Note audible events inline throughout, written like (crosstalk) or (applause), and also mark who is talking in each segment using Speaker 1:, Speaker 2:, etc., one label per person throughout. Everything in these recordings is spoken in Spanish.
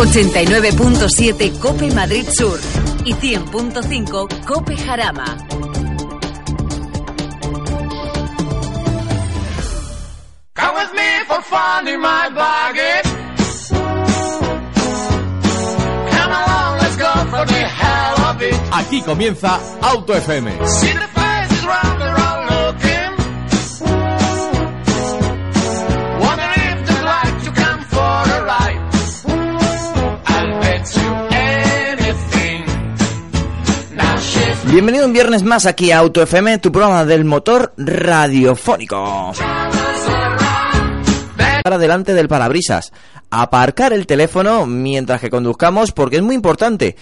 Speaker 1: 89.7 Cope Madrid Sur y 100.5 Cope Jarama.
Speaker 2: Come with me for fun in my. Come along, let's go for the hell of it.
Speaker 3: Aquí comienza Auto FM.
Speaker 4: Bienvenido un viernes más aquí a Auto FM, tu programa del motor radiofónico. Para delante del parabrisas. Aparcar el teléfono mientras que conduzcamos porque es muy importante.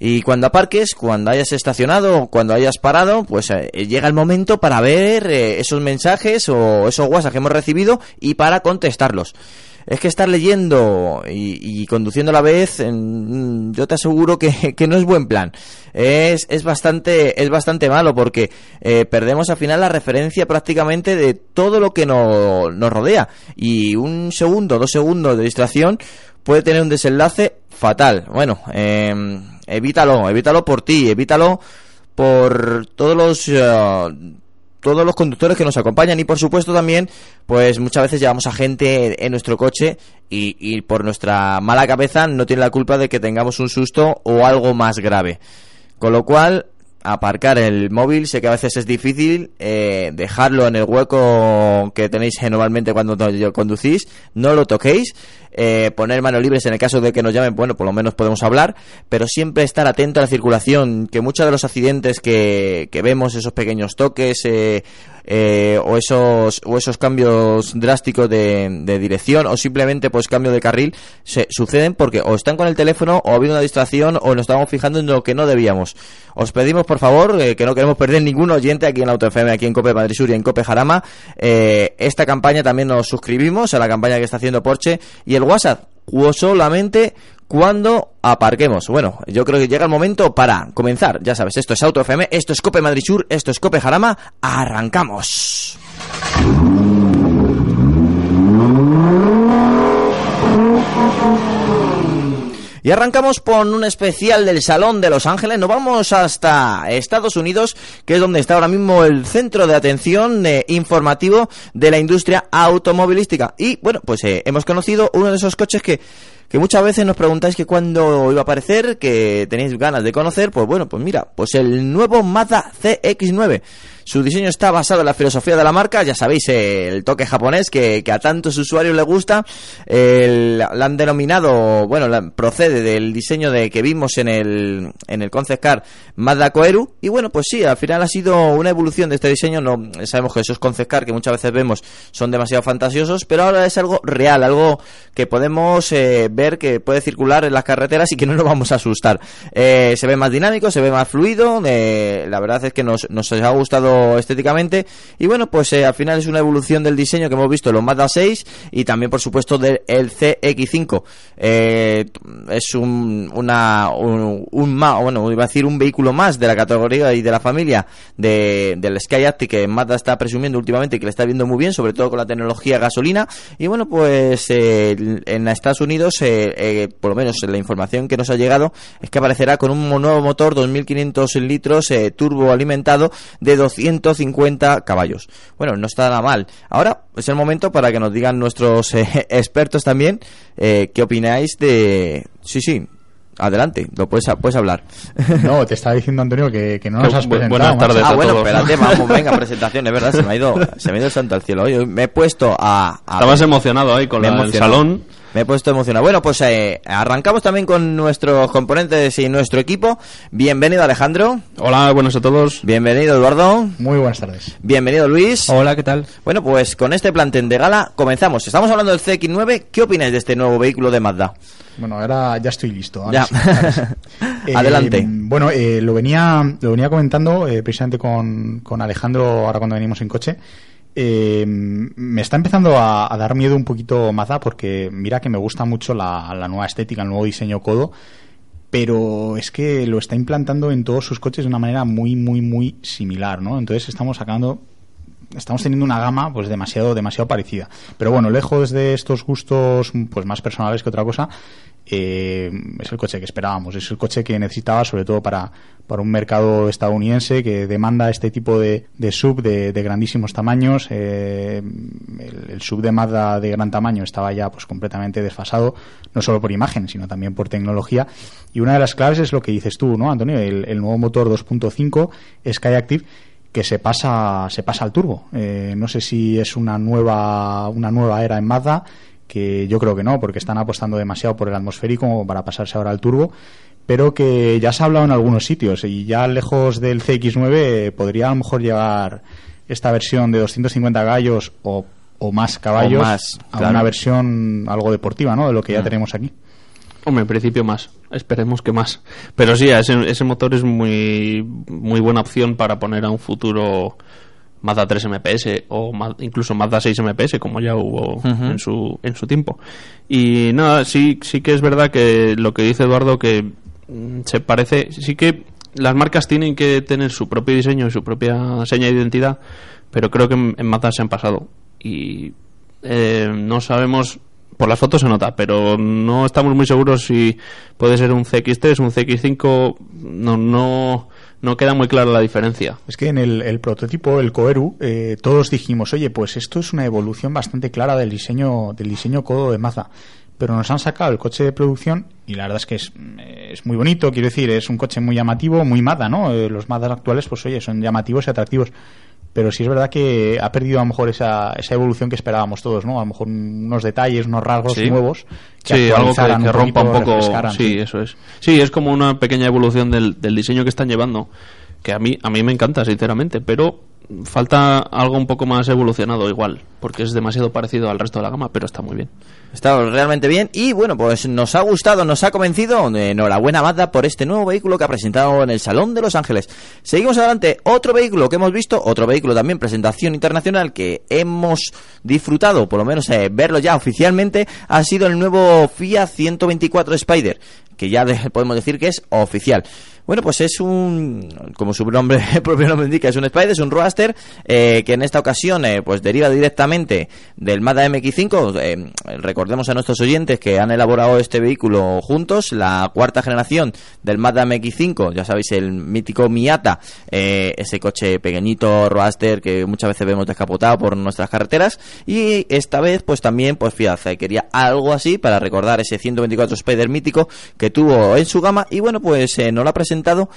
Speaker 4: Y cuando aparques, cuando hayas estacionado, cuando hayas parado, pues eh, llega el momento para ver eh, esos mensajes o esos WhatsApp que hemos recibido y para contestarlos. Es que estar leyendo y, y conduciendo a la vez, mm, yo te aseguro que, (laughs) que no es buen plan. Es, es bastante es bastante malo porque eh, perdemos al final la referencia prácticamente de todo lo que no- nos rodea. Y un segundo, dos segundos de distracción puede tener un desenlace fatal. Bueno, eh, evítalo, evítalo por ti, evítalo por todos los... eh, todos los conductores que nos acompañan. Y por supuesto también pues muchas veces llevamos a gente en nuestro coche y, y por nuestra mala cabeza no tiene la culpa de que tengamos un susto o algo más grave. Con lo cual aparcar el móvil sé que a veces es difícil eh, dejarlo en el hueco que tenéis normalmente cuando conducís no lo toquéis eh, poner manos libres en el caso de que nos llamen, bueno, por lo menos podemos hablar, pero siempre estar atento a la circulación, que muchos de los accidentes que, que vemos, esos pequeños toques eh, eh, o, esos, o esos cambios drásticos de, dirección o simplemente pues cambio de carril, se, suceden porque o están con el teléfono o ha habido una distracción o nos estamos fijando en lo que no debíamos. Os pedimos por favor, eh, que no queremos perder ningún oyente aquí en Auto FM, aquí en Cope Madrid Sur y en Cope Jarama, eh, esta campaña también nos suscribimos a la campaña que está haciendo Porsche y el WhatsApp o solamente cuando aparquemos. Bueno, yo creo que llega el momento para comenzar. Ya sabes, esto es Auto FM, esto es Cope Madrid Sur, esto es Cope Jarama. Arrancamos. Y arrancamos con un especial del Salón de Los Ángeles. Nos vamos hasta Estados Unidos, que es donde está ahora mismo el centro de atención eh, informativo de la industria automovilística. Y bueno, pues eh, hemos conocido uno de esos coches que, que muchas veces nos preguntáis que cuándo iba a aparecer, que tenéis ganas de conocer. Pues bueno, pues mira, pues el nuevo Mazda CX9. Su diseño está basado en la filosofía de la marca, ya sabéis, eh, el toque japonés que, que a tantos usuarios les gusta. El, la han denominado, bueno, la- procede del diseño de que vimos en el, en el concept car Mazda Koeru. Y bueno, pues sí, al final ha sido una evolución de este diseño. No sabemos que esos concept car que muchas veces vemos son demasiado fantasiosos, pero ahora es algo real, algo que podemos eh, ver que puede circular en las carreteras y que no nos vamos a asustar. Eh, se ve más dinámico, se ve más fluido. eh, la verdad es que nos, nos ha gustado estéticamente. Y bueno, pues eh, al final es una evolución del diseño que hemos visto en los Mazda 6 y también, por supuesto, del el CX5. Eh, es un, una, un, un bueno, iba a decir un vehículo más de la categoría y de la familia de, del Skyactiv que Mazda está presumiendo últimamente y que le está viendo muy bien, sobre todo con la tecnología gasolina. Y bueno, pues eh, en Estados Unidos, por lo menos la información que nos ha llegado, es que aparecerá con un nuevo motor 2500 litros turbo alimentado de 250 caballos. Bueno, no está nada mal. Ahora es el momento para que nos digan nuestros eh, (laughs) expertos también eh, qué opináis de... Sí, sí. Adelante, lo puedes, puedes hablar. (laughs)
Speaker 5: No, te estaba diciendo Antonio que, que no nos has
Speaker 6: Bu-
Speaker 5: presentado.
Speaker 6: buenas tardes.
Speaker 4: Ah,
Speaker 6: a
Speaker 4: bueno,
Speaker 6: todos.
Speaker 4: espérate, (laughs) vamos, venga, presentación, es verdad, se me ha ido, se me ha ido el santo al cielo. Hoy me he puesto a... a
Speaker 6: Estabas emocionado ahí con el salón.
Speaker 4: Me he puesto emocionado. Bueno, pues eh, arrancamos también con nuestros componentes y nuestro equipo. Bienvenido Alejandro.
Speaker 6: Hola, buenas a todos.
Speaker 4: Bienvenido Eduardo.
Speaker 5: Muy buenas tardes.
Speaker 4: Bienvenido Luis.
Speaker 7: Hola, ¿qué tal?
Speaker 4: Bueno, pues con este plantel de gala comenzamos. Estamos hablando del CX9. ¿Qué opináis de este nuevo vehículo de Mazda?
Speaker 5: Bueno, ahora ya estoy listo. ahora
Speaker 4: Ya.
Speaker 5: sí, ahora sí. (laughs) Eh,
Speaker 4: Adelante.
Speaker 5: bueno, eh, lo venía lo venía comentando eh, precisamente con, con Alejandro ahora cuando venimos en coche. Eh, me está empezando a, dar miedo un poquito Mazda porque mira que me gusta mucho la, la nueva estética, el nuevo diseño codo, pero es que lo está implantando en todos sus coches de una manera muy, muy, muy similar, ¿no? Entonces estamos sacando estamos teniendo una gama pues demasiado demasiado parecida pero bueno lejos de estos gustos pues más personales que otra cosa eh, es el coche que esperábamos, es el coche que necesitaba sobre todo para, para un mercado estadounidense que demanda este tipo de, de sub de, grandísimos tamaños. Eh, el, sub de Mazda de gran tamaño estaba ya pues completamente desfasado, no solo por imagen, sino también por tecnología. Y una de las claves es lo que dices tú, ¿no, Antonio? El, el nuevo motor 2.5 Skyactiv que se pasa se pasa al turbo. Eh, no sé si es una nueva una nueva era en Mazda que yo creo que no, porque están apostando demasiado por el atmosférico como para pasarse ahora al turbo, pero que ya se ha hablado en algunos sitios y ya lejos del CX9 eh, podría a lo mejor llegar esta versión de 250 gallos o, o más caballos
Speaker 4: O más,
Speaker 5: a una versión algo deportiva, ¿no? De lo que ya
Speaker 6: Mm.
Speaker 5: tenemos aquí.
Speaker 6: Hombre, en principio más. Esperemos que más. Pero sí, ese, ese motor es muy, muy buena opción para poner a un futuro Mazda 3 MPS o ma- incluso Mazda 6 MPS, como ya hubo en, su, en su tiempo. Y nada, sí, sí que es verdad que lo que dice Eduardo, que mm, se parece, sí que las marcas tienen que tener su propio diseño y su propia seña de identidad, pero creo que en, en Mazda se han pasado. Y eh, no sabemos por las fotos se nota, pero no estamos muy seguros si puede ser un CX3, un CX5, no, no, no queda muy clara la diferencia.
Speaker 5: Es que en el, el prototipo, el Coeru, eh, todos dijimos, oye, pues esto es una evolución bastante clara del diseño, del diseño codo de Mazda. Pero nos han sacado el coche de producción y la verdad es que es, es muy bonito, quiero decir, es un coche muy llamativo, muy Mazda, ¿no? Eh, los Mazdas actuales, pues oye, son llamativos y atractivos. Pero sí es verdad que ha perdido a lo mejor esa, esa evolución que esperábamos todos, ¿no? A lo mejor unos detalles, unos rasgos
Speaker 6: Sí.
Speaker 5: nuevos.
Speaker 6: Sí, algo que, que rompa un poco.
Speaker 5: refrescaran,
Speaker 6: Sí, eso es. Sí, es como una pequeña evolución del, del diseño que están llevando, que a mí, a mí me encanta, sinceramente, pero falta algo un poco más evolucionado igual, porque es demasiado parecido al resto de la gama, pero está muy bien.
Speaker 4: Está realmente bien y bueno, pues nos ha gustado, nos ha convencido. Enhorabuena Mazda por este nuevo vehículo que ha presentado en el Salón de Los Ángeles. Seguimos adelante, otro vehículo que hemos visto, otro vehículo también presentación internacional que hemos disfrutado, por lo menos eh, verlo ya oficialmente, ha sido el nuevo Fiat 124 Spider, que ya de- (laughs) podemos decir que es oficial. Bueno, pues es un, como su nombre, (laughs) propio nombre indica, es un Spider, es un Roadster, eh, que en esta ocasión, eh, pues deriva directamente del Mazda MX-5. Eh, recordemos a nuestros oyentes que han elaborado este vehículo juntos, la cuarta generación del Mazda MX-5, ya sabéis, el mítico Miata, eh, ese coche pequeñito, Roadster, que muchas veces vemos descapotado por nuestras carreteras, y esta vez, pues también, pues Fiat quería algo así para recordar ese 124 Spider mítico que tuvo en su gama, y bueno, pues nos lo ha presentado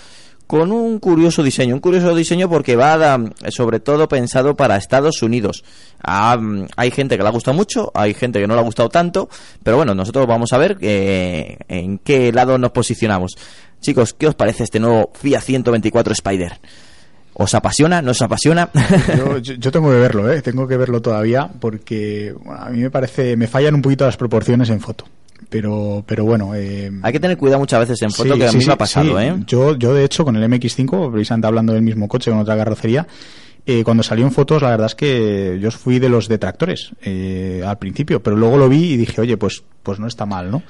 Speaker 4: con un curioso diseño, un curioso diseño porque va a, sobre todo pensado para Estados Unidos. Ah, mm, hay gente que le ha gustado mucho, hay gente que no le ha gustado tanto, pero bueno, nosotros vamos a ver eh, en qué lado nos posicionamos. Chicos, ¿qué os parece este nuevo Fiat 124 Spider? ¿Os apasiona? ¿No os apasiona?
Speaker 5: Yo, (laughs) yo- yo tengo que verlo, ¿eh? tengo que verlo todavía porque bueno, a mí me parece, me fallan un poquito las proporciones en foto. Pero, pero bueno. eh,
Speaker 4: hay que tener cuidado muchas veces en foto,
Speaker 5: sí,
Speaker 4: que a mí
Speaker 5: sí,
Speaker 4: me ha pasado,
Speaker 5: sí.
Speaker 4: ¿eh?
Speaker 5: Yo, yo, de hecho, con el MX5, precisamente hablando del mismo coche con otra carrocería, eh, cuando salió en fotos, la verdad es que yo fui de los detractores eh, al principio, pero luego lo vi y dije, oye, pues, pues no está mal, ¿no?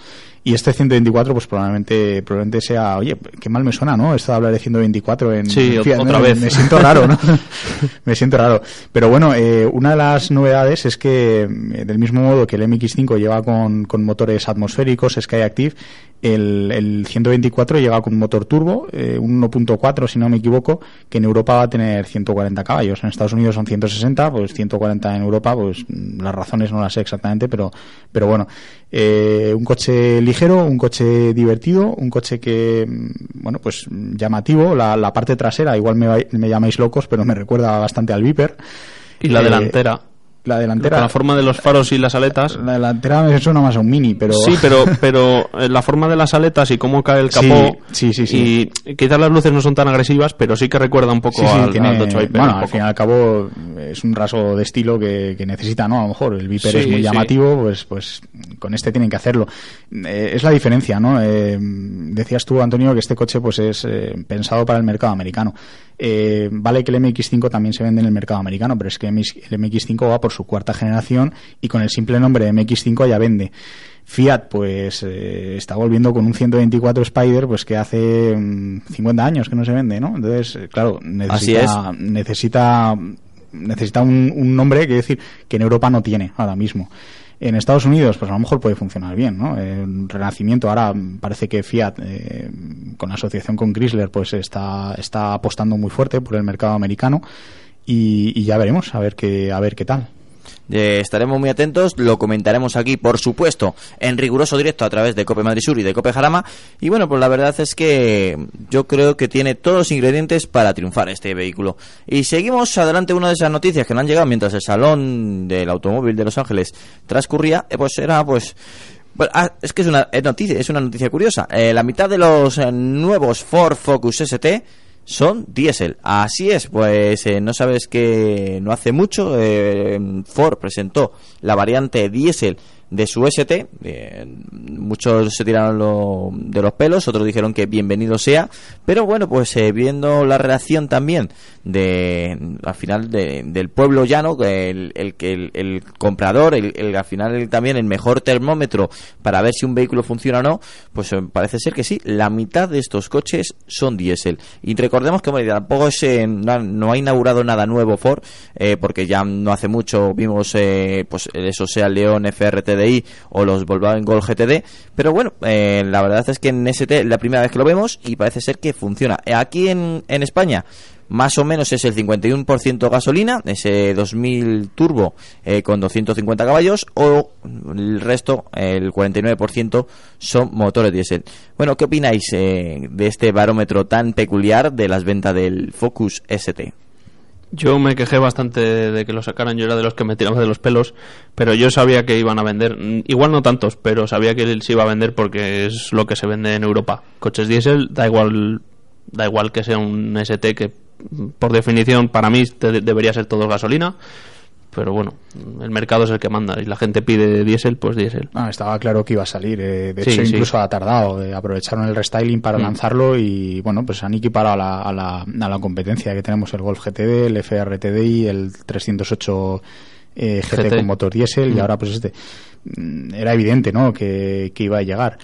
Speaker 5: Y este 124, pues probablemente, probablemente sea, oye, qué mal me suena, ¿no? Esto de hablar de 124 en.
Speaker 6: Sí,
Speaker 5: Fiat,
Speaker 6: otra vez.
Speaker 5: Me siento raro, ¿no? (laughs) (laughs) me siento raro. Pero bueno, eh, una de las novedades es que, eh, del mismo modo que el MX5 lleva con, con motores atmosféricos, Skyactiv, el, el 124 llega con motor turbo, eh, un 1.4 si no me equivoco, que en Europa va a tener 140 caballos. En Estados Unidos son 160, pues 140 en Europa, pues mm, las razones no las sé exactamente, pero, pero bueno, eh, un coche ligero, un coche divertido, un coche que, mm, bueno, pues mm, llamativo. La, la parte trasera, igual me, me llamáis locos, pero me recuerda bastante al Viper.
Speaker 6: Y la
Speaker 5: Eh,
Speaker 6: delantera,
Speaker 5: La delantera.
Speaker 6: la forma de los faros y las aletas.
Speaker 5: La delantera me suena más a un mini, pero.
Speaker 6: Sí, pero, (laughs) pero eh, la forma de las aletas y cómo cae el capó.
Speaker 5: Sí, sí, sí, sí.
Speaker 6: Y quizás las luces no son tan agresivas, pero sí que recuerda un poco
Speaker 5: Sí, sí,
Speaker 6: al,
Speaker 5: tiene-
Speaker 6: al Dodge Viper.
Speaker 5: bueno, al fin y al cabo es un rasgo de estilo que, que necesita, ¿no? A lo mejor el Viper es muy llamativo, pues, pues con este tienen que hacerlo. Eh, es la diferencia, ¿no? Eh, decías tú, Antonio, que este coche pues es eh, pensado para el mercado americano. Vale que el MX5 también se vende en el mercado americano, pero es que el MX5 va por su cuarta generación y con el simple nombre de MX5 ya vende. Fiat pues eh, está volviendo con un 124 Spider pues que hace mm, 50 años que no se vende, ¿no? Entonces, eh, claro, necesita necesita necesita un, un nombre que decir que en Europa no tiene ahora mismo. En Estados Unidos, pues a lo mejor puede funcionar bien, ¿no? El renacimiento ahora parece que Fiat, eh, con la asociación con Chrysler, pues está, está apostando muy fuerte por el mercado americano y, y ya veremos a ver qué, a ver qué tal.
Speaker 4: Eh, estaremos muy atentos, lo comentaremos aquí, por supuesto, en riguroso directo a través de Cope Madrid Sur y de Cope Jarama. Y bueno, pues la verdad es que yo creo que tiene todos los ingredientes para triunfar este vehículo. Y seguimos adelante una de esas noticias que nos han llegado mientras el salón del automóvil de Los Ángeles transcurría, eh, pues era pues ah, es que es una noticia, es una noticia curiosa. Eh, la mitad de los nuevos Ford Focus ST son diésel. Así es, pues eh, no sabes que no hace mucho eh, Ford presentó la variante diésel de su ST. eh, muchos se tiraron lo- de los pelos, otros dijeron que bienvenido sea. Pero bueno, pues eh, viendo la relación también de al final de- del pueblo llano, el, el el, el comprador, el, al final también el mejor termómetro para ver si un vehículo funciona o no, pues eh, parece ser que sí. La mitad de estos coches son diésel. Y recordemos que bueno, tampoco es, eh, no, ha- inaugurado nada nuevo Ford, porque ya no hace mucho vimos pues eso sea León FRTDI o los Volkswagen Gol GTD, pero bueno, eh, la verdad es que en ST la primera vez que lo vemos y parece ser que funciona. Aquí en, en España más o menos es el 51% gasolina, ese 2000 turbo eh, con 250 caballos, o el resto, el 49%, son motores diésel. Bueno, ¿qué opináis eh, de este barómetro tan peculiar de las ventas del Focus ST?
Speaker 6: Yo me quejé bastante de que lo sacaran, yo era de los que me tiraba de los pelos, pero yo sabía que iban a vender, mm, igual no tantos, pero sabía que se iba a vender porque es lo que se vende en Europa. Coches diésel, da igual, da igual que sea un ST que mm, por definición para mí debería ser todo gasolina, pero bueno, el mercado es el que manda y la gente pide diésel, pues diésel.
Speaker 5: Ah, estaba claro que iba a salir. eh, de
Speaker 6: Sí,
Speaker 5: hecho,
Speaker 6: sí.
Speaker 5: incluso ha tardado. eh, aprovecharon el restyling para
Speaker 6: Mm.
Speaker 5: lanzarlo y, bueno, pues han equiparado a la, a, la, a la competencia que tenemos el Golf GTD, el FRTDI, el 308 eh, GT,
Speaker 6: GT.
Speaker 5: con motor diésel y
Speaker 6: Mm.
Speaker 5: ahora pues este. Mm, Era evidente, ¿no?, que, que iba a llegar.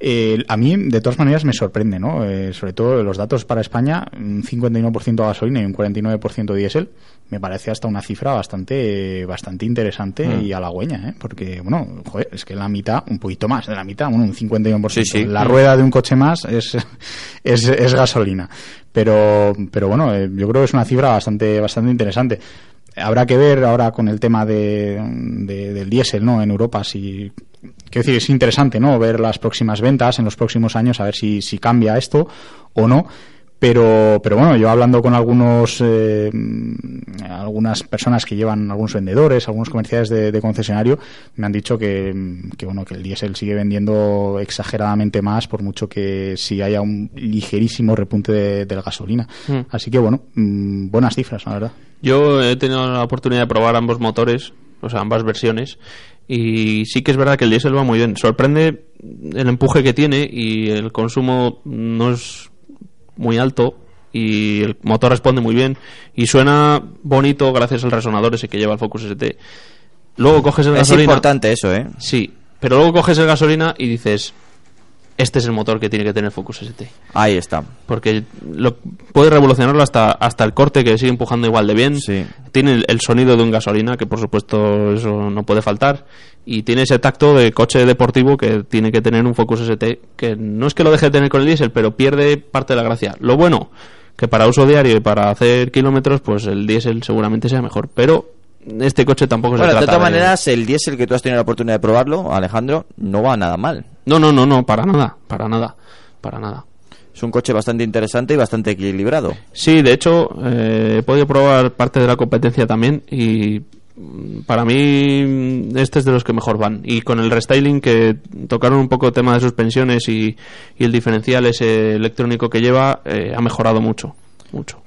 Speaker 5: Eh, a mí, de todas maneras, me sorprende, ¿no? Eh, sobre todo los datos para España, un 51% gasolina y un 49% diésel, me parece hasta una cifra bastante bastante interesante
Speaker 4: Mm.
Speaker 5: y halagüeña, ¿eh? Porque, bueno, joder, es que la mitad, un poquito más de la mitad, bueno, un 51%.
Speaker 4: Sí, sí.
Speaker 5: La rueda de un coche más es, (laughs) es, es gasolina. Pero, pero bueno, eh, yo creo que es una cifra bastante, bastante interesante. Habrá que ver ahora con el tema de, de- del diésel, ¿no? En Europa, si, quiero decir, es interesante, ¿no? Ver las próximas ventas en los próximos años, a ver si, si cambia esto o no. Pero, pero bueno, yo hablando con algunos, eh, mm, algunas personas que llevan, algunos vendedores, algunos comerciales de, de concesionario, me han dicho que, mm, que bueno, que el diésel sigue vendiendo exageradamente más, por mucho que si haya un ligerísimo repunte de, de la gasolina.
Speaker 6: Mm.
Speaker 5: Así que bueno, mm, buenas cifras, la verdad.
Speaker 6: Yo he tenido la oportunidad de probar ambos motores, o sea, ambas versiones, y sí que es verdad que el diésel va muy bien. Sorprende el empuje que tiene y el consumo no es muy alto y el motor responde muy bien y suena bonito gracias al resonador ese que lleva el Focus ST. Luego coges el
Speaker 4: Es
Speaker 6: gasolina.
Speaker 4: importante eso, ¿eh?
Speaker 6: Sí, pero luego coges el gasolina y dices, este es el motor que tiene que tener Focus ST
Speaker 4: Ahí está.
Speaker 6: porque lo, puede revolucionarlo hasta, hasta el corte que sigue empujando igual de bien.
Speaker 4: Sí.
Speaker 6: Tiene el, el sonido de un gasolina, que por supuesto eso no puede faltar. Y tiene ese tacto de coche deportivo que tiene que tener un Focus ST, que no es que lo deje de tener con el diésel, pero pierde parte de la gracia. Lo bueno, que para uso diario y para hacer kilómetros, pues el diésel seguramente sea mejor. Pero este coche tampoco se
Speaker 4: Bueno, de
Speaker 6: trata
Speaker 4: todas maneras, el diésel que tú has tenido la oportunidad de probarlo, Alejandro, no va nada mal.
Speaker 6: No, no, no, no, para nada, para nada, para nada.
Speaker 4: Es un coche bastante interesante y bastante equilibrado.
Speaker 6: Sí, de hecho, eh, he podido probar parte de la competencia también y mm, para mí mm, este es de los que mejor van. Y con el restyling que tocaron un poco el tema de suspensiones y, y el diferencial ese electrónico que lleva, eh, ha mejorado mucho, mucho.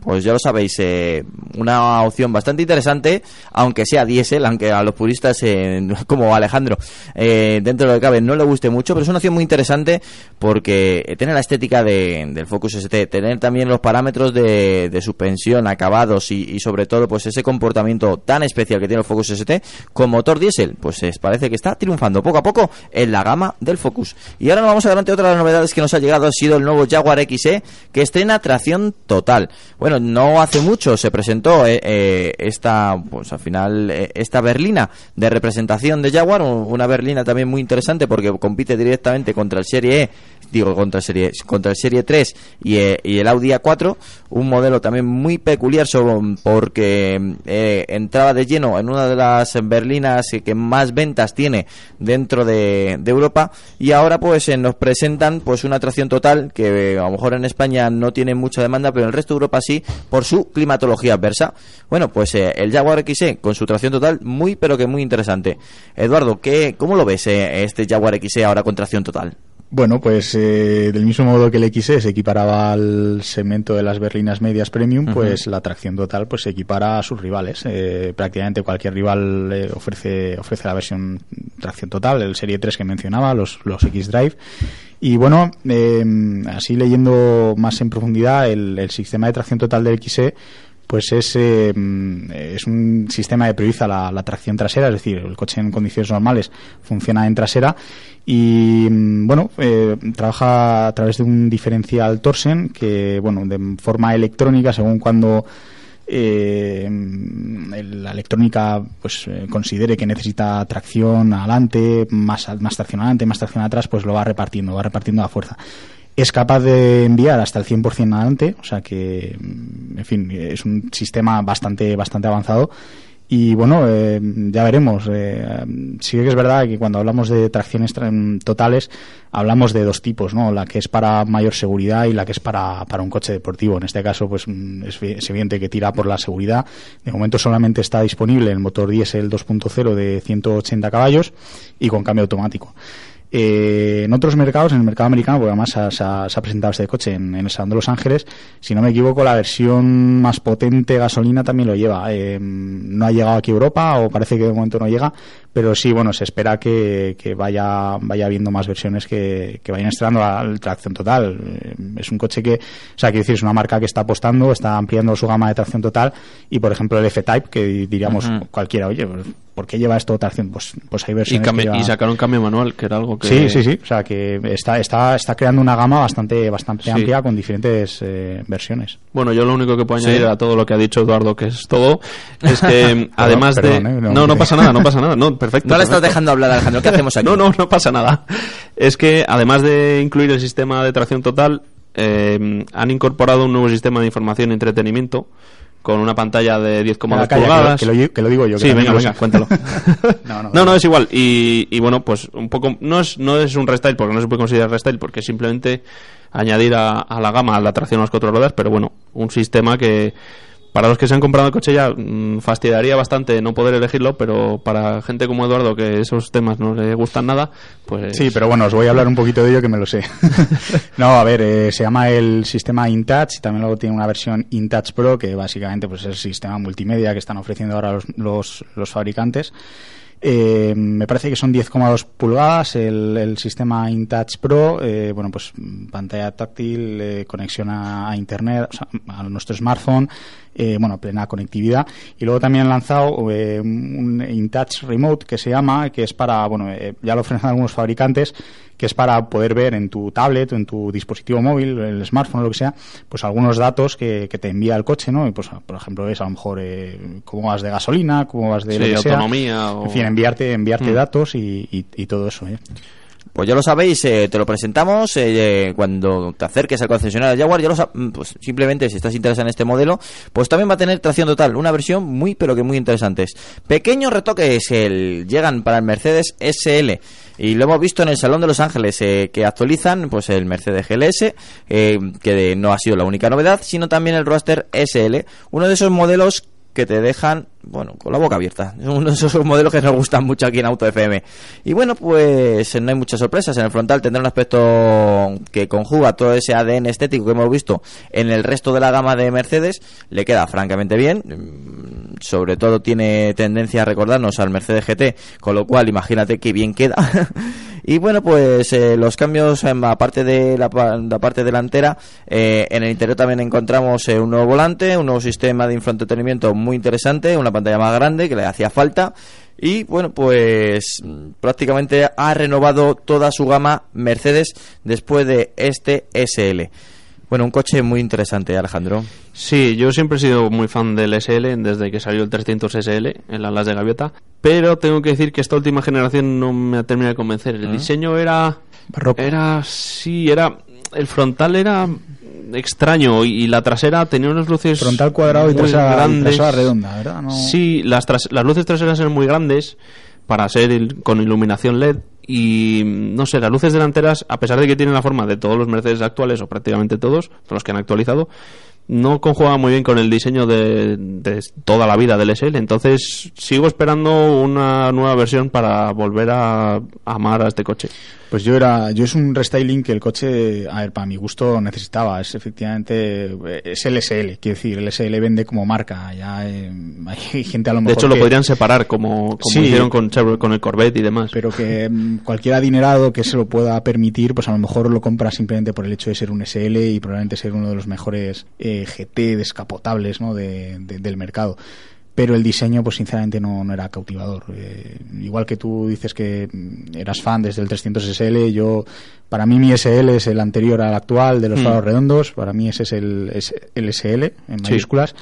Speaker 4: Pues ya lo sabéis, eh, una opción bastante interesante, aunque sea diésel, aunque a los puristas eh, (laughs) como Alejandro, eh, dentro de lo que cabe, no le guste mucho, pero es una opción muy interesante porque tener la estética de- del Focus ST, tener también los parámetros de, suspensión, acabados y, sobre todo pues ese comportamiento tan especial que tiene el Focus ST con motor diésel, pues es, parece que está triunfando poco a poco en la gama del Focus. Y ahora nos vamos adelante, otra de las novedades que nos ha llegado ha sido el nuevo Jaguar XE que estrena tracción total. Bueno, no hace mucho se presentó eh, eh, esta, pues al final, eh, esta berlina de representación de Jaguar, un- una berlina también muy interesante porque compite directamente contra el Serie E, digo, contra el Serie, contra el Serie 3 y, y el Audi A4, un modelo también muy peculiar sobre- porque eh, entraba de lleno en una de las berlinas que más ventas tiene dentro de, Europa y ahora pues eh, nos presentan pues una atracción total que eh, a lo mejor en España no tiene mucha demanda pero en el resto de Europa sí por su climatología adversa bueno pues eh, el Jaguar XE con su tracción total muy pero que muy interesante Eduardo ¿qué, ¿cómo lo ves este Jaguar XE ahora con tracción total?
Speaker 5: Bueno, pues eh, del mismo modo que el XE se equiparaba al segmento de las berlinas medias premium, pues la tracción total pues se equipara a sus rivales. Eh, prácticamente cualquier rival eh, ofrece ofrece la versión tracción total, el Serie 3 que mencionaba, los, los X-Drive. Y bueno, eh, así leyendo más en profundidad, el, el sistema de tracción total del XE pues es, eh, es un sistema que prioriza la, la tracción trasera, es decir, el coche en condiciones normales funciona en trasera y mm, bueno, eh, trabaja a través de un diferencial Torsen que, bueno, de forma electrónica, según cuando eh, la electrónica pues eh, considere que necesita tracción adelante, más, más tracción adelante, más tracción atrás, pues lo va repartiendo, va repartiendo a fuerza. Es capaz de enviar hasta el 100% adelante, o sea que, mm, en fin, es un sistema bastante, bastante avanzado. Y bueno, eh, ya veremos. Eh, sí que es verdad que cuando hablamos de tracciones tra- totales, hablamos de dos tipos, ¿no? La que es para mayor seguridad y la que es para, para un coche deportivo. En este caso, pues mm, es evidente que tira por la seguridad. De momento solamente está disponible el motor diésel 2.0 de 180 caballos y con cambio automático. Eh, en otros mercados, en el mercado americano, porque además se ha, se ha- se ha presentado este coche en, en el Salón de Los Ángeles, si no me equivoco, la versión más potente gasolina también lo lleva. Eh, no ha llegado aquí a Europa, o parece que de momento no llega, pero sí, bueno, se espera que, que vaya, vaya habiendo más versiones que, que vayan estrenando la, la tracción total. Eh, es un coche que, o sea, quiero decir, es una marca que está apostando, está ampliando su gama de tracción total, y por ejemplo el F-Type, que diríamos cualquiera, oye, pues, ¿por qué lleva esto tracción? Pues, pues hay
Speaker 6: Y,
Speaker 5: versiones
Speaker 6: cambia-
Speaker 5: que lleva-
Speaker 6: y sacaron cambio manual, que era algo que...
Speaker 5: Sí, sí, sí. O sea, que está, está, está creando una gama bastante, bastante
Speaker 6: Sí.
Speaker 5: amplia con diferentes eh, versiones.
Speaker 6: Bueno, yo lo único que puedo
Speaker 4: Sí.
Speaker 6: añadir a todo lo que ha dicho Eduardo, que es todo, es que (laughs) además
Speaker 5: perdón,
Speaker 6: de...
Speaker 5: eh, no,
Speaker 6: no, no pasa nada, no pasa nada, no, (laughs) perfecto.
Speaker 4: No le estás
Speaker 6: perfecto.
Speaker 4: dejando hablar Alejandro ¿qué hacemos (laughs) aquí?
Speaker 6: No, no, no pasa nada. Es que además de incluir el sistema de tracción total, eh, han incorporado un nuevo sistema de información y entretenimiento con una pantalla de 10,2
Speaker 5: Calla, calla,
Speaker 6: pulgadas.
Speaker 5: que lo, que lo- que lo digo yo. que
Speaker 6: Sí, venga, venga, cuéntalo. (laughs)
Speaker 5: no, no,
Speaker 6: No, no, es igual. Y, y bueno, pues un poco. No es, no es un restyle, porque no se puede considerar restyle, porque es simplemente añadir a, a la gama la tracción a las cuatro ruedas, pero bueno, un sistema que. Para los que se han comprado el coche ya mm, fastidiaría bastante no poder elegirlo, pero para gente como Eduardo que esos temas no le gustan nada, pues
Speaker 5: Sí, pero bueno, os voy a hablar un poquito de ello que me lo sé. (laughs) no, a ver, eh, se llama el sistema InTouch y también luego tiene una versión InTouch Pro que básicamente pues es el sistema multimedia que están ofreciendo ahora los, los, los fabricantes. Eh, me parece que son 10,2 pulgadas el, el sistema InTouch Pro, eh, bueno, pues pantalla táctil, eh, conexión a, a internet, o sea, a nuestro smartphone, eh, bueno, plena conectividad. Y luego también han lanzado eh, un InTouch Remote que se llama, que es para, bueno, eh, ya lo ofrecen algunos fabricantes, que es para poder ver en tu tablet o en tu dispositivo móvil, el smartphone o lo que sea, pues algunos datos que, que te envía el coche, ¿no? Y pues, por ejemplo, ves a lo mejor eh, cómo vas de gasolina, cómo vas de
Speaker 6: Sí,
Speaker 5: lo que sea.
Speaker 6: autonomía o-
Speaker 5: En fin, enviarte, enviarte
Speaker 6: Mm.
Speaker 5: datos y, y- y todo eso, ¿eh?
Speaker 4: Pues ya lo sabéis, eh, te lo presentamos eh, eh, cuando te acerques al concesionario de Jaguar. Ya lo mm, pues simplemente si estás interesado en este modelo, pues también va a tener tracción total, una versión muy pero que muy interesantes. Pequeños retoques llegan para el Mercedes SL y lo hemos visto en el Salón de Los Ángeles que actualizan pues el Mercedes GLS, que no ha sido la única novedad, sino también el Roadster SL, uno de esos modelos que te dejan, bueno, con la boca abierta. Es uno de esos modelos que nos gustan mucho aquí en Auto FM. Y bueno, pues no hay muchas sorpresas. En el frontal tendrá un aspecto que conjuga todo ese ADN estético que hemos visto en el resto de la gama de Mercedes. Le queda francamente bien. Mm, Sobre todo tiene tendencia a recordarnos al Mercedes GT, con lo cual imagínate qué bien queda. (laughs) Y bueno, pues eh, los cambios, em, aparte de la, la parte delantera, eh, en el interior también encontramos eh, un nuevo volante, un nuevo sistema de infoentretenimiento muy interesante, una pantalla más grande que le hacía falta. Y bueno, pues prácticamente ha renovado toda su gama Mercedes después de este SL. Bueno, un coche muy interesante, Alejandro.
Speaker 6: Sí, yo siempre he sido muy fan del SL desde que salió el 300 SL en las alas de gaviota, pero tengo que decir que esta última generación no me ha terminado de convencer. El diseño era
Speaker 5: Barroco.
Speaker 6: era sí, era el frontal era extraño y, y la trasera tenía unas luces
Speaker 5: Frontal cuadrado y trasera,
Speaker 6: grandes.
Speaker 5: trasera redonda, ¿verdad? No-
Speaker 6: Sí, las, tras- las luces traseras eran muy grandes para ser il- con iluminación LED y mm, no sé, las luces delanteras, a pesar de que tienen la forma de todos los Mercedes actuales o prácticamente todos, los que han actualizado, no conjuga muy bien con el diseño de, de toda la vida del SL. Entonces sigo esperando una nueva versión para volver a amar a este coche.
Speaker 5: Pues yo era, yo es un restyling que el coche, a ver, para mi gusto necesitaba. Es efectivamente, es el SL, quiero decir, el SL vende como marca. Ya eh, hay (laughs) gente a lo
Speaker 6: De
Speaker 5: mejor
Speaker 6: hecho, lo podrían separar como, como
Speaker 5: Sí.
Speaker 6: hicieron con, el Corvette y demás.
Speaker 5: pero que mm, cualquier adinerado que se lo pueda permitir, pues a lo mejor lo compra simplemente por el hecho de ser un SL y probablemente ser uno de los mejores eh, GT descapotables ¿no? de- de- del mercado. Pero el diseño, pues sinceramente no, no era cautivador. Eh, igual que tú dices que mm, eras fan desde el 300 SL, yo, para mí mi SL es el anterior al actual de los
Speaker 6: Hmm.
Speaker 5: faros redondos, para mí ese es el, es el SL en
Speaker 6: Sí.
Speaker 5: mayúsculas.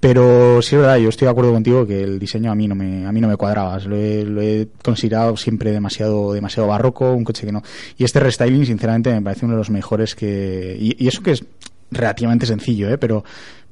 Speaker 5: Pero sí es verdad, yo estoy de acuerdo contigo que el diseño a mí no me, a mí no me cuadraba. Lo he, lo he considerado siempre demasiado, demasiado barroco, un coche que no. Y este restyling, sinceramente, me parece uno de los mejores que. Y, y eso que es relativamente sencillo, ¿eh? pero,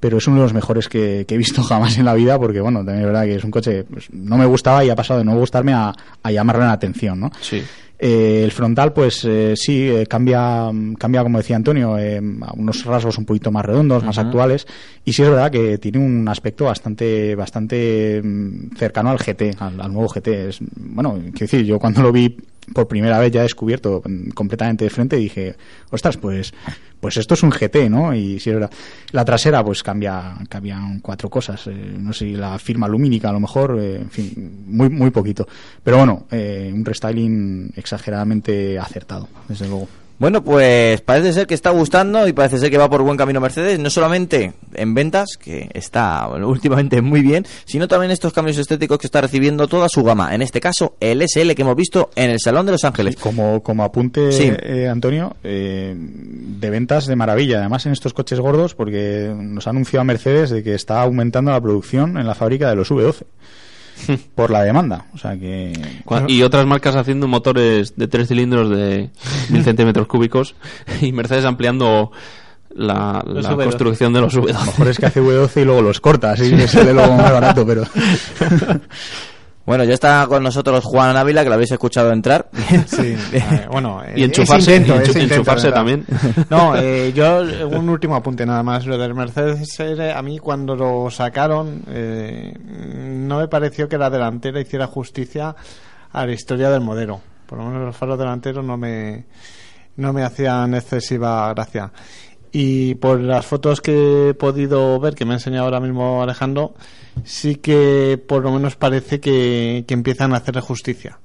Speaker 5: pero es uno de los mejores que, que he visto (laughs) jamás en la vida, porque bueno, también es verdad que es un coche pues, no me gustaba y ha pasado de no gustarme a, a llamarle la atención, ¿no?
Speaker 6: Sí.
Speaker 5: Eh, el frontal, pues eh, sí, eh, cambia, cambia, como decía Antonio, eh, a unos rasgos un poquito más redondos, más actuales. Y sí es verdad que tiene un aspecto bastante, bastante mm, cercano al GT, al, al nuevo GT. Es, bueno, quiero decir, yo cuando lo vi por primera vez ya descubierto completamente de frente dije, ostras, pues, pues esto es un GT, ¿no? Y es verdad. La trasera, pues cambia, cambian cuatro cosas. eh, no sé, la firma lumínica a lo mejor, eh, en fin, muy, muy poquito. Pero bueno, eh, un restyling exageradamente acertado, desde luego.
Speaker 4: Bueno, pues parece ser que está gustando y parece ser que va por buen camino Mercedes, no solamente en ventas, que está bueno, últimamente muy bien, sino también estos cambios estéticos que está recibiendo toda su gama. En este caso, el SL que hemos visto en el Salón de Los Ángeles.
Speaker 5: Como, como apunte,
Speaker 4: Sí.
Speaker 5: eh, Antonio, eh, de ventas de maravilla, además en estos coches gordos, porque nos ha anunciado Mercedes de que está aumentando la producción en la fábrica de los V12 (laughs) por la demanda. O sea que.
Speaker 6: Y otras marcas haciendo motores de tres cilindros de mil (laughs) centímetros cúbicos y Mercedes ampliando la, la
Speaker 7: V12.
Speaker 6: construcción de los
Speaker 5: A lo
Speaker 6: V12.
Speaker 5: mejor es que hace V12 y luego los corta, así que sale luego más barato, pero. (laughs)
Speaker 4: Bueno, ya está con nosotros Juan Ávila, que lo habéis escuchado entrar. (laughs)
Speaker 7: Sí, (laughs) eh, bueno,
Speaker 6: Y enchufarse,
Speaker 7: ese intento,
Speaker 6: y enchu-
Speaker 7: ese intento,
Speaker 6: enchufarse también.
Speaker 7: No, eh, (laughs) yo un último apunte nada más. Lo del Mercedes R, a mí cuando lo sacaron eh, no me pareció que la delantera hiciera justicia a la historia del modelo. Por lo menos los faros delanteros no me no me hacían excesiva gracia. Y por las fotos que he podido ver, que me ha enseñado ahora mismo Alejandro, sí que por lo menos parece que, que empiezan a hacerle justicia.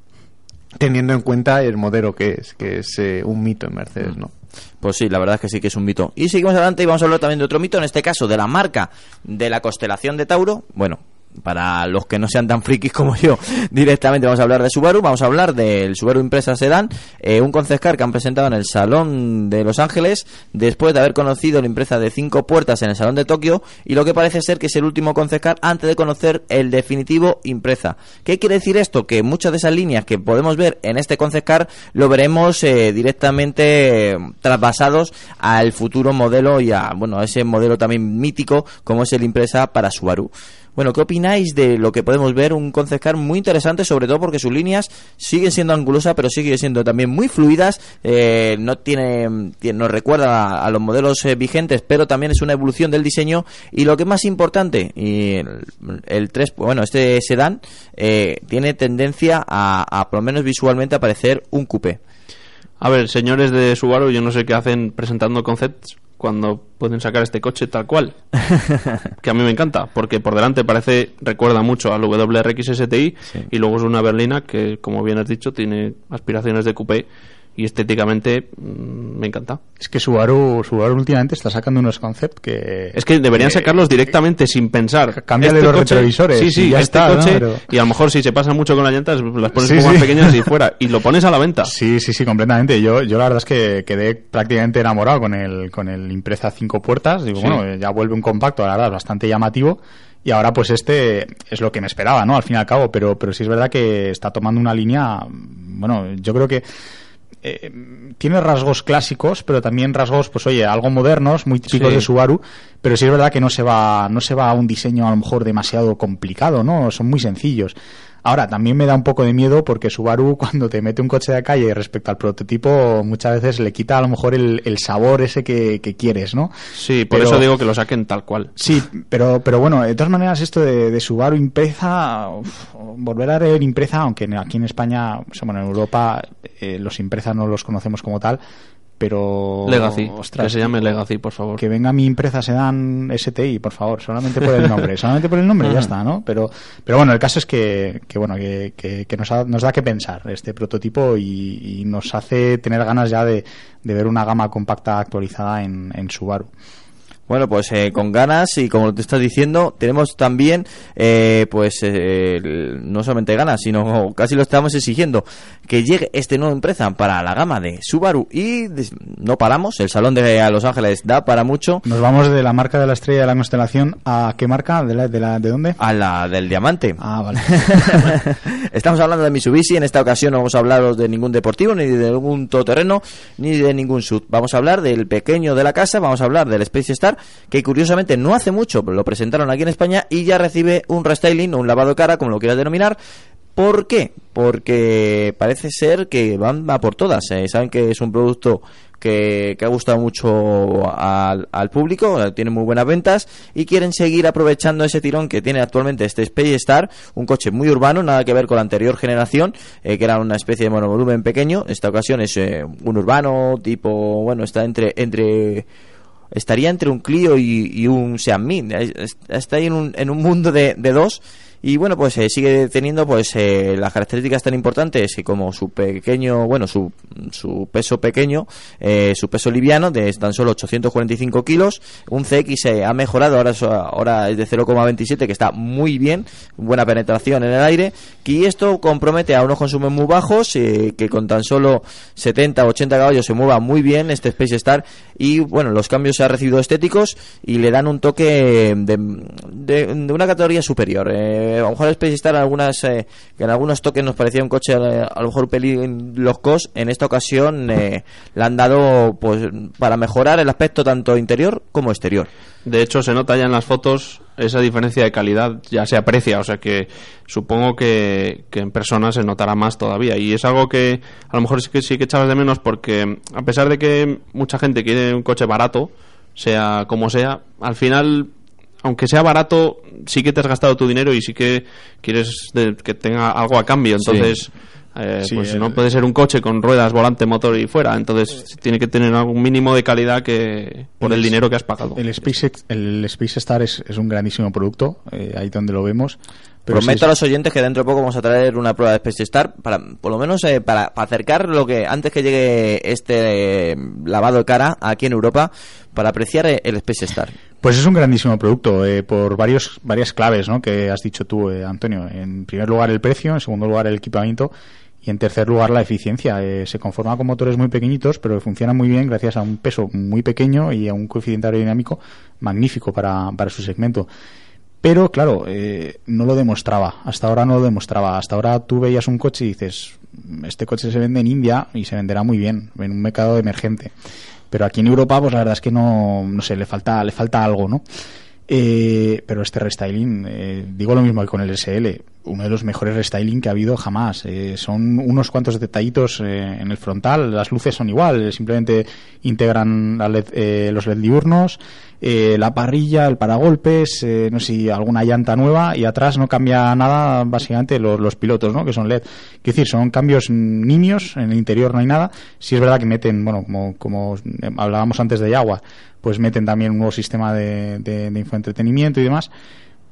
Speaker 7: Teniendo en cuenta el modelo que es, que es eh, un mito en Mercedes, ¿no?
Speaker 4: Pues sí, la verdad es que sí que es un mito. Y seguimos adelante y vamos a hablar también de otro mito, en este caso de la marca de la constelación de Tauro. Bueno, para los que no sean tan frikis como yo, (laughs) directamente vamos a hablar de Subaru, vamos a hablar del Subaru Impresa Sedan, eh, un concept car que han presentado en el Salón de Los Ángeles, después de haber conocido la impresa de cinco puertas en el Salón de Tokio, y lo que parece ser que es el último concept car antes de conocer el definitivo Impresa. ¿Qué quiere decir esto? Que muchas de esas líneas que podemos ver en este concept car lo veremos eh, directamente eh, trasvasados al futuro modelo y a, bueno, a ese modelo también mítico como es el Impresa para Subaru. Bueno, ¿qué opináis de lo que podemos ver? Un concept car muy interesante, sobre todo porque sus líneas siguen siendo angulosas, pero siguen siendo también muy fluidas. eh, no tiene, nos recuerda a, a los modelos eh, vigentes, pero también es una evolución del diseño. Y lo que es más importante, y el, el 3, bueno, este sedán eh, tiene tendencia a, a, por lo menos visualmente, a parecer un coupé.
Speaker 6: A ver, señores de Subaru, yo no sé qué hacen presentando concepts cuando pueden sacar este coche tal cual. (laughs) que a mí me encanta, porque por delante parece, recuerda mucho al WRX STI y luego es una berlina que, como bien has dicho, tiene aspiraciones de coupé y estéticamente mm, me encanta.
Speaker 5: Es que Subaru, Subaru últimamente está sacando unos conceptos que...
Speaker 6: Es que deberían sacarlos directamente sin pensar. Este
Speaker 5: cámbiale los retrovisores
Speaker 6: Sí, sí,
Speaker 5: y ya
Speaker 6: este
Speaker 5: está, ¿no?
Speaker 6: coche.
Speaker 5: Pero-
Speaker 6: Y a lo mejor si se pasa mucho con las llantas, las pones
Speaker 5: Sí,
Speaker 6: un poco más pequeñas y fuera. Y lo pones a la venta.
Speaker 5: Sí, sí, sí, completamente. Yo, yo la verdad es que quedé prácticamente enamorado con el, con el Impreza cinco puertas. Digo,
Speaker 6: Sí.
Speaker 5: bueno, ya vuelve un compacto, la verdad, bastante llamativo. Y ahora, pues este es lo que me esperaba, ¿no? Al fin y al cabo. Pero, pero sí es verdad que está tomando una línea, bueno, yo creo que eh, tiene rasgos clásicos, pero también rasgos, pues oye, algo modernos, muy típicos
Speaker 6: Sí.
Speaker 5: de Subaru, pero sí es verdad que no se va, no se va a un diseño a lo mejor demasiado complicado, ¿no? Son muy sencillos. Ahora, también me da un poco de miedo porque Subaru (laughs) cuando te mete un coche de calle respecto al prototipo muchas veces le quita a lo mejor el, el sabor ese que, que quieres, ¿no?
Speaker 6: Sí, por
Speaker 5: Pero-
Speaker 6: eso digo que lo saquen tal cual.
Speaker 5: Sí, pero, pero bueno, de todas maneras esto de, de Subaru Impreza, uf, volver a ver Impreza, aunque aquí en España, bueno, en Europa eh, los Impreza no los conocemos como tal, pero...
Speaker 6: Legacy.
Speaker 5: ostras,
Speaker 6: que se llame Legacy, por favor.
Speaker 5: que venga mi Impreza Sedan STI, por favor, solamente por el nombre, (laughs) solamente por el nombre ya está, ¿no? Pero, pero bueno, el caso es que, que bueno, que, que- que nos, ha- nos da que pensar este prototipo y, y nos hace tener ganas ya de, de ver una gama compacta actualizada en, en Subaru.
Speaker 4: Bueno, pues eh, con ganas y como te estás diciendo, tenemos también, eh, pues eh, no solamente ganas, sino (laughs) casi lo estamos exigiendo, que llegue este nuevo empresa para la gama de Subaru y no paramos, el salón de Los Ángeles da para mucho
Speaker 5: Nos vamos de la marca de la estrella de la constelación a qué marca, de la, de, la, de dónde?
Speaker 4: a la del diamante.
Speaker 5: Ah, vale. (laughs)
Speaker 4: Estamos hablando de Mitsubishi, en esta ocasión no vamos a hablaros de ningún deportivo, ni de ningún todoterreno, ni de ningún sud. Vamos a hablar del pequeño de la casa, vamos a hablar del Space Star, que curiosamente no hace mucho lo presentaron aquí en España y ya recibe un restyling o un lavado de cara, como lo quieras denominar. ¿Por qué? Porque parece ser que van a por todas. eh. Saben que es un producto que, que ha gustado mucho al, público, tiene muy buenas ventas y quieren seguir aprovechando ese tirón que tiene actualmente este Space Star, un coche muy urbano, nada que ver con la anterior generación, eh, que era una especie de monovolumen pequeño. Esta ocasión es eh, un urbano tipo, bueno, está entre entre estaría entre un Clio y, un Seat es- Está ahí en un, en un mundo de, de dos. Y bueno, pues eh, sigue teniendo pues eh, las características tan importantes que como su pequeño, bueno, su, su peso pequeño, eh, su peso liviano de tan solo 845 kilos, un CX eh, ha mejorado, ahora, es- ahora es de 0,27 que está muy bien, buena penetración en el aire, y esto compromete a unos consumos muy bajos, eh, que con tan solo 70 80 caballos se mueva muy bien este Space Star. Y bueno, los cambios se han recibido estéticos y le dan un toque de, de- de una categoría superior. Eh, a lo mejor el Space Star en algunas eh, que en algunos toques nos parecía un coche eh, a lo mejor un pelín los cos, en esta ocasión eh, le han dado pues para mejorar el aspecto tanto interior como exterior.
Speaker 6: De hecho, se nota ya en las fotos esa diferencia de calidad, ya se aprecia, o sea que supongo que, que en persona se notará más todavía. Y es algo que a lo mejor sí que, sí que echabas de menos porque a pesar de que mucha gente quiere un coche barato, sea como sea, al final, aunque sea barato, sí que te has gastado tu dinero y sí que quieres de- que tenga algo a cambio.
Speaker 4: Sí.
Speaker 6: Entonces... eh,
Speaker 5: Sí,
Speaker 6: pues
Speaker 5: el-
Speaker 6: no puede ser un coche con ruedas, volante, motor y fuera. Entonces tiene que tener algún mínimo de calidad que por el
Speaker 5: El-
Speaker 6: dinero que has pagado.
Speaker 5: El Space, el Space Star es, es un grandísimo producto, eh, ahí donde lo vemos. Pero
Speaker 4: Prometo
Speaker 5: sí
Speaker 4: a los oyentes que dentro de poco vamos a traer una prueba de Space Star para, por lo menos, eh, para, para acercar lo que antes que llegue este eh, lavado de cara aquí en Europa, para apreciar eh, el Space Star.
Speaker 5: Pues es un grandísimo producto eh, por varios, varias claves ¿no? que has dicho tú, eh, Antonio. En primer lugar el precio, en segundo lugar el equipamiento y en tercer lugar la eficiencia. Eh, se conforma con motores muy pequeñitos, pero funcionan muy bien gracias a un peso muy pequeño y a un coeficiente aerodinámico magnífico para, para su segmento. Pero claro, eh, no lo demostraba. Hasta ahora no lo demostraba. Hasta ahora tú veías un coche y dices, este coche se vende en India y se venderá muy bien, en un mercado emergente. Pero aquí en Europa, pues la verdad es que no, no sé, le falta, le falta algo, ¿no? Eh, pero este restyling, eh, digo lo mismo que con el SL, uno de los mejores restyling que ha habido jamás. Eh, son unos cuantos detallitos eh, en el frontal, las luces son igual, simplemente integran la LED, eh, los LED diurnos, eh, la parrilla, el paragolpes, eh, no sé si alguna llanta nueva y atrás no cambia nada, básicamente los, los pilotos, ¿no? Que son LED. Quiero decir, son cambios nimios, en el interior no hay nada. Si es verdad que meten, bueno, como, como hablábamos antes de Jaguar, pues meten también un nuevo sistema de, de, de infoentretenimiento y demás.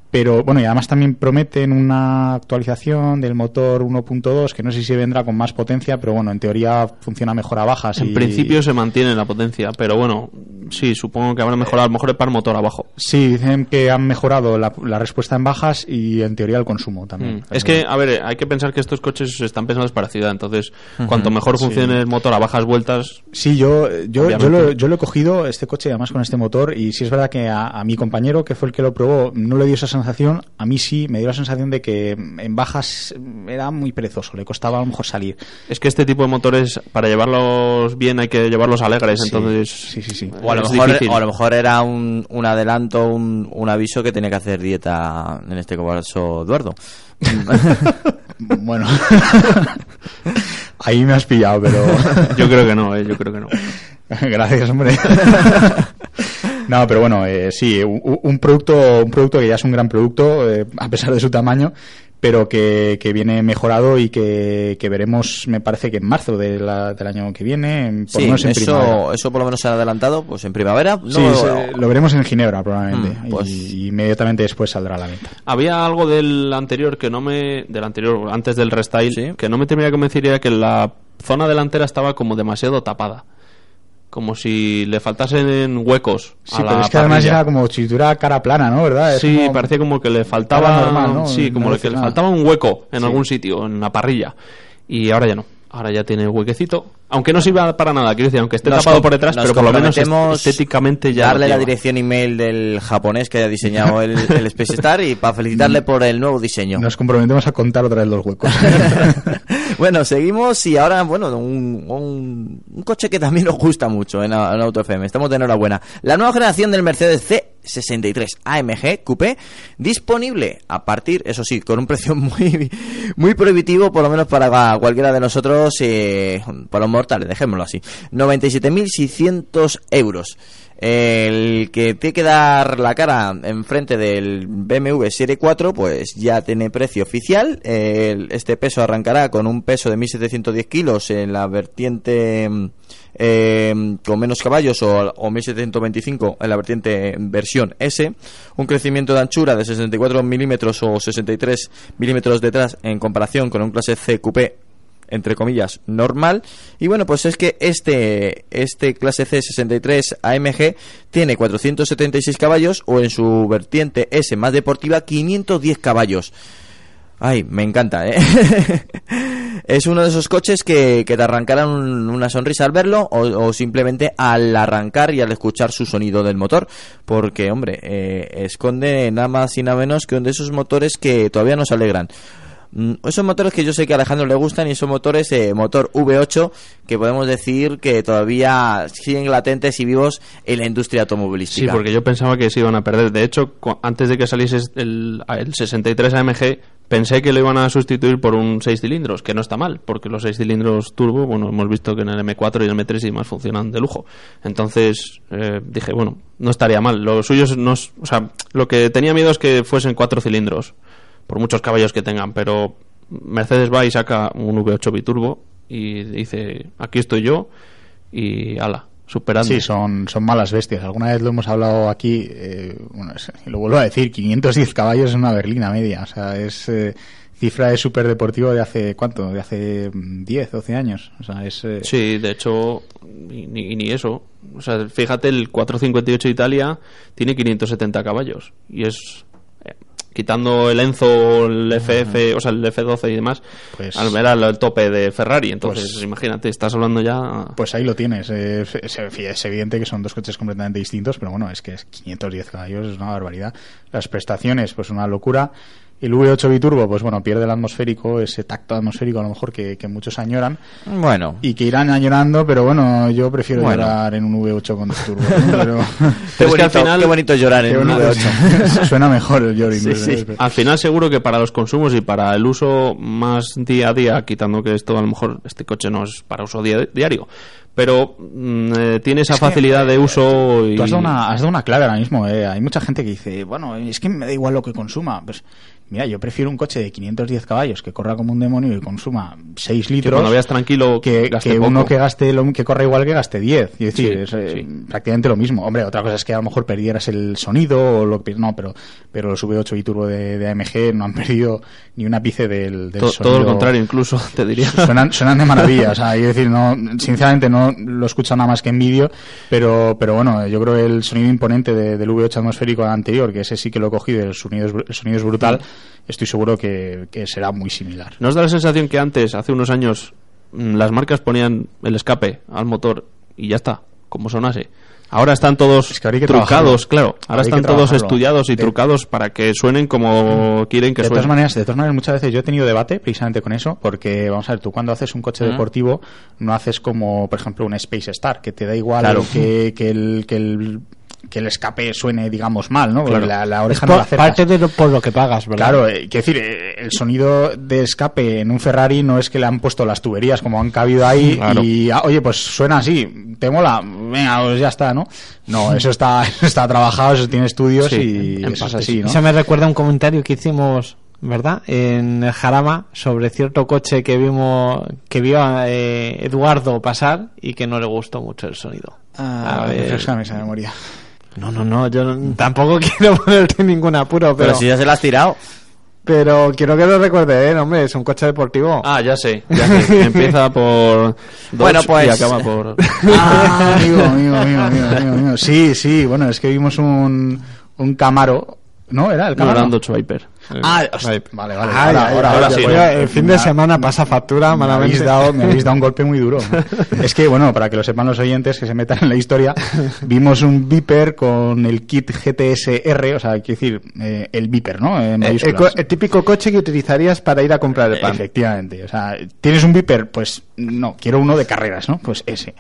Speaker 5: Pero bueno, y además también prometen una actualización del motor 1.2 que no sé si vendrá con más potencia, pero bueno, en teoría funciona mejor a bajas.
Speaker 6: En
Speaker 5: y-
Speaker 6: principio se mantiene la potencia, pero bueno, sí, supongo que habrá mejorado. A lo mejor para el motor abajo.
Speaker 5: Sí, dicen que han mejorado la, la respuesta en bajas y en teoría el consumo también.
Speaker 6: Mm. Es que, a ver, hay que pensar que estos coches están pensados para ciudad, entonces cuanto mejor funcione el motor a bajas vueltas,
Speaker 5: Sí, yo, yo, yo, lo, yo lo he cogido, este coche, además con este motor, y sí es verdad que a, a mi compañero, que fue el que lo probó, no le dio esa sensación, a mí sí, me dio la sensación de que en bajas era muy perezoso, le costaba a lo mejor salir.
Speaker 6: es que este tipo de motores, para llevarlos bien hay que llevarlos alegres,
Speaker 5: Sí,
Speaker 6: entonces...
Speaker 5: sí, sí, sí.
Speaker 4: O a lo mejor, o a lo mejor era un, un adelanto, un, un aviso que tenía que hacer dieta en este caso Eduardo. (laughs)
Speaker 5: Bueno, ahí me has pillado, pero
Speaker 6: Yo creo que no, eh, yo creo que no. (laughs)
Speaker 5: gracias, hombre. (laughs) (laughs) No, pero bueno, eh, sí, un, un producto, un producto que ya es un gran producto, eh, a pesar de su tamaño, pero que, que viene mejorado y que, que veremos, me parece que en marzo de la- del año que viene, en- por lo
Speaker 4: Sí,
Speaker 5: menos en primavera.
Speaker 4: eso, eso por lo menos se ha adelantado pues en primavera. No,
Speaker 5: Sí, se- lo veremos en Ginebra probablemente
Speaker 4: Mm, pues-
Speaker 5: y, y inmediatamente después saldrá a la venta.
Speaker 6: Había algo del anterior que no me... Del anterior, antes del restyle,
Speaker 4: Sí.
Speaker 6: que no me terminaba de convencer que la zona delantera estaba como demasiado tapada. Como si le faltasen huecos
Speaker 5: Sí,
Speaker 6: a la
Speaker 5: pero es que además
Speaker 6: parrilla.
Speaker 5: era como si tuviera cara plana, ¿no? ¿Verdad? Es
Speaker 6: Sí,
Speaker 5: como-
Speaker 6: parecía como que le faltaba
Speaker 5: normal, ¿no?
Speaker 6: sí, como
Speaker 5: No
Speaker 6: que le faltaba un hueco en
Speaker 5: Sí.
Speaker 6: algún sitio, en la parrilla. Y ahora ya no. Ahora ya tiene huequecito. Aunque no sirva para nada, quiero decir, aunque esté
Speaker 4: Nos
Speaker 6: tapado por detrás, pero por lo menos estéticamente ya.
Speaker 4: darle la dirección email del japonés que haya diseñado el, el (laughs) Space Star y para felicitarle por el nuevo diseño.
Speaker 5: Nos comprometemos a contar otra vez los huecos. (laughs)
Speaker 4: bueno, seguimos y ahora, bueno, un, un, coche que también nos gusta mucho en, en Auto FM. Estamos de enhorabuena. La nueva generación del Mercedes C63 AMG Coupé disponible a partir, eso sí, con un precio (laughs) muy, muy prohibitivo, por lo menos para cualquiera de nosotros, eh, para los mortales, dejémoslo así. 97.600 euros. El que tiene que dar la cara enfrente del BMW Serie 4, pues ya tiene precio oficial. Este peso arrancará con un peso de 1.710 kilos en la vertiente eh, con menos caballos o, o 1.725 en la vertiente versión S. Un crecimiento de anchura de 64 milímetros o 63 milímetros detrás en comparación con un clase C Coupé entre comillas, normal. Y bueno, pues es que este, este clase C63 AMG tiene 476 caballos o en su vertiente S más deportiva 510 caballos. Ay, me encanta, ¿eh? (laughs) es uno de esos coches que, que te arrancarán un- una sonrisa al verlo o, o simplemente al arrancar y al escuchar su sonido del motor. Porque, hombre, eh, esconde nada más y nada menos que uno de esos motores que todavía nos alegran. Mm, Esos motores que yo sé que a Alejandro le gustan y esos motores, eh, motor V8, que podemos decir que todavía siguen latentes y vivos en la industria
Speaker 6: Sí,
Speaker 4: automovilística.
Speaker 6: porque yo pensaba que se iban a perder. De hecho, antes de que saliese el, el 63 AMG, pensé que lo iban a sustituir por un 6 cilindros, que no está mal, porque los 6 cilindros turbo, bueno, hemos visto que en el M4 y el M3 y demás funcionan de lujo. Entonces, eh, dije, bueno, no estaría mal. Lo suyo no o sea, lo que tenía miedo es que fuesen 4 cilindros, por muchos caballos que tengan, pero Mercedes va y saca un V8 biturbo y dice, aquí estoy yo y ala, superando.
Speaker 5: Sí, son, son malas bestias. Alguna vez lo hemos hablado aquí, eh, bueno, es- y lo vuelvo a decir, 510 caballos es una berlina media. O sea, es eh, cifra de superdeportivo de hace, ¿cuánto? De hace mm, 10, 12 años. O sea, es... eh,
Speaker 6: Sí, de hecho, ni, ni, ni eso. O sea, fíjate, el 458 Italia tiene 570 caballos. Y es. Eh, quitando el Enzo, el FF, o sea, el F12 y demás,
Speaker 5: Pues-
Speaker 6: al ver al- el tope de Ferrari. Entonces,
Speaker 5: Pues-
Speaker 6: imagínate, estás hablando ya.
Speaker 5: Pues ahí lo tienes. eh, Es, es- es evidente que son dos coches completamente distintos, pero bueno, es que es 510 caballos, es una barbaridad. Las prestaciones, pues una locura. El V8 biturbo, pues bueno, pierde el atmosférico, ese tacto atmosférico a lo mejor que, que muchos añoran.
Speaker 4: Bueno,
Speaker 5: Y que irán añorando, pero bueno, yo prefiero
Speaker 4: Bueno.
Speaker 5: llorar en un V8 con turbo. (laughs) ¿no? Pero,
Speaker 6: Pero es que
Speaker 4: bonito,
Speaker 6: al final-
Speaker 4: qué bonito llorar en un
Speaker 5: bonito.
Speaker 4: V8. (laughs)
Speaker 5: Suena mejor el Yorin.
Speaker 4: Sí, sí.
Speaker 6: Al final seguro que para los consumos y para el uso más día a día, quitando que esto a lo mejor este coche no es para uso dia- diario, pero mm, eh, tiene esa facilidad de uso y
Speaker 5: Tú has dado, una, has dado una clave ahora mismo. eh. Hay mucha gente que dice, bueno, es que me da igual lo que consuma. Pues mira, yo prefiero un coche de 510 caballos que corra como un demonio y consuma 6
Speaker 6: que
Speaker 5: litros.
Speaker 6: cuando veas tranquilo
Speaker 5: que,
Speaker 6: gaste
Speaker 5: que
Speaker 6: poco.
Speaker 5: uno que gaste lo, que corra igual que gaste 10. Es decir,
Speaker 6: Sí,
Speaker 5: es eh,
Speaker 6: sí.
Speaker 5: prácticamente lo mismo. Hombre, otra cosa es que a lo mejor perdieras el sonido o lo que no, pero pero los V8 y turbo de, de AMG no han (laughs) perdido ni un ápice del, del
Speaker 6: To-
Speaker 5: sonido.
Speaker 6: todo lo contrario incluso (laughs) te diría
Speaker 5: Suenan, suenan de (laughs) maravilla, o sea, es decir, no, sinceramente no lo he escuchado nada más que en vídeo, pero, pero bueno, yo creo que el sonido imponente de- del V8 atmosférico anterior, que ese sí que lo he cogido, el sonido es, el sonido es brutal, estoy seguro que, que será muy similar.
Speaker 6: ¿No os da la sensación que antes, hace unos años, mm, las marcas ponían el escape al motor y ya está, como sonase? Ahora están todos
Speaker 5: Es que habría que
Speaker 6: trucados, claro. Ahora están todos estudiados y
Speaker 5: De-
Speaker 6: trucados para que suenen como quieren que
Speaker 5: de todas
Speaker 6: suenen.
Speaker 5: maneras, de todas maneras, muchas veces yo he tenido debate precisamente con eso, porque vamos a ver, tú cuando haces un coche deportivo no haces como, por ejemplo, un Space Star, que te da igual
Speaker 6: Claro.
Speaker 5: que, que el, que el que el escape suene, digamos, mal, ¿no?
Speaker 6: Claro.
Speaker 5: La, la oreja
Speaker 7: Es
Speaker 5: no
Speaker 7: por-
Speaker 5: la acercas.
Speaker 7: parte de lo, por lo que pagas, ¿verdad?
Speaker 5: Claro, eh, quiero decir, eh, el sonido de escape en un Ferrari no es que le han puesto las tuberías como han cabido ahí
Speaker 6: Claro.
Speaker 5: y, ah, oye, pues suena así, ¿te mola? Venga, pues ya está, ¿no? No, eso está, eso (laughs) está trabajado, eso tiene estudios
Speaker 6: Sí,
Speaker 5: y eso es así,
Speaker 6: sí.
Speaker 5: ¿no?
Speaker 7: Eso me recuerda a un comentario que hicimos, ¿verdad? En el Jarama sobre cierto coche que vimos que vio a eh, Eduardo pasar y que no le gustó mucho el sonido.
Speaker 5: Ah,
Speaker 7: A ver.
Speaker 5: refrescame esa memoria.
Speaker 7: No, no, no, yo no- tampoco (laughs) quiero ponerte ningún apuro,
Speaker 4: Pero
Speaker 7: pero,
Speaker 4: si ya se la has tirado.
Speaker 7: pero quiero que lo recuerde, ¿eh? Hombre, es un coche deportivo.
Speaker 6: Ah, ya sé. Ya (laughs) sé. Empieza por Dodge
Speaker 4: Bueno, pues-
Speaker 6: y acaba por... (laughs)
Speaker 5: Ah, amigo, amigo, amigo, amigo, amigo, amigo. Sí, sí, bueno, es que vimos un, un Camaro, ¿no? ¿Era el
Speaker 6: No,
Speaker 5: Camaro?
Speaker 6: era un Dodge Viper.
Speaker 5: Ah, vale, vale.
Speaker 7: Ay,
Speaker 5: ahora, ahora, ahora
Speaker 6: sí,
Speaker 7: el fin de semana pasa factura
Speaker 5: me habéis, dado, me habéis dado un (laughs) golpe muy duro. es que, bueno, para que lo sepan los oyentes que se metan en la historia, vimos un Viper con el kit GTS-R, o sea, quiero decir, eh, el Viper, ¿no? En
Speaker 7: Eh, el, co- el típico coche que utilizarías para ir a comprar el pan.
Speaker 5: Efectivamente, o sea, ¿tienes un Viper? Pues no, quiero uno de carreras, ¿no? Pues ese.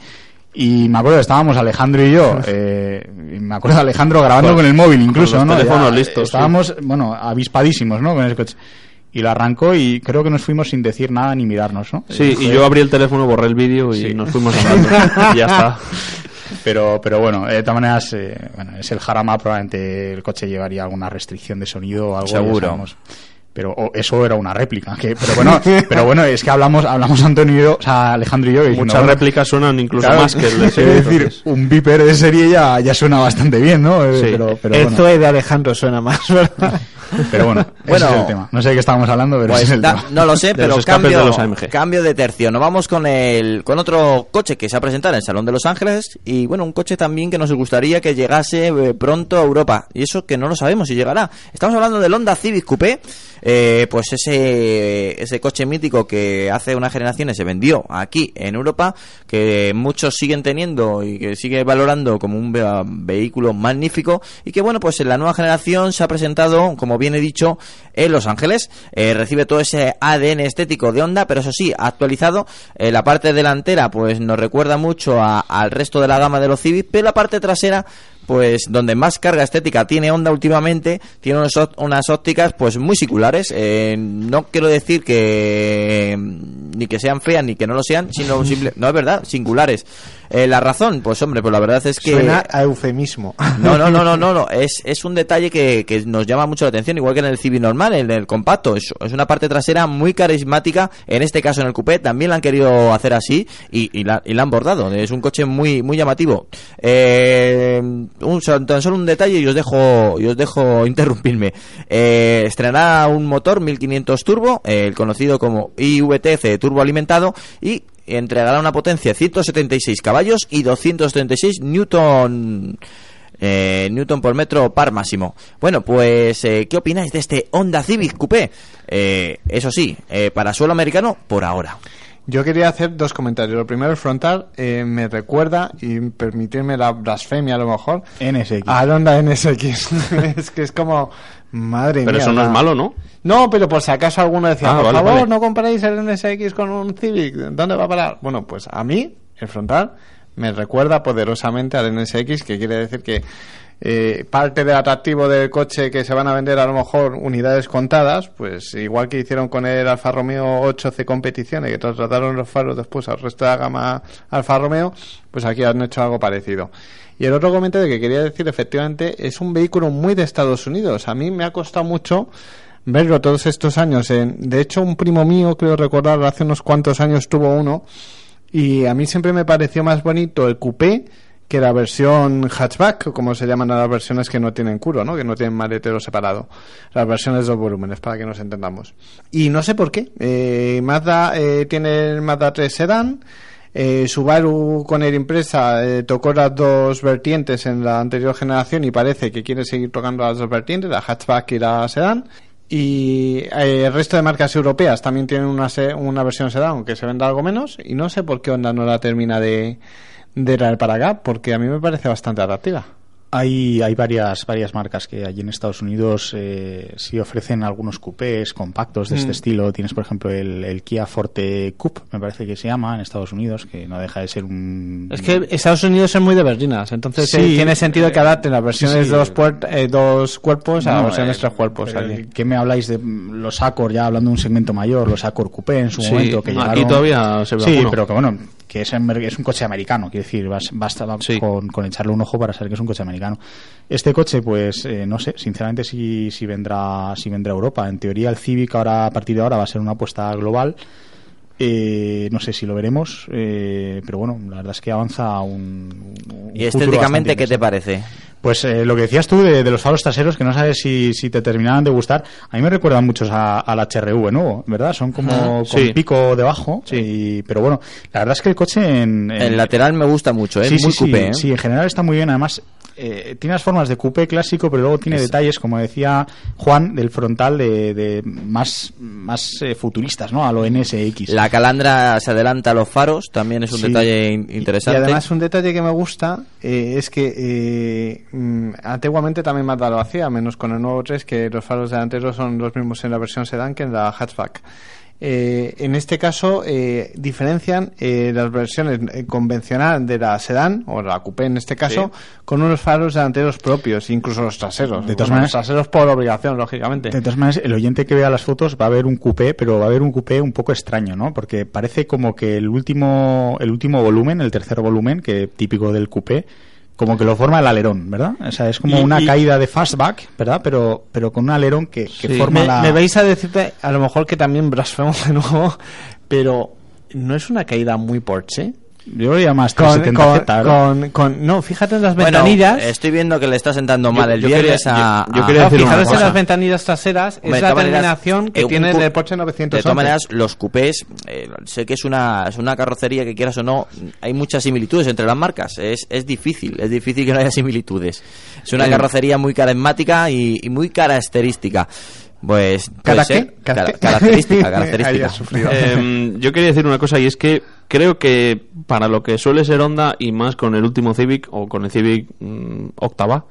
Speaker 5: Y me acuerdo, estábamos Alejandro y yo, (laughs) eh, y me acuerdo Alejandro grabando
Speaker 6: Con-
Speaker 5: con, el móvil incluso,
Speaker 6: con los
Speaker 5: ¿no?
Speaker 6: teléfonos
Speaker 5: Ya
Speaker 6: listos,
Speaker 5: Estábamos, bueno, avispadísimos, ¿no? Con ese coche. Y lo arrancó y creo que nos fuimos sin decir nada ni mirarnos, ¿no?
Speaker 6: Sí, y yo abrí el teléfono, borré el vídeo y
Speaker 5: Sí.
Speaker 6: nos fuimos hablando. (laughs) y ya está.
Speaker 5: Pero, pero bueno, de todas maneras, eh, bueno, es el Jarama, probablemente el coche llevaría alguna restricción de sonido o algo.
Speaker 4: Seguro.
Speaker 5: Pero o eso era una réplica. Que, pero bueno, (laughs) pero bueno, es que hablamos, hablamos Antonio y yo, o sea, Alejandro y yo. y diciendo,
Speaker 6: Muchas
Speaker 5: bueno,
Speaker 6: réplicas suenan incluso
Speaker 5: claro,
Speaker 6: más que el de (laughs)
Speaker 5: es
Speaker 6: ese,
Speaker 5: decir,
Speaker 6: entonces.
Speaker 5: un Viper de serie ya, ya suena bastante bien, ¿no? Eh,
Speaker 6: Sí.
Speaker 5: Pero, pero
Speaker 7: el
Speaker 5: bueno,
Speaker 7: Zoe de Alejandro suena más, (laughs) ¿verdad?
Speaker 5: Pero bueno,
Speaker 4: Bueno. (laughs)
Speaker 5: ese es el tema. No sé de qué estábamos hablando, pero
Speaker 4: Pues
Speaker 5: ese es el
Speaker 4: da-
Speaker 5: tema.
Speaker 4: no lo (laughs) sé,
Speaker 6: De
Speaker 4: pero
Speaker 6: los
Speaker 4: cambio,
Speaker 6: de los AMG.
Speaker 4: cambio de tercio. Nos vamos con el con otro coche que se ha presentado en el Salón de Los Ángeles y bueno, un coche también que nos gustaría que llegase eh, pronto a Europa. Y eso que no lo sabemos si llegará. Estamos hablando del Honda Civic Coupé, eh, pues ese ese coche mítico que hace unas generaciones se vendió aquí en Europa, que muchos siguen teniendo y que sigue valorando como un ve- vehículo magnífico y que bueno, pues en la nueva generación se ha presentado, como bien he dicho, en Los Ángeles. Eh, recibe todo ese ADN estético de Honda, pero eso sí, actualizado. Eh, la parte delantera, pues nos recuerda mucho a- al resto de la gama de los Civic, pero la parte trasera, pues donde más carga estética tiene Honda últimamente, tiene unos unas ópticas pues muy singulares. Eh, no quiero decir que ni que sean feas ni que no lo sean, sino simple, no es verdad, singulares. Eh, la razón, pues hombre, pues la verdad es que
Speaker 7: Suena a eufemismo.
Speaker 4: no, no, no, no, no, no. (laughs) Es, es un detalle que, que nos llama mucho la atención, igual que en el Civic normal, en el compacto. Es, es una parte trasera muy carismática. En este caso, en el coupé, también la han querido hacer así y, y, la, y la han bordado. Es un coche muy, muy llamativo. Eh, un, tan solo un detalle y os dejo, y os dejo (laughs) interrumpirme. Eh, estrenará un motor 1500 turbo, el conocido como IVTC turbo alimentado y entregará una potencia de 176 caballos y 236 newton eh, newton por metro par máximo. Bueno, pues eh, ¿qué opináis de este Honda Civic Coupé? Eh, eso sí, eh, para suelo americano por ahora.
Speaker 7: Yo quería hacer dos comentarios. Lo primero, el frontal eh, me recuerda, y permitirme la blasfemia a lo mejor,
Speaker 5: NSX.
Speaker 7: al Honda NSX. (laughs) es que es como, madre
Speaker 6: Pero
Speaker 7: mía.
Speaker 6: eso no es malo, ¿no?
Speaker 7: No, pero por si acaso alguno decía,
Speaker 6: Ah,
Speaker 7: por
Speaker 6: vale,
Speaker 7: favor,
Speaker 6: vale.
Speaker 7: no comparéis el NSX con un Civic, ¿dónde va a parar? Bueno, pues a mí, el frontal, me recuerda poderosamente al NSX, que quiere decir que eh, parte del atractivo del coche que se van a vender a lo mejor unidades contadas, pues igual que hicieron con el Alfa Romeo 8C competiciones, que trasladaron los faros después al resto de la gama Alfa Romeo, pues aquí han hecho algo parecido. Y el otro comentario que quería decir, efectivamente, es un vehículo muy de Estados Unidos. A mí me ha costado mucho verlo todos estos años. De hecho, un primo mío, creo recordar, hace unos cuantos años tuvo uno. Y a mí siempre me pareció más bonito el coupé que la versión hatchback, como se llaman a las versiones que no tienen curo, ¿no? que no tienen maletero separado. Las versiones dos volúmenes, para que nos entendamos. Y no sé por qué. Eh, Mazda eh, tiene el Mazda 3 Sedan. Eh, Subaru con el Impresa eh, tocó las dos vertientes en la anterior generación y parece que quiere seguir tocando las dos vertientes, la hatchback y la sedán. Y eh, el resto de marcas europeas también tienen una, una versión sedán, aunque se venda algo menos. Y no sé por qué Honda no la termina de, de traer para acá, porque a mí me parece bastante atractiva.
Speaker 5: Hay, hay varias, varias marcas que allí en Estados Unidos eh, sí ofrecen algunos coupés compactos de este
Speaker 7: Mm.
Speaker 5: estilo. Tienes, por ejemplo, el, el Kia Forte Coupe, me parece que se llama en Estados Unidos, que no deja de ser un...
Speaker 7: Es que Estados Unidos es muy de berlinas, entonces
Speaker 5: Sí,
Speaker 7: eh, tiene sentido que adapten las versiones
Speaker 5: sí.
Speaker 7: de dos, eh, dos cuerpos a
Speaker 5: No,
Speaker 7: las versiones
Speaker 5: eh,
Speaker 7: tres cuerpos. allí.
Speaker 5: ¿Qué me habláis de los Accord, ya hablando de un segmento mayor, los Accord Coupé en su
Speaker 6: Sí,
Speaker 5: momento? que
Speaker 6: aquí
Speaker 5: llegaron-
Speaker 6: todavía se ve
Speaker 5: Sí,
Speaker 6: alguno.
Speaker 5: pero que bueno, que es, es un coche americano, quiero decir, bas- basta
Speaker 6: Sí.
Speaker 5: con, con echarle un ojo para saber que es un coche americano. Este coche, pues, eh, no sé, sinceramente si, si vendrá si vendrá a Europa. En teoría el Civic ahora, a partir de ahora, va a ser una apuesta global. Eh, no sé si lo veremos, eh, pero bueno, la verdad es que avanza un, un
Speaker 4: ¿Y estéticamente qué te parece?
Speaker 5: Pues eh, lo que decías tú de, de los faros traseros, que no sabes si, si te terminaban de gustar, a mí me recuerdan muchos a- al HRV nuevo, ¿verdad? Son como con
Speaker 6: sí.
Speaker 5: pico debajo, y- pero bueno, la verdad es que el coche en... en-
Speaker 4: El lateral me gusta mucho, ¿eh?
Speaker 5: Sí,
Speaker 4: muy
Speaker 5: sí, sí,
Speaker 4: coupé, ¿eh?
Speaker 5: sí, en general está muy bien, además eh, tiene las formas de coupé clásico, pero luego tiene detalles, como decía Juan, del frontal de, de más, más eh, futuristas, ¿no? A lo NSX.
Speaker 4: La calandra se adelanta a los faros, también es un
Speaker 5: Sí.
Speaker 4: detalle in-
Speaker 7: Y
Speaker 4: interesante.
Speaker 7: además un detalle que me gusta eh, es que eh, mm, antiguamente también Mazda lo hacía, menos con el nuevo 3, que los faros delanteros son los mismos en la versión sedán que en la hatchback. Eh, en este caso eh, diferencian eh, las versiones eh, convencional de la sedán o la coupé en este caso con unos faros delanteros propios, incluso los traseros.
Speaker 5: De todas maneras-
Speaker 7: los traseros por obligación, lógicamente.
Speaker 5: De todas maneras, el oyente que vea las fotos va a ver un coupé, pero va a ver un coupé un poco extraño, ¿no? Porque parece como que el último, el último volumen, el tercer volumen, que típico del coupé, como que lo forma el alerón, ¿verdad? O sea, es como
Speaker 7: Y-
Speaker 5: una
Speaker 7: y-
Speaker 5: caída de fastback, ¿verdad? Pero, pero con un alerón que, que
Speaker 6: Sí.
Speaker 5: forma
Speaker 7: me,
Speaker 5: la...
Speaker 7: me vais a decirte, a lo mejor que también blasfemo de nuevo, pero ¿no es una caída muy Porsche?
Speaker 5: Yo lo llamo más
Speaker 7: Con,
Speaker 5: 370Z,
Speaker 7: con,
Speaker 5: ¿verdad?
Speaker 7: con- con- no, fíjate en las
Speaker 4: Bueno,
Speaker 7: ventanillas.
Speaker 4: estoy viendo que le está sentando mal el
Speaker 6: yo
Speaker 4: viernes
Speaker 6: quería-
Speaker 4: a...
Speaker 6: yo- yo
Speaker 4: a-
Speaker 6: quería
Speaker 7: no,
Speaker 6: decir una
Speaker 7: fijaros en las ventanillas traseras,
Speaker 4: Hombre,
Speaker 7: es la
Speaker 4: maneras,
Speaker 7: terminación que
Speaker 4: eh, un
Speaker 7: tiene el Porsche 911.
Speaker 4: De todas maneras, los coupés, eh, sé que es una, es una carrocería que quieras o no, hay muchas similitudes entre las marcas. Es, es difícil, es difícil que no haya similitudes. Es una carrocería muy carismática y, y muy característica. Pues, puede
Speaker 7: ¿Cara
Speaker 4: ser. (laughs) característica, (laughs) característica.
Speaker 6: Em, (laughs) yo quería decir una cosa y es que creo que para lo que suele ser Honda y más con el último Civic o con el Civic mm, octava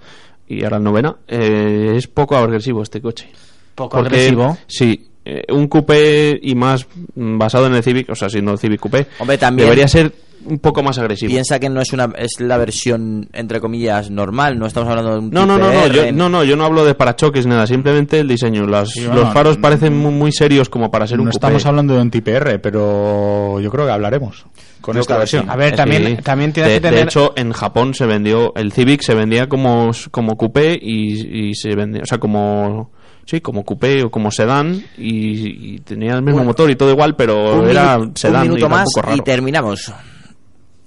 Speaker 6: y ahora el novena eh, es poco agresivo este coche.
Speaker 7: Poco
Speaker 6: Porque,
Speaker 7: agresivo.
Speaker 6: Sí, eh, un coupé y más basado en el Civic, o sea, siendo el Civic coupé,
Speaker 4: Hombre, también-
Speaker 6: debería ser un poco más agresivo.
Speaker 4: Piensa que no es una es la versión entre comillas normal, no estamos hablando de un
Speaker 6: No, no, no, no, yo, no, no, yo no hablo de parachoques, nada, simplemente el diseño. Las-
Speaker 5: Sí, bueno,
Speaker 6: los faros parecen muy, muy serios como para ser un
Speaker 5: No
Speaker 6: coupé.
Speaker 5: estamos hablando de un TPR, pero yo creo que hablaremos con
Speaker 4: Yo
Speaker 5: esta
Speaker 4: que
Speaker 5: versión.
Speaker 4: sí.
Speaker 7: A ver, también,
Speaker 6: sí.
Speaker 7: también tienes
Speaker 6: de,
Speaker 7: que tener...
Speaker 6: de hecho, en Japón se vendió, el Civic se vendía como, como coupé y, y se vendía, o sea, como, sí, como coupé o como sedán y, y tenía el mismo
Speaker 4: Bueno,
Speaker 6: motor y todo igual, pero era
Speaker 4: minu-
Speaker 6: sedán
Speaker 4: un minuto más
Speaker 6: poco
Speaker 4: y
Speaker 6: raro.
Speaker 4: terminamos.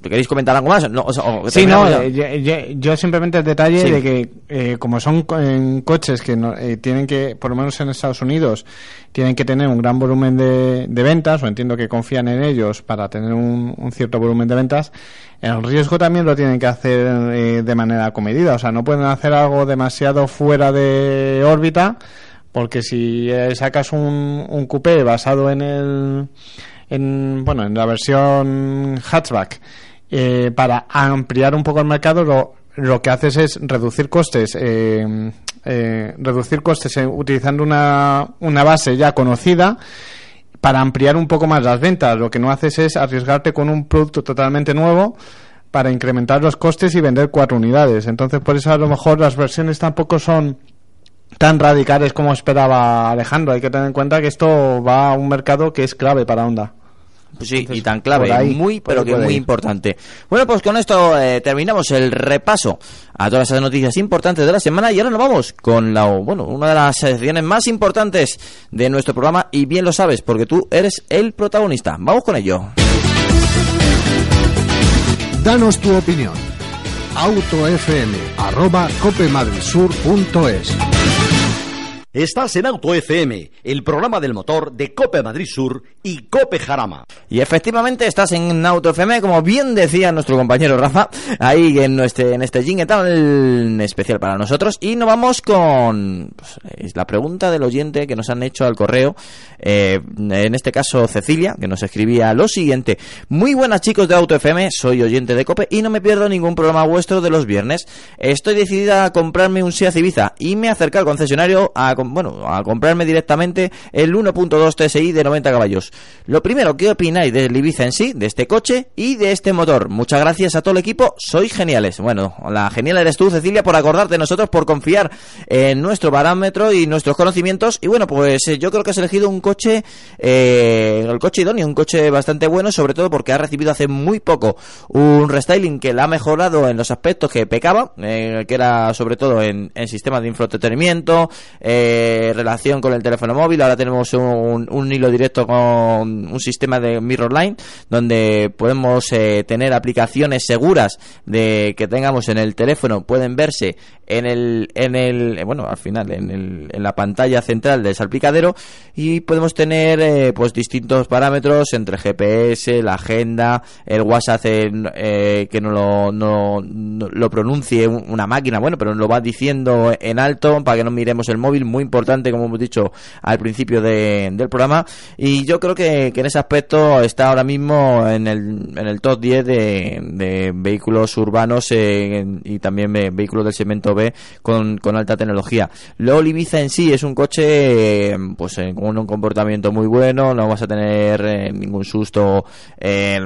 Speaker 4: ¿Queréis comentar algo más? No, o sea, o
Speaker 7: Sí, no, eh, yo, simplemente el detalle
Speaker 4: Sí.
Speaker 7: de que eh, como son co- en coches que no- eh, tienen que, por lo menos en Estados Unidos, tienen que tener un gran volumen de, de ventas, o entiendo que confían en ellos para tener un, un cierto volumen de ventas, el riesgo también lo tienen que hacer eh, de manera comedida, o sea, no pueden hacer algo demasiado fuera de órbita, porque si eh, sacas un, un coupé basado en el en bueno en la versión hatchback eh, para ampliar un poco el mercado lo, lo que haces es reducir costes eh, eh, reducir costes eh, utilizando una, una base ya conocida para ampliar un poco más las ventas lo que no haces es arriesgarte con un producto totalmente nuevo para incrementar los costes y vender cuatro unidades. Entonces, por eso a lo mejor las versiones tampoco son tan radicales como esperaba Alejandro. Hay que tener en cuenta que esto va a un mercado que es clave para Honda.
Speaker 4: Pues sí,
Speaker 7: Entonces,
Speaker 4: y tan clave,
Speaker 7: ahí,
Speaker 4: muy, pero que muy
Speaker 7: ir.
Speaker 4: importante. Bueno, pues con esto eh, terminamos el repaso a todas esas noticias importantes de la semana y ahora nos vamos con la, bueno, una de las secciones más importantes de nuestro programa y bien lo sabes porque tú eres el protagonista. Vamos con ello.
Speaker 8: Danos tu opinión. Autofm arroba copemadridsur.es
Speaker 9: Estás en Auto FM, el programa del motor de Cope Madrid Sur y Cope Jarama.
Speaker 4: Y efectivamente estás en Auto FM, como bien decía nuestro compañero Rafa, ahí en este, en este jingle tan especial para nosotros. Y nos vamos con pues, es la pregunta del oyente que nos han hecho al correo, eh, en este caso Cecilia, que nos escribía lo siguiente. Muy buenas chicos de Auto FM, soy oyente de Cope y no me pierdo ningún programa vuestro de los viernes. Estoy decidida a comprarme un Seat Ibiza y me acerqué al concesionario a, bueno, a comprarme directamente el 1.2 TSI de 90 caballos. Lo primero, ¿qué opináis del Ibiza en sí, de este coche y de este motor? Muchas gracias a todo el equipo, sois geniales. Bueno, la genial eres tú, Cecilia, por acordarte de nosotros, por confiar en nuestro parámetro y nuestros conocimientos. Y bueno, pues eh, yo creo que has elegido un coche, eh, el coche idóneo, un coche bastante bueno, sobre todo porque ha recibido hace muy poco un restyling que la ha mejorado en los aspectos que pecaba, eh, que era sobre todo en, sistemas de infoentretenimiento, eh, relación con el teléfono móvil. Ahora tenemos un, un hilo directo con un sistema de Mirrorline donde podemos eh, tener aplicaciones seguras de que tengamos en el teléfono, pueden verse en el, en el, bueno, al final en, el, en la pantalla central del salpicadero y podemos tener eh, pues distintos parámetros entre GPS, la agenda, el WhatsApp eh, eh, que no lo, no, lo pronuncie un- una máquina, bueno, pero lo va diciendo en alto para que no miremos el móvil, muy importante como hemos dicho al principio de- del programa. Y yo creo que, en ese aspecto está ahora mismo en el, en el top 10 de, vehículos urbanos en- y también ve- vehículos del segmento B con, con alta tecnología. Luego Ibiza en sí es un coche pues eh, con un comportamiento muy bueno, no vas a tener eh, ningún susto eh,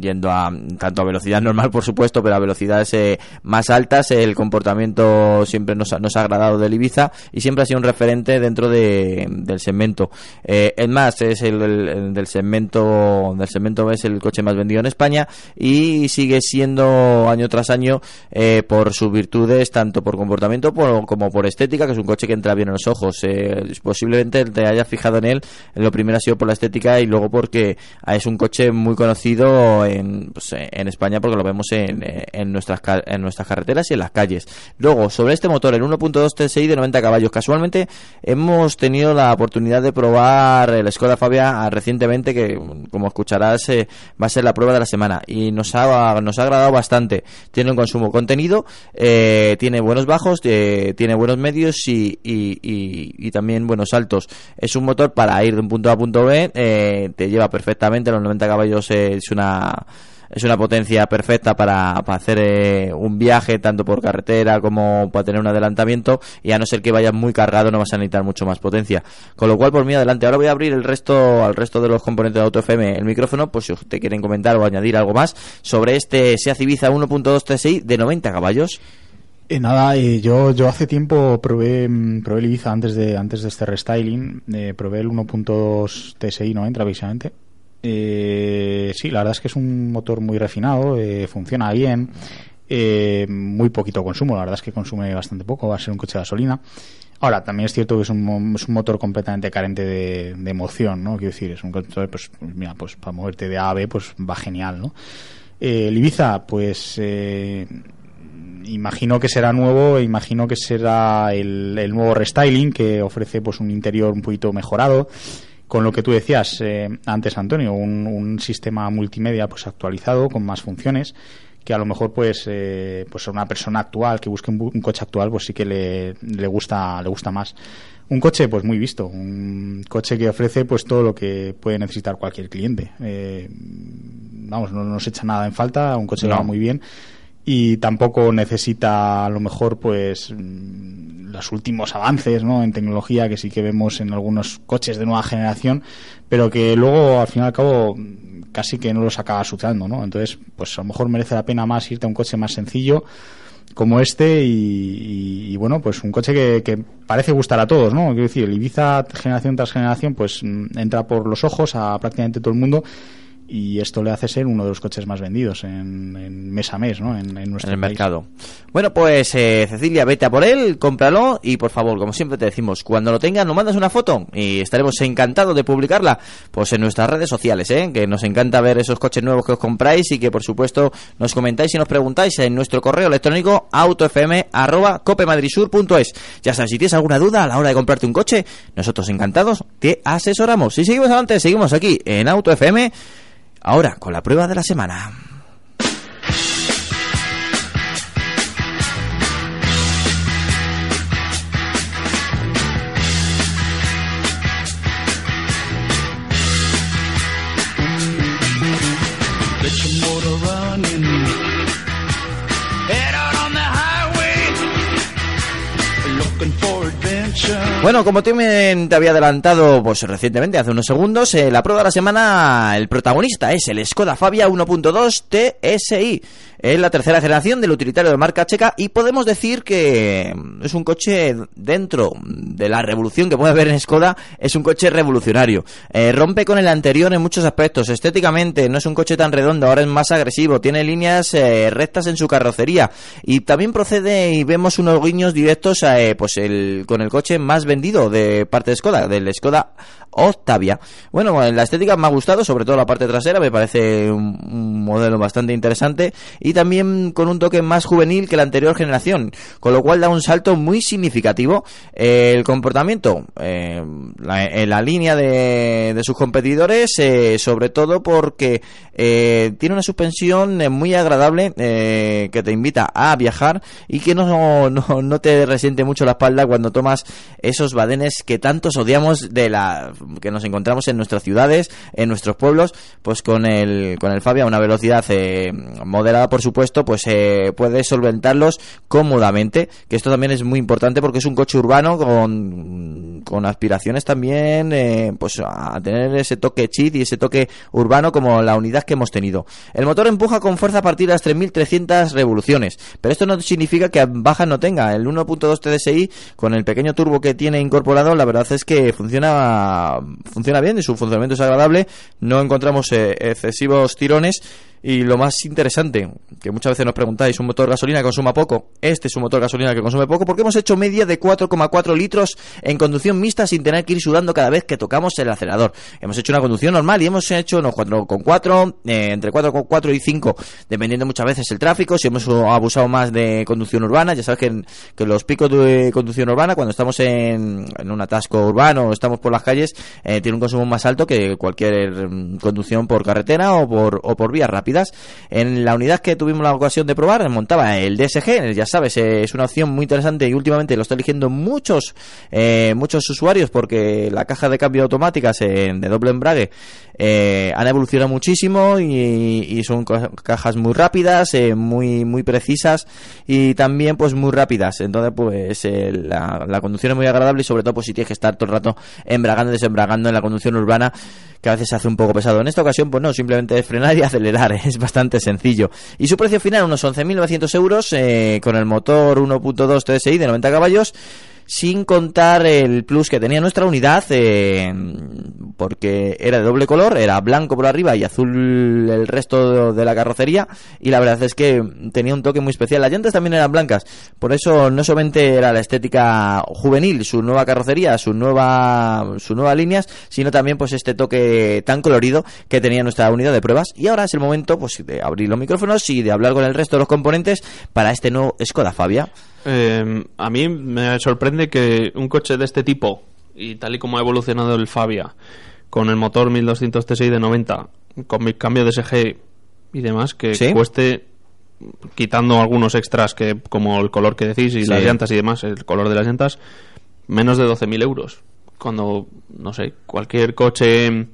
Speaker 4: yendo a tanto a velocidad (laughs) normal por supuesto, pero a velocidades más altas. El comportamiento siempre nos nos ha agradado del Ibiza y siempre ha sido un referente dentro de, del segmento. Es más, es el, el- el del segmento del segmento es el coche más vendido en España y sigue siendo año tras año eh, por sus virtudes tanto por comportamiento por- como por estética, que es un coche que entra bien en los ojos. Eh, posiblemente te hayas fijado en él. Lo primero ha sido por la estética y luego porque ah, es un coche muy conocido en, pues, en España porque lo vemos en, en nuestras en nuestras carreteras y en las calles. Luego, sobre este motor, el 1.2 TSI de 90 caballos. Casualmente hemos tenido la oportunidad de probar el Skoda Fabia recientemente, que como escucharás eh, va a ser la prueba de la semana y nos ha, nos ha agradado bastante. Tiene un consumo contenido, eh, tiene buenos bajos, eh, tiene buenos medios y, y, y- y también buenos altos. Es un motor para ir de un punto A a punto B, eh, te lleva perfectamente, los 90 caballos eh, es una es una potencia perfecta para, para hacer eh, un viaje tanto por carretera como para tener un adelantamiento y a no ser que vayas muy cargado no vas a necesitar mucho más potencia con lo cual por mí adelante ahora voy a abrir el resto al resto de los componentes de Auto FM el micrófono pues si te quieren comentar o añadir algo más sobre este Seat Ibiza 1.2 TSI de 90 caballos
Speaker 5: Eh, nada, eh, yo, yo hace tiempo probé, mm, probé el Ibiza antes de, antes de este restyling. eh, probé el 1.2 TSI 90 precisamente. Eh, sí, la verdad es que es un motor muy refinado, eh, funciona bien, eh, muy poquito consumo, la verdad es que consume bastante poco, va a ser un coche de gasolina. Ahora, también es cierto que es un, es un motor completamente carente de, emoción, ¿no? Quiero decir, es un coche, pues, mira, pues para moverte de A a B, pues va genial, ¿no? Eh, el Ibiza, pues, eh, imagino que será nuevo, imagino que será el, el nuevo restyling que ofrece pues un interior un poquito mejorado con lo que tú decías eh, antes Antonio, un, un sistema multimedia pues actualizado con más funciones que a lo mejor pues eh, pues a una persona actual que busque un, coche actual pues sí que le, le gusta le gusta más. Un coche pues muy visto un coche que ofrece pues todo lo que puede necesitar cualquier cliente. Eh, vamos no nos echa nada en falta un coche que va muy bien y tampoco necesita a lo mejor pues mm, los últimos avances ¿no? en tecnología que sí que vemos en algunos coches de nueva generación pero que luego al fin y al cabo casi que no los acabas usando, ¿no? Entonces, pues a lo mejor merece la pena más irte a un coche más sencillo como este y, bueno, pues un coche que, que parece gustar a todos, ¿no? Quiero decir, el Ibiza generación tras generación pues mm, entra por los ojos a prácticamente todo el mundo y esto le hace ser uno de los coches más vendidos en, en mes a mes, ¿no? En, en nuestro
Speaker 4: en el
Speaker 5: país.
Speaker 4: mercado. Bueno, pues eh, Cecilia, vete a por él, cómpralo y por favor, como siempre te decimos, cuando lo tengas nos mandas una foto y estaremos encantados de publicarla pues en nuestras redes sociales, ¿eh? que nos encanta ver esos coches nuevos que os compráis y que por supuesto nos comentáis y nos preguntáis en nuestro correo electrónico autofm@copemadrisur.es. Ya sabes, si tienes alguna duda a la hora de comprarte un coche, nosotros encantados te asesoramos. Y seguimos adelante, seguimos aquí en Auto FM, ahora con la prueba de la semana. Bueno, como también te había adelantado pues recientemente, hace unos segundos, eh, la prueba de la semana, el protagonista es el Skoda Fabia 1.2 TSI. Es la tercera generación del utilitario de marca checa y podemos decir que es un coche dentro de la revolución que puede haber en Skoda, es un coche revolucionario. Eh, rompe con el anterior en muchos aspectos. Estéticamente no es un coche tan redondo, ahora es más agresivo, tiene líneas eh, rectas en su carrocería y también procede y vemos unos guiños directos eh, pues con el coche más vendido de parte de Skoda, del Skoda Octavia. Bueno, la estética me ha gustado, sobre todo la parte trasera, me parece un, un modelo bastante interesante y también con un toque más juvenil que la anterior generación, con lo cual da un salto muy significativo. Eh, el comportamiento, eh, la, en la línea de, de sus competidores, eh, sobre todo porque eh, tiene una suspensión eh, muy agradable eh, que te invita a viajar y que no, no, no te resiente mucho la espalda cuando tomas esos badenes que tantos odiamos de la que nos encontramos en nuestras ciudades, en nuestros pueblos, pues con el con el Fabia a una velocidad eh, moderada, por supuesto, pues eh, puedes solventarlos cómodamente, que esto también es muy importante porque es un coche urbano con, con aspiraciones también eh, pues a tener ese toque chit y ese toque urbano como la unidad que hemos tenido. El motor empuja con fuerza a partir de las 3300 revoluciones, pero esto no significa que bajas no tenga. El 1.2 TDSI con el pequeño turbo que tiene incorporado, la verdad es que funciona funciona bien y su funcionamiento es agradable, no encontramos eh, excesivos tirones y lo más interesante, que muchas veces nos preguntáis, un motor gasolina que consuma poco, este es un motor gasolina que consume poco, porque hemos hecho media de 4,4 litros en conducción mixta sin tener que ir sudando cada vez que tocamos el acelerador. Hemos hecho una conducción normal y hemos hecho unos 4,4, eh, entre 4,4 y 5, dependiendo muchas veces el tráfico, si hemos abusado más de conducción urbana, ya sabes que, que los picos de conducción urbana, cuando estamos en, en un atasco urbano o estamos por las calles, eh, tiene un consumo más alto que cualquier mm, conducción por carretera o por, o por vías En la unidad que tuvimos la ocasión de probar, montaba el DSG, ya sabes, eh, es una opción muy interesante y últimamente lo está eligiendo muchos, eh, muchos usuarios porque la caja de cambio automáticas en- de doble embrague eh, han evolucionado muchísimo y, son ca- cajas muy rápidas, eh, muy muy precisas y también pues muy rápidas. Entonces pues eh, la, la conducción es muy agradable y sobre todo pues si tienes que estar todo el rato embragando y desembragando en la conducción urbana que a veces se hace un poco pesado. En esta ocasión pues no, simplemente frenar y (laughs) acelerar, es bastante sencillo. Y su precio final unos 11.900 euros eh, con el motor 1.2 TSI de 90 caballos sin contar el plus que tenía nuestra unidad, eh, porque era de doble color, era blanco por arriba y azul el resto de la carrocería, y la verdad es que tenía un toque muy especial. Las llantas también eran blancas, por eso no solamente era la estética juvenil, su nueva carrocería, su nueva, su nueva líneas, sino también pues este toque tan colorido que tenía nuestra unidad de pruebas. Y ahora es el momento pues de abrir los micrófonos y de hablar con el resto de los componentes para este nuevo Skoda Fabia.
Speaker 6: Eh, a mí me sorprende que un coche de este tipo, y tal y como ha evolucionado el Fabia, con el motor 1200 TSI de 90, con mi cambio de SG y demás, que
Speaker 4: ¿Sí?
Speaker 6: cueste, quitando algunos extras que como el color que decís y
Speaker 4: Sí.
Speaker 6: las llantas y demás, el color de las llantas, menos de 12.000 euros. Cuando, no sé, cualquier coche,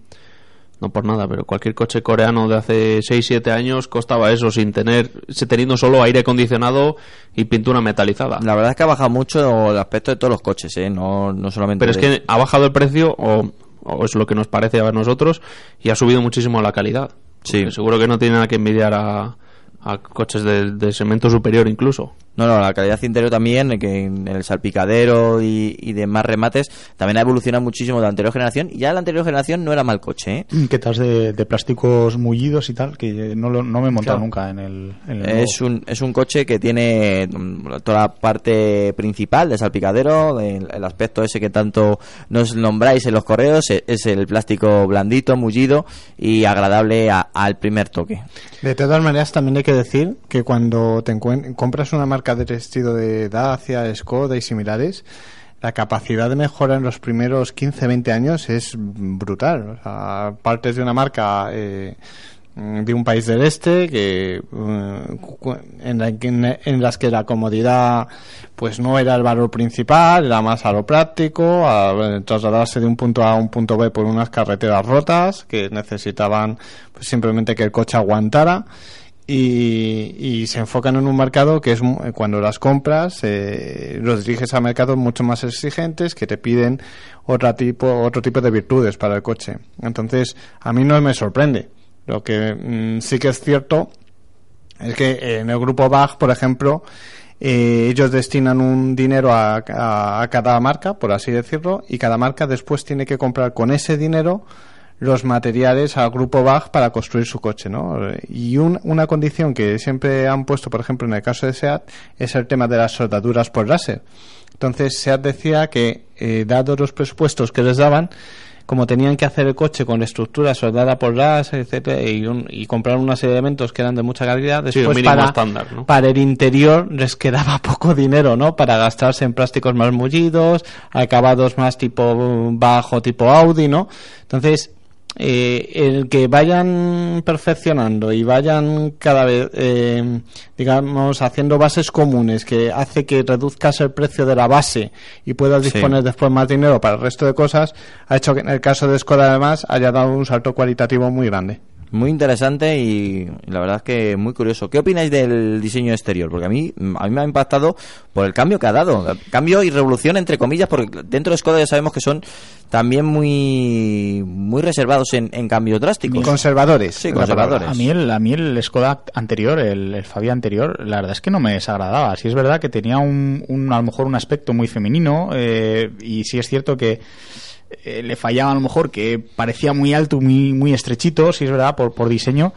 Speaker 6: no por nada, pero cualquier coche coreano de hace 6-7 años costaba eso sin tener, teniendo solo aire acondicionado y pintura metalizada.
Speaker 4: La verdad es que ha bajado mucho el aspecto de todos los coches, ¿eh? no, no solamente.
Speaker 6: Pero es que ha bajado el precio, o, o es lo que nos parece a nosotros, y ha subido muchísimo la calidad.
Speaker 4: Sí.
Speaker 6: Seguro que no tiene nada que envidiar a, a coches de, de segmento superior incluso.
Speaker 4: No, no, la calidad interior también, que en el salpicadero y, y demás remates, también ha evolucionado muchísimo de la anterior generación. Y ya la anterior generación no era mal coche, ¿eh?
Speaker 5: Que tal de, de plásticos mullidos y tal, que no, lo- no me he montado
Speaker 7: Claro.
Speaker 5: nunca en el, en el
Speaker 4: Es un, es un coche que tiene mm, toda la parte principal de salpicadero, el, el aspecto ese que tanto nos nombráis en los correos, e- es el plástico blandito, mullido y agradable a- al primer toque.
Speaker 7: De todas maneras, también hay que decir que cuando te compras una marca de estilo de Dacia, Skoda y similares, la capacidad de mejora en los primeros 15-20 años es brutal. O partes de una marca eh, de un país del este que eh, en, la en las que la comodidad pues no era el valor principal, era más a lo práctico, a eh, trasladarse de un punto A a un punto B por unas carreteras rotas que necesitaban pues, simplemente que el coche aguantara y, y se enfocan en un mercado que es eh, cuando las compras eh, los diriges a mercados mucho más exigentes que te piden otro tipo otro tipo de virtudes para el coche. Entonces a mí no me sorprende. Lo que mm, sí que es cierto es que en el grupo BAG, por ejemplo, eh, ellos destinan un dinero a- a cada marca, por así decirlo, y cada marca después tiene que comprar con ese dinero los materiales al grupo BAG para construir su coche, ¿no? Y un- una condición que siempre han puesto, por ejemplo, en el caso de SEAT, es el tema de las soldaduras por láser. Entonces, SEAT decía que, eh, dados los presupuestos que les daban, como tenían que hacer el coche con estructura soldada por láser, etcétera, y, un- y comprar una serie de elementos que eran de mucha calidad, después para,
Speaker 6: estándar, ¿no?
Speaker 7: para el interior les quedaba (laughs) poco dinero, ¿no? Para gastarse en plásticos más mullidos, acabados más tipo bajo, tipo Audi, ¿no? Entonces, eh, el que vayan perfeccionando y vayan cada vez, eh, digamos, haciendo bases comunes que hace que reduzcas el precio de la base y puedas
Speaker 4: Sí.
Speaker 7: disponer después más dinero para el resto de cosas, ha hecho que en el caso de Skoda además haya dado un salto cualitativo muy grande.
Speaker 4: Muy interesante y la verdad es que muy curioso. ¿Qué opináis del diseño exterior? Porque a mí, a mí me ha impactado por el cambio que ha dado. Cambio y revolución entre comillas, porque dentro de Skoda ya sabemos que son también muy muy reservados en, en cambios drásticos.
Speaker 7: Conservadores.
Speaker 4: Sí, conservadores.
Speaker 5: A mí, el, a mí el Skoda anterior, el, el Fabia anterior, la verdad es que no me desagradaba. Sí es verdad que tenía un, un- a lo mejor un aspecto muy femenino eh, y sí es cierto que eh, le fallaba a lo mejor que parecía muy alto, muy muy estrechito, sí es verdad, por, por diseño.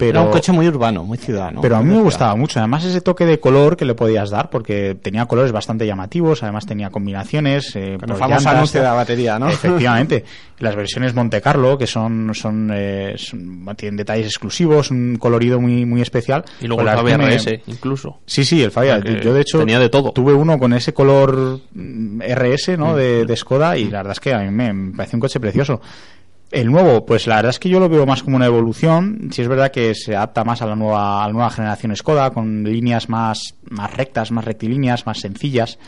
Speaker 5: Pero,
Speaker 7: Era un coche muy urbano, muy ciudadano.
Speaker 5: pero a mí me gustaba mucho. Además, ese toque de color que le podías dar, porque tenía colores bastante llamativos, además tenía combinaciones. Eh,
Speaker 7: Con el famoso anuncio de la batería, ¿no?
Speaker 5: Efectivamente. (laughs) Las versiones Monte Carlo, que son, son, eh, son- tienen detalles exclusivos, un colorido muy, muy especial.
Speaker 6: Y luego el Fabia
Speaker 5: me-
Speaker 6: RS, incluso.
Speaker 5: Sí, sí, el Fabia. Yo, de hecho,
Speaker 6: tenía de todo.
Speaker 5: tuve uno con ese color mm, RS, ¿no? De, de Skoda y la verdad es que a mí me, me parece un coche precioso. El nuevo, pues la verdad es que yo lo veo más como una evolución. Si es verdad que se adapta más a la nueva, a la nueva generación Skoda, con líneas más, más rectas, más rectilíneas, más sencillas.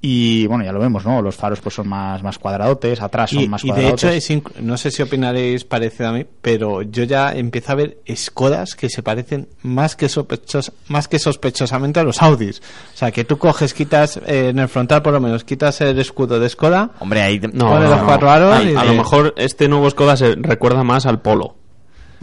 Speaker 5: Y bueno, ya lo vemos, ¿no? Los faros pues son más, más cuadradotes, atrás son
Speaker 7: Y,
Speaker 5: más
Speaker 7: y de
Speaker 5: cuadradotes.
Speaker 7: hecho, es no sé si opinaréis parecido a mí, pero yo ya empiezo a ver Skodas que se parecen más que, sospechos, más que sospechosamente a los Audis. O sea, que tú coges, quitas eh, en el frontal por lo menos, quitas el escudo de Skoda,
Speaker 4: Hombre, ahí
Speaker 6: No,
Speaker 7: los
Speaker 6: no.
Speaker 7: cuatro aros
Speaker 6: A,
Speaker 7: y
Speaker 6: a
Speaker 7: de-
Speaker 6: lo mejor este nuevo Skoda se recuerda más al Polo.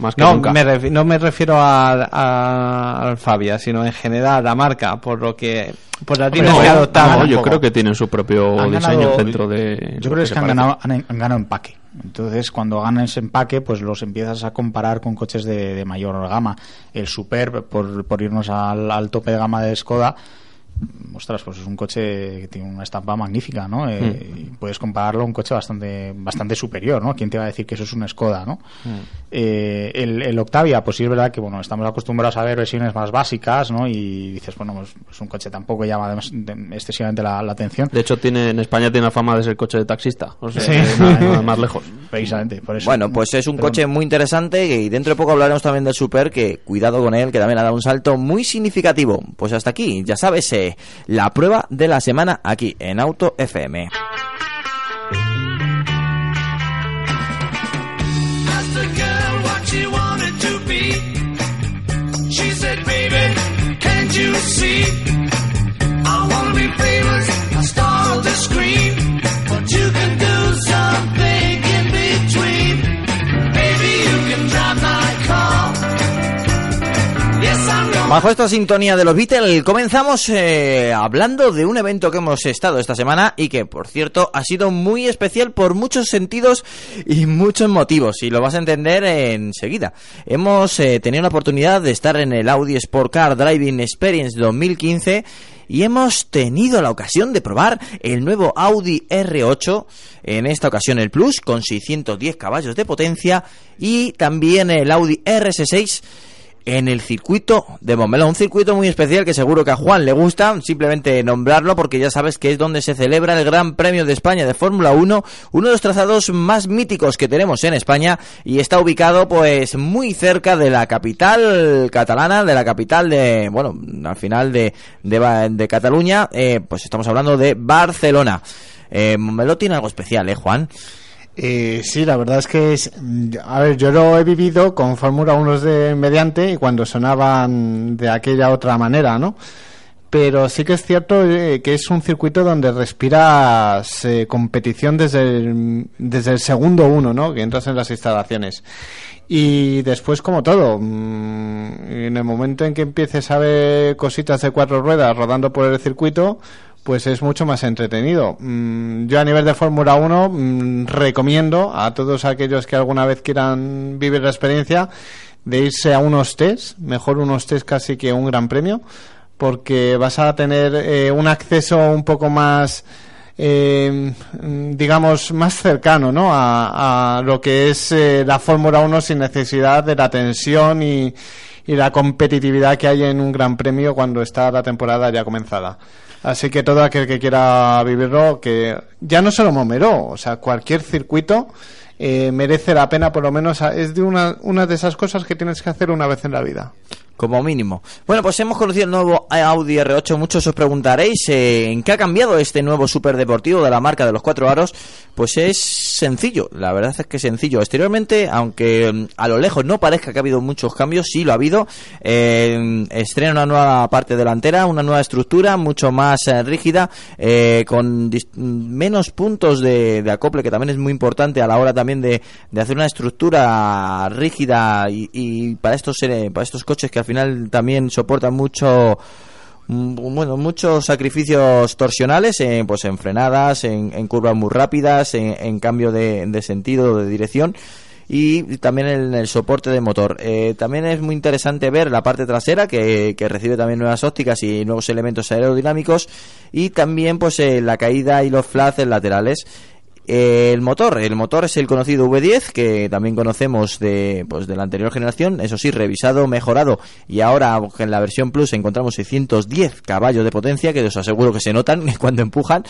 Speaker 6: Más que
Speaker 7: No,
Speaker 6: nunca.
Speaker 7: me refi- no me refiero a- a- al Fabia, sino en general a la marca, por lo que por líneas
Speaker 6: No,
Speaker 7: que
Speaker 6: no,
Speaker 7: un
Speaker 6: yo creo que tienen su propio
Speaker 5: Han
Speaker 6: diseño
Speaker 5: ganado-
Speaker 6: dentro de.
Speaker 5: Yo creo que es que han ganado, han, han ganado empaque. Entonces, cuando ganan ese empaque, pues los empiezas a comparar con coches de, de mayor gama. El Superb, por, por irnos al, al tope de gama de Skoda, ostras, pues es un coche que tiene una estampa magnífica, ¿no? Eh, y puedes compararlo a un coche bastante bastante superior, ¿no? ¿Quién te va a decir que eso es un Skoda, ¿no? Eh, el, el Octavia, pues sí es verdad que, bueno, estamos acostumbrados a ver versiones más básicas, ¿no? Y dices, bueno, pues, pues un coche tampoco llama de- excesivamente la, la atención.
Speaker 6: De hecho, tiene, en España tiene la fama de ser coche de taxista. O sea,
Speaker 5: Sí.
Speaker 6: que nada, nada más (laughs) lejos.
Speaker 5: Precisamente, por eso.
Speaker 4: Bueno, pues es un
Speaker 5: Pero-
Speaker 4: coche muy interesante y dentro de poco hablaremos también del Super, que cuidado con él, que también ha dado un salto muy significativo. Pues hasta aquí, ya sabes, eh, la prueba de la semana aquí en Auto FM.
Speaker 2: asked
Speaker 4: Bajo esta sintonía de los Beatles comenzamos eh, hablando de un evento que hemos estado esta semana y que, por cierto, ha sido muy especial por muchos sentidos y muchos motivos y lo vas a entender enseguida. Hemos eh, tenido la oportunidad de estar en el Audi Sport Car Driving Experience 2015 y hemos tenido la ocasión de probar el nuevo Audi R8, en esta ocasión el Plus, con 610 caballos de potencia, y también el Audi RS6 en el circuito de Montmeló, un circuito muy especial que seguro que a Juan le gusta, simplemente nombrarlo porque ya sabes que es donde se celebra el Gran Premio de España de Fórmula 1, uno de los trazados más míticos que tenemos en España y está ubicado pues muy cerca de la capital catalana, de la capital de, bueno, al final de, de, de Cataluña, eh, pues estamos hablando de Barcelona. Eh, Montmeló tiene algo especial, ¿eh, Juan?
Speaker 7: Eh, sí, la verdad es que es, a ver, yo lo he vivido con Fórmula 1 de mediante y cuando sonaban de aquella otra manera, ¿no? Pero sí que es cierto eh, que es un circuito donde respiras eh, competición desde el, desde el segundo uno, ¿no? Que entras en las instalaciones. Y después, como todo, mm, en el momento en que empieces a ver cositas de cuatro ruedas rodando por el circuito, pues es mucho más entretenido. Mm, yo a nivel de Fórmula 1 mm, recomiendo a todos aquellos que alguna vez quieran vivir la experiencia de irse a unos test, mejor unos test casi que un gran premio, porque vas a tener eh, un acceso un poco más, eh, digamos, más cercano ¿no? a, a lo que es eh, la Fórmula 1 sin necesidad de la tensión y, y la competitividad que hay en un gran premio cuando está la temporada ya comenzada. Así que todo aquel que quiera vivirlo, que ya no solo Momero, o sea, cualquier circuito eh, merece la pena, por lo menos, es de una, una de esas cosas que tienes que hacer una vez en la vida.
Speaker 4: Como mínimo. Bueno, pues hemos conocido el nuevo Audi R8. Muchos os preguntaréis eh, en qué ha cambiado este nuevo superdeportivo de la marca de los cuatro aros. Pues es sencillo, la verdad es que sencillo. Exteriormente, aunque mm, a lo lejos no parezca que ha habido muchos cambios, sí lo ha habido. Eh, estrena una nueva parte delantera, una nueva estructura, mucho más eh, rígida, con dis- menos puntos de, acople, que también es muy importante a la hora también de, de hacer una estructura rígida y, y para estos para estos coches que al final también soportan mucho mm, bueno, muchos sacrificios torsionales en, pues en frenadas, en, curvas muy rápidas, en, en cambio de, de sentido, de dirección y también en el soporte de motor. Eh, también es muy interesante ver la parte trasera que, recibe también nuevas ópticas y nuevos elementos aerodinámicos y también pues eh, la caída y los flashes laterales. El motor, el motor es el conocido V10 que también conocemos de, pues, de la anterior generación, eso sí, revisado, mejorado y ahora en la versión Plus encontramos 610 caballos de potencia que os aseguro que se notan (laughs) cuando empujan.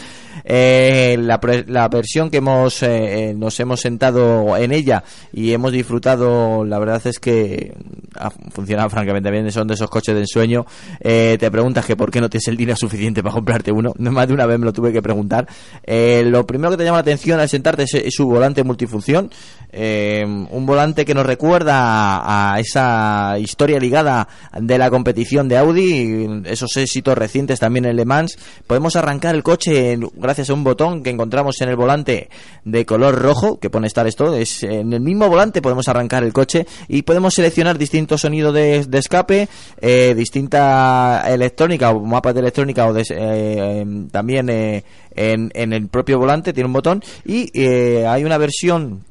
Speaker 4: Eh, la, la versión que hemos eh, eh, nos hemos sentado en ella y hemos disfrutado, la verdad es que ha funcionado francamente bien, son de esos coches de ensueño. Eh, te preguntas que por qué no tienes el dinero suficiente para comprarte uno, (laughs) más de una vez me lo tuve que preguntar. Lo primero que te llama la atención al sentarte es, su volante multifunción, eh, un volante que nos recuerda a, esa historia ligada de la competición de Audi, esos éxitos recientes también en Le Mans. Podemos arrancar el coche gracias a un botón que encontramos en el volante de color rojo que pone Star Stop. Es en el mismo volante podemos arrancar el coche y podemos seleccionar distintos sonidos de, de escape, eh, distinta electrónica o mapas de electrónica o de, eh, em, también eh, en, en el propio volante tiene un botón y eh, hay una versión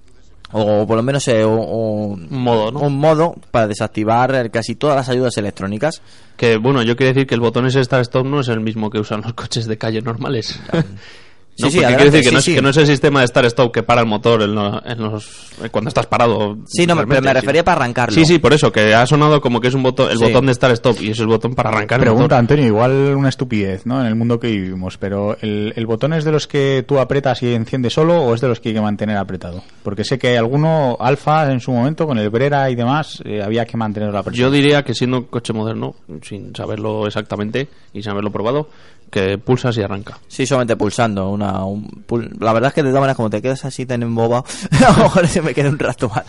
Speaker 4: o por lo menos eh, o-
Speaker 6: modo, ¿no?
Speaker 4: un modo para desactivar eh, casi todas las ayudas electrónicas.
Speaker 6: Que bueno, yo quiero decir que el botón ese Start Stop no es el mismo que usan los coches de calle normales. (laughs)
Speaker 4: Sí,
Speaker 6: No,
Speaker 4: sí, adelante,
Speaker 6: quiero decir que,
Speaker 4: sí,
Speaker 6: no es,
Speaker 4: sí.
Speaker 6: que no es el sistema de Start Stop que para el motor en, lo- en los, cuando estás parado.
Speaker 4: Sí, no, me- pero me
Speaker 6: sí.
Speaker 4: refería para arrancarlo.
Speaker 6: Sí, sí, por eso, que ha sonado como que es un botón, el
Speaker 4: Sí.
Speaker 6: botón de Start Stop y es el botón para arrancar el
Speaker 5: Pregunta,
Speaker 6: motor.
Speaker 5: Antonio, igual una estupidez, ¿no? En el mundo que vivimos, pero ¿el, el botón es de los que tú apretas y enciende solo o es de los que hay que mantener apretado? Porque sé que alguno, Alfa en su momento, con el Brera y demás, eh, había que mantenerlo apretado.
Speaker 6: Yo diría que siendo un coche moderno, sin saberlo exactamente y sin haberlo probado, que pulsas y arranca.
Speaker 4: Sí, solamente pulsando. Una, un pul- la verdad es que de todas maneras, como te quedas así tan embobado, (laughs) a lo mejor se me queda un rato mal.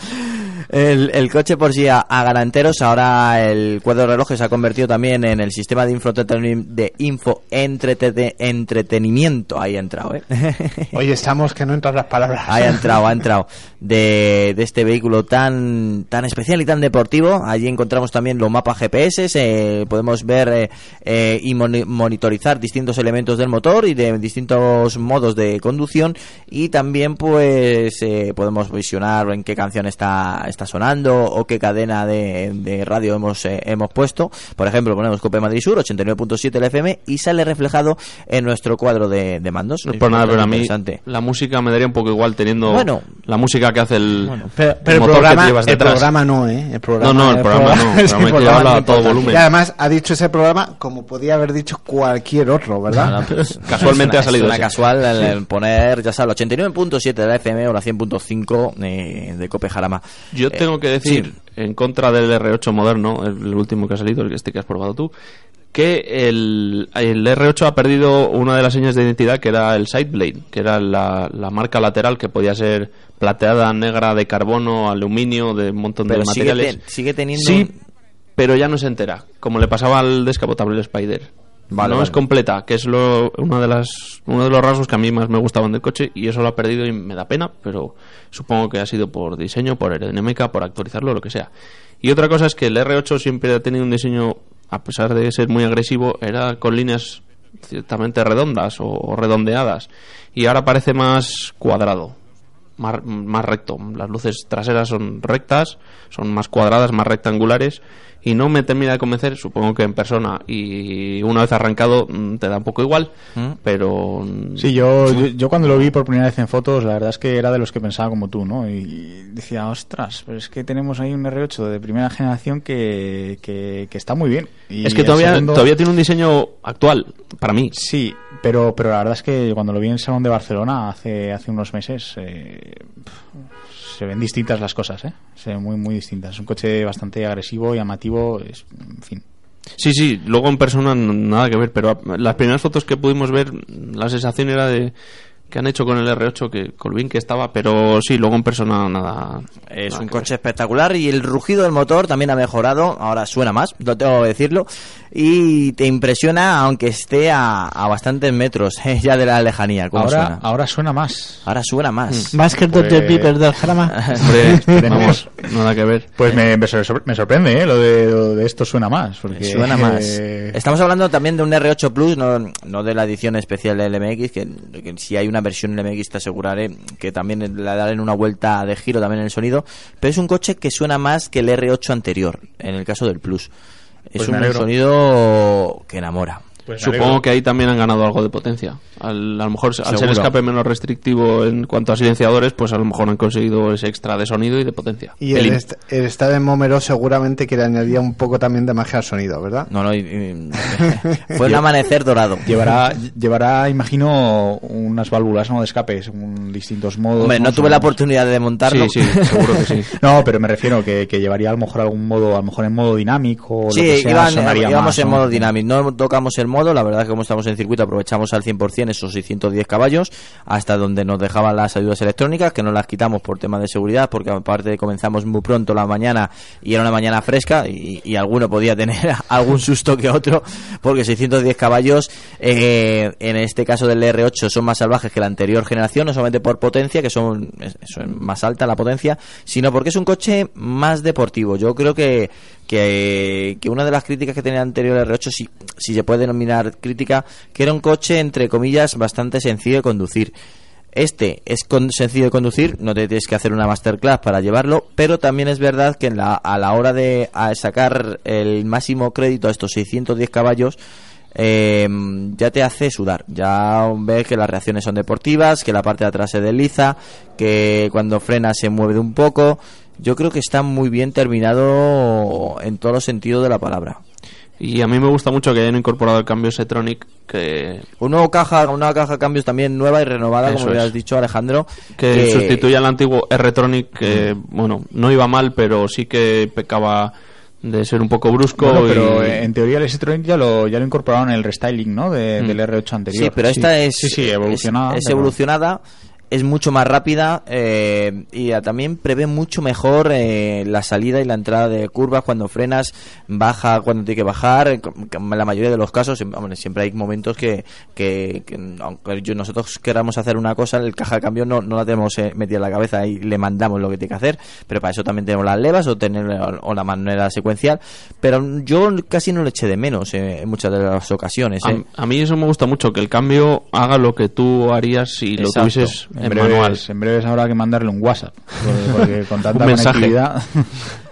Speaker 4: El, el coche por sí a, a galanteros, ahora el cuadro de relojes se ha convertido también en el sistema de info, de info entrete- entretenimiento. Ahí ha entrado, ¿eh? (laughs)
Speaker 7: Oye, estamos que no entran las palabras.
Speaker 4: Ahí ha (laughs) entrado, ha entrado. De, de este vehículo tan, tan especial y tan deportivo. Allí encontramos también los mapas GPS. eh, podemos ver eh, eh, y moni- monitorizar distintos elementos del motor y de distintos modos de conducción. Y también, pues, eh, podemos visionar en qué canción está, está sonando o qué cadena de, de radio hemos, eh, hemos puesto. Por ejemplo, ponemos Cope Madrid Sur, 89.7 el FM y sale reflejado en nuestro cuadro de, de mandos.
Speaker 6: No es por nada, pero a mí la música me daría un poco igual teniendo
Speaker 4: Bueno.
Speaker 6: la música que hace el,
Speaker 7: Pero, pero el,
Speaker 6: motor que
Speaker 7: programa,
Speaker 6: llevas
Speaker 7: el
Speaker 6: detrás.
Speaker 7: programa no, ¿eh? El programa,
Speaker 6: No, no, el programa no, (laughs) el
Speaker 7: es
Speaker 6: programa que a todo volumen.
Speaker 7: Y además ha dicho ese programa como podía haber dicho cualquier otro, ¿verdad?
Speaker 4: Nada, pues, (laughs)
Speaker 6: Casualmente
Speaker 4: es una-
Speaker 6: ha salido
Speaker 4: Es una
Speaker 6: ese.
Speaker 4: casual el, el poner, ya sabes, el 89.7 de la FM o la 100.5 de, de Cope Jarama.
Speaker 6: Yo
Speaker 4: Eh,
Speaker 6: tengo que decir,
Speaker 4: sí.
Speaker 6: en contra del R8 moderno, el, último que ha salido, el que este que has probado tú, que el, el R8 ha perdido una de las señas de identidad que era el sideblade, que era la, la marca lateral que podía ser plateada, negra, de carbono, aluminio, de un montón
Speaker 4: Pero
Speaker 6: de
Speaker 4: sigue,
Speaker 6: materiales.
Speaker 4: te- sigue teniendo.
Speaker 6: Sí, pero ya no se entera, como le pasaba al descapotable Spider.
Speaker 4: Vale,
Speaker 6: no
Speaker 4: vale.
Speaker 6: es completa, que es lo, una de las, uno de los rasgos que a mí más me gustaban del coche y eso lo ha perdido y me da pena, pero supongo que ha sido por diseño, por aerodinámica, por actualizarlo, lo que sea. Y otra cosa es que el R8 siempre ha tenido un diseño, a pesar de ser muy agresivo, era con líneas ciertamente redondas o, o redondeadas y ahora parece más cuadrado. Más, más recto. Las luces traseras son rectas, son más cuadradas, más rectangulares y no me termina de convencer, supongo que en persona y una vez arrancado mm, te da un poco igual, pero mm,
Speaker 5: Sí, yo, yo, yo cuando lo vi por primera vez en fotos, la verdad es que era de los que pensaba como tú, ¿no? Y decía, ostras, pero es que tenemos ahí un R8 de primera generación que, que, que está muy bien. Y
Speaker 6: es que todavía,
Speaker 5: segundo-
Speaker 6: todavía tiene un diseño actual, para mí.
Speaker 5: Sí, pero, pero la verdad es que cuando lo vi en el Salón de Barcelona hace, hace unos meses, eh, se ven distintas las cosas, ¿eh? Se ven muy, muy distintas. Es un coche bastante agresivo, llamativo, es, en fin.
Speaker 6: Sí, sí, luego en persona nada que ver, pero las primeras fotos que pudimos ver, la sensación era de que han hecho con el R8, que con lo bien que estaba, pero sí, luego en persona nada.
Speaker 4: Es
Speaker 6: nada
Speaker 4: un coche espectacular y el rugido del motor también ha mejorado, ahora suena más, lo tengo que decirlo, y te impresiona aunque esté a, a bastantes metros eh, ya de la lejanía. ¿cómo
Speaker 5: Ahora,
Speaker 4: suena?
Speaker 5: ahora suena más.
Speaker 4: Ahora suena más.
Speaker 7: Más que el
Speaker 5: Pues-
Speaker 7: Dodge Viper del Jarama. (laughs)
Speaker 6: ver. Vamos, nada que ver.
Speaker 5: Pues me, me sor- me sorprende, ¿eh? Lo de, lo de esto suena más. Porque,
Speaker 4: Suena más.
Speaker 5: eh,
Speaker 4: Estamos hablando también de un R8 Plus, no, no de la edición especial del MX, que, que si hay una versión MX te aseguraré que también le darán una vuelta de giro también en el sonido, pero es un coche que suena más que el R8 anterior, en el caso del Plus. Es
Speaker 5: Pues
Speaker 4: un sonido que enamora.
Speaker 5: Pues
Speaker 6: Supongo que ahí también han ganado algo de potencia. Al, a lo mejor, al ser escape menos restrictivo en cuanto a silenciadores, pues a lo mejor han conseguido ese extra de sonido y de potencia.
Speaker 7: Y el, est el estado de Momero seguramente que le añadía un poco también de magia al sonido, ¿verdad?
Speaker 4: No, no, y- y- (laughs) fue un amanecer dorado.
Speaker 5: Llevará, llevará, imagino, unas válvulas ¿no? de escape, según distintos modos.
Speaker 4: Hombre, no tuve la oportunidad de montarlo.
Speaker 6: Sí, sí, seguro que sí. (laughs)
Speaker 5: No, pero me refiero que, que llevaría a lo mejor algún modo, a lo mejor en modo dinámico. o
Speaker 4: Sí,
Speaker 5: lo que sea,
Speaker 4: iban-
Speaker 5: sonaría
Speaker 4: íbamos
Speaker 5: más,
Speaker 4: en
Speaker 5: ¿no?
Speaker 4: modo dinámico. No tocamos el modo, la verdad es que como estamos en circuito aprovechamos al 100% esos 610 caballos hasta donde nos dejaban las ayudas electrónicas, que no las quitamos por temas de seguridad, porque aparte comenzamos muy pronto la mañana y era una mañana fresca y, alguno podía tener (laughs) algún susto que otro, porque 610 caballos eh, en este caso del R8 son más salvajes que la anterior generación, no solamente por potencia, que son es más alta la potencia, sino porque es un coche más deportivo. Yo creo que que, una de las críticas que tenía el anterior R8, si, si se puede denominar crítica, que era un coche, entre comillas, bastante sencillo de conducir. Este es con- sencillo de conducir, no te tienes que hacer una masterclass para llevarlo, pero también es verdad que en la- a la hora de sacar el máximo crédito a estos 610 caballos, eh, ya te hace sudar. Ya ves que las reacciones son deportivas, que la parte de atrás se desliza, que cuando frena se mueve de un poco. Yo creo que está muy bien terminado en todos los sentidos de la palabra.
Speaker 6: Y a mí me gusta mucho que hayan incorporado el cambio Setronic, que,
Speaker 4: Un nuevo caja, una caja de cambios también nueva y renovada,
Speaker 6: Eso
Speaker 4: como ya
Speaker 6: es.
Speaker 4: has dicho Alejandro,
Speaker 6: que sustituye al antiguo R-Tronic, que, bueno, no iba mal, pero sí que pecaba de ser un poco brusco.
Speaker 5: Bueno, pero
Speaker 6: y-
Speaker 5: en teoría el S-Tronic ya lo, ya lo incorporaron en el restyling, ¿no? De- Del R8 anterior.
Speaker 4: Sí, pero esta es,
Speaker 5: Sí, sí, evolucionada.
Speaker 4: es, es
Speaker 5: pero-
Speaker 4: evolucionada. Es mucho más rápida eh, y a- también prevé mucho mejor eh, la salida y la entrada de curvas cuando frenas, baja cuando tiene que bajar. En la mayoría de los casos, em- hombre, siempre hay momentos que, que, que aunque yo- nosotros queramos hacer una cosa, el caja de cambio no, no la tenemos eh, metida en la cabeza y le mandamos lo que tiene que hacer, pero para eso también tenemos las levas o tener o, la manera secuencial. Pero yo casi no le eché de menos eh, en muchas de las ocasiones. eh.
Speaker 6: A, a mí eso me gusta mucho, que el cambio haga lo que tú harías si lo tuvieses
Speaker 5: en,
Speaker 6: en
Speaker 5: breves,
Speaker 6: manual.
Speaker 5: en breves habrá que mandarle un WhatsApp. Porque, (laughs) con tanta
Speaker 6: Un mensaje.
Speaker 5: conectividad. (laughs)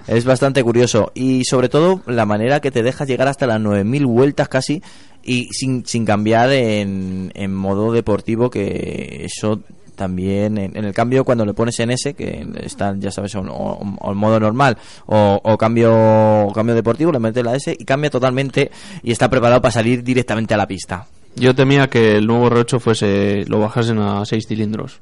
Speaker 4: Es bastante curioso. Y sobre todo la manera que te deja llegar hasta las 9.000 vueltas casi y sin, sin cambiar en, en modo deportivo, que eso también en, en el cambio cuando le pones en ese que está ya sabes o, o- modo normal o, o cambio o cambio deportivo le metes la S y cambia totalmente y está preparado para salir directamente a la pista
Speaker 6: Yo temía que el nuevo R8 fuese, lo bajasen a 6 cilindros.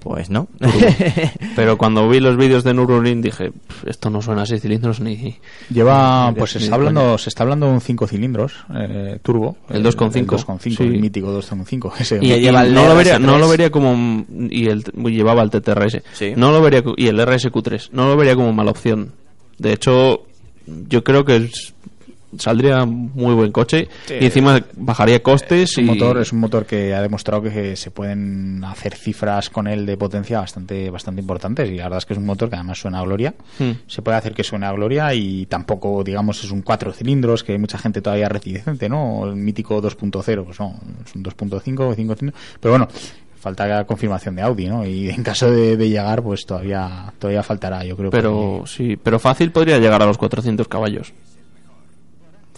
Speaker 4: pues no (laughs)
Speaker 6: Pero cuando vi los vídeos de Nürburgring dije, "Pff, esto no suena a 6 cilindros ni...
Speaker 5: Lleva,
Speaker 6: ni-
Speaker 5: pues se
Speaker 6: ni
Speaker 5: está
Speaker 6: de
Speaker 5: hablando,
Speaker 6: coña".
Speaker 5: se está hablando de un 5 cilindros eh, turbo.
Speaker 6: El 2.5.
Speaker 5: El 2.5,
Speaker 6: Sí.
Speaker 5: el mítico 2.5. (laughs) ese.
Speaker 6: Y, y
Speaker 4: lleva el
Speaker 6: no, lo vería,
Speaker 4: RS3.
Speaker 6: no lo vería como... Y el, llevaba el TTRS.
Speaker 4: Sí.
Speaker 6: No lo vería, y el RSQ3. No lo vería como mala opción. De hecho, yo creo que es- saldría muy buen coche y encima bajaría costes
Speaker 5: Es un,
Speaker 6: y...
Speaker 5: motor, es un motor que ha demostrado que se pueden hacer cifras con él de potencia bastante bastante importantes y la verdad es que es un motor que además suena a gloria.
Speaker 6: Hmm.
Speaker 5: Se puede hacer que suene a gloria y tampoco, digamos, es un cuatro cilindros que hay mucha gente todavía reticente, ¿no? El mítico 2.0, pues no, es un 2.5 o 5 cilindros. Pero bueno, falta la confirmación de Audi, ¿no? Y en caso de, de llegar, pues todavía todavía faltará, yo creo.
Speaker 6: Pero sí, pero fácil podría llegar a los 400 caballos.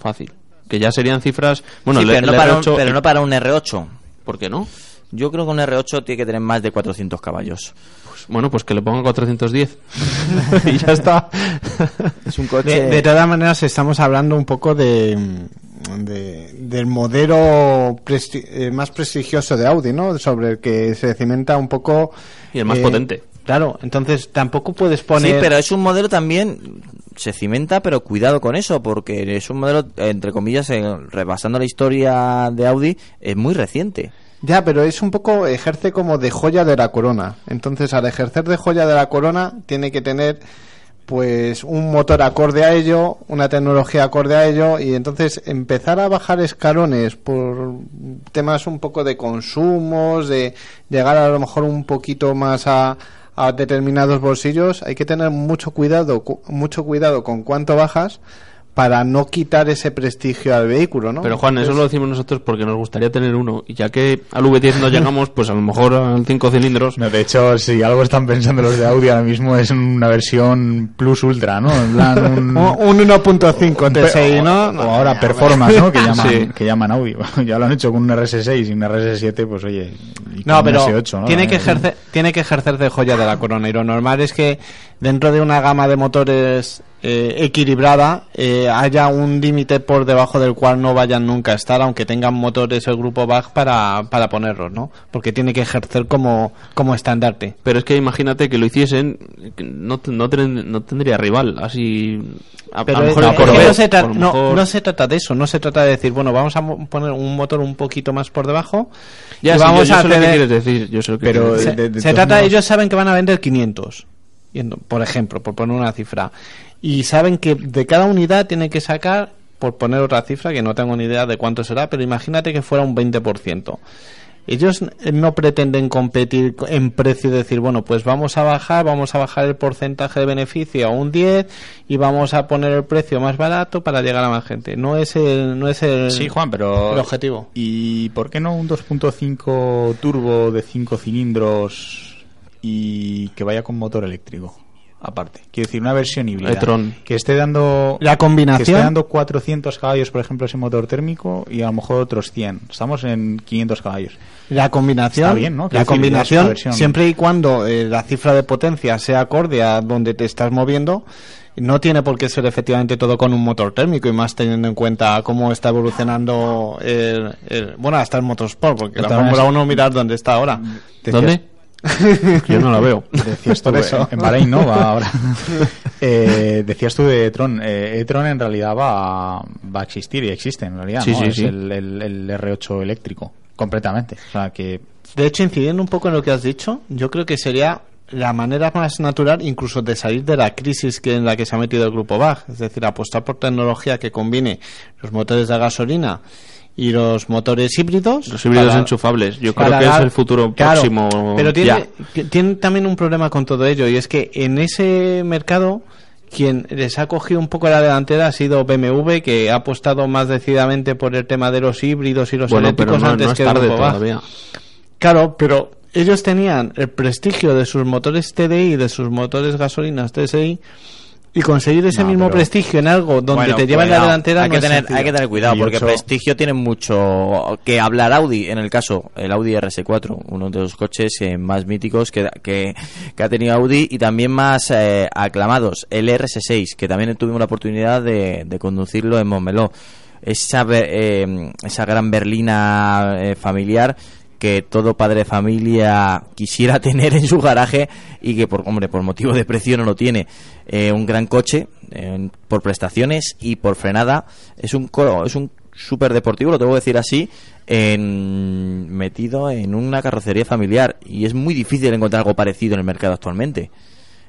Speaker 6: Fácil. Que ya serían cifras... Bueno,
Speaker 4: Sí,
Speaker 6: el,
Speaker 4: pero,
Speaker 6: el
Speaker 4: no para un,
Speaker 6: R8
Speaker 4: pero no para un R8
Speaker 6: ¿Por qué no?
Speaker 4: yo creo que un R8 tiene que tener más de 400 caballos
Speaker 6: Pues, bueno, pues que le pongan 410. (laughs) y ya está.
Speaker 4: es un coche
Speaker 7: De, de todas maneras, estamos hablando un poco de, de- del modelo presti- eh, más prestigioso de Audi, ¿no? Sobre el que se cimenta un poco.
Speaker 6: Y el más
Speaker 7: eh,
Speaker 6: potente.
Speaker 7: Claro, entonces tampoco puedes poner.
Speaker 4: Sí, pero es un modelo también se cimenta, pero cuidado con eso, porque es un modelo, entre comillas, rebasando la historia de Audi, es muy reciente.
Speaker 7: Ya, pero es un poco, ejerce como de joya de la corona. Entonces, al ejercer de joya de la corona, tiene que tener pues un motor acorde a ello, una tecnología acorde a ello y entonces empezar a bajar escalones por temas un poco de consumos, de llegar a lo mejor un poquito más a, a determinados bolsillos, hay que tener mucho cuidado, cu- mucho cuidado con cuánto bajas para no quitar ese prestigio al vehículo, ¿no?
Speaker 6: Pero Juan, eso lo decimos nosotros porque nos gustaría tener uno. Y ya que al V10 no llegamos, pues a lo mejor al 5 cilindros.
Speaker 5: No, de hecho, si algo están pensando los de Audi ahora mismo es una versión Plus Ultra, ¿no? En plan, (laughs) un,
Speaker 7: Un 1.5 T6, ¿no?
Speaker 5: O ahora Performance, ¿no? Que (laughs) llaman,
Speaker 6: Sí.
Speaker 5: que llaman Audi. (laughs) ya lo han hecho con un RS6 y un RS7, pues oye. y con
Speaker 7: No,
Speaker 5: un
Speaker 7: pero
Speaker 5: S8, ¿no?
Speaker 7: tiene que ejercer tiene que ejercer de joya de la corona y lo normal es que dentro de una gama de motores eh, equilibrada eh, haya un límite por debajo del cual no vayan nunca a estar aunque tengan motores el grupo BAG para, para ponerlos, ¿no? Porque tiene que ejercer como, como estandarte.
Speaker 6: Pero es que imagínate que lo hiciesen, no, no, ten- no tendría rival. Así. A, a
Speaker 7: Pero
Speaker 6: lo
Speaker 7: es-
Speaker 6: mejor
Speaker 7: es que no, se tra-
Speaker 6: a
Speaker 7: no-
Speaker 6: mejor-
Speaker 7: no se trata de eso, no se trata de decir, bueno, vamos a poner un motor un poquito más por debajo
Speaker 6: Ya,
Speaker 7: y
Speaker 6: sí,
Speaker 7: vamos
Speaker 6: yo, yo
Speaker 7: a
Speaker 6: sé lo que quieres decir. Yo sé lo que
Speaker 5: Pero de-
Speaker 7: se, trata,
Speaker 5: modos-
Speaker 7: ellos saben que van a vender 500, y ento- por ejemplo, por poner una cifra. Y saben que de cada unidad tienen que sacar, por poner otra cifra, que no tengo ni idea de cuánto será, pero imagínate que fuera un 20%. Ellos n- no pretenden competir co- en precio y decir, bueno, pues vamos a bajar, vamos a bajar el porcentaje de beneficio a un 10 y vamos a poner el precio más barato para llegar a más gente. No es el, no es el,
Speaker 5: Sí, Juan, pero.
Speaker 7: el objetivo.
Speaker 5: ¿Y por qué no un 2.5 turbo de 5 cilindros y que vaya con motor eléctrico? Aparte, quiero decir, una versión híbrida
Speaker 6: e-tron.
Speaker 5: que esté dando
Speaker 7: La combinación-
Speaker 5: que esté dando 400 caballos, por ejemplo, ese motor térmico y a lo mejor otros 100. Estamos en 500 caballos.
Speaker 7: La combinación,
Speaker 5: Está bien, ¿no?
Speaker 7: La
Speaker 5: decir,
Speaker 7: combinación
Speaker 5: versión.
Speaker 7: siempre y cuando eh, la cifra de potencia sea acorde a donde te estás moviendo, no tiene por qué ser efectivamente todo con un motor térmico y más teniendo en cuenta cómo está evolucionando el, el- bueno, hasta el motorsport, porque la
Speaker 5: Está
Speaker 7: Fórmula
Speaker 5: bien.
Speaker 7: 1 mirar dónde está ahora.
Speaker 5: Decías-
Speaker 6: ¿Dónde? (laughs) Yo no la veo.
Speaker 5: Decías tú,
Speaker 7: Por eso.
Speaker 5: en Bahrein, ¿no? Va ahora. (laughs) Eh, decías tú de e-tron. Eh, e-tron en realidad va, a- va a existir y existe en realidad.
Speaker 6: Sí,
Speaker 5: ¿no?
Speaker 6: sí,
Speaker 5: es
Speaker 6: sí.
Speaker 5: El, el- el R8 eléctrico, completamente. O sea que
Speaker 7: De hecho, incidiendo un poco en lo que has dicho, yo creo que sería la manera más natural incluso de salir de la crisis que en la que se ha metido el grupo BAG, es decir, apostar por tecnología que combine los motores de gasolina y los motores híbridos.
Speaker 6: Los híbridos
Speaker 7: para-
Speaker 6: enchufables. Yo creo que es el futuro
Speaker 7: Claro,
Speaker 6: próximo.
Speaker 7: Pero tiene,
Speaker 6: ya.
Speaker 7: tiene también un problema con todo ello y es que en ese mercado quien les ha cogido un poco la delantera ha sido BMW que ha apostado más decididamente por el tema de los híbridos y los
Speaker 6: Bueno, pero
Speaker 7: eléctricos
Speaker 6: no,
Speaker 7: antes
Speaker 6: no es
Speaker 7: que
Speaker 6: tarde todavía.
Speaker 7: Claro, pero ellos tenían el prestigio de sus motores TDI, de sus motores gasolinas TSI, y conseguir ese
Speaker 5: No,
Speaker 7: mismo
Speaker 5: pero-
Speaker 7: prestigio en algo donde
Speaker 4: Bueno,
Speaker 7: te llevan la delantera
Speaker 4: Hay
Speaker 7: no
Speaker 4: que
Speaker 7: es
Speaker 4: tener,
Speaker 7: sencillo.
Speaker 4: hay que tener cuidado
Speaker 5: Y
Speaker 4: porque
Speaker 5: ocho-
Speaker 4: prestigio tiene mucho que hablar Audi. En el caso, el Audi RS4, uno de los coches eh, más míticos que, que, que ha tenido Audi y también más eh, aclamados. El RS6, que también tuvimos la oportunidad de, de conducirlo en Montmeló. Esa, eh, esa gran berlina eh, familiar que todo padre de familia quisiera (laughs) tener en su garaje y que por hombre por motivo de precio no lo tiene. Eh, un gran coche eh, por prestaciones y por frenada. Es un es un súper deportivo lo tengo que decir así en- metido en una carrocería familiar. Y es muy difícil encontrar algo parecido en el mercado actualmente.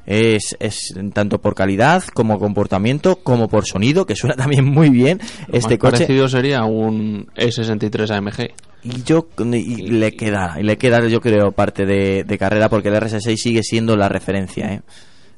Speaker 4: Es, es tanto por calidad como comportamiento como por sonido que suena (laughs) también muy bien
Speaker 6: Lo
Speaker 4: este
Speaker 6: más
Speaker 4: coche.
Speaker 6: parecido sería un E63 AMG.
Speaker 4: Y yo y le queda, y le queda yo creo parte de, de carrera porque el RS6 sigue siendo la referencia, ¿eh?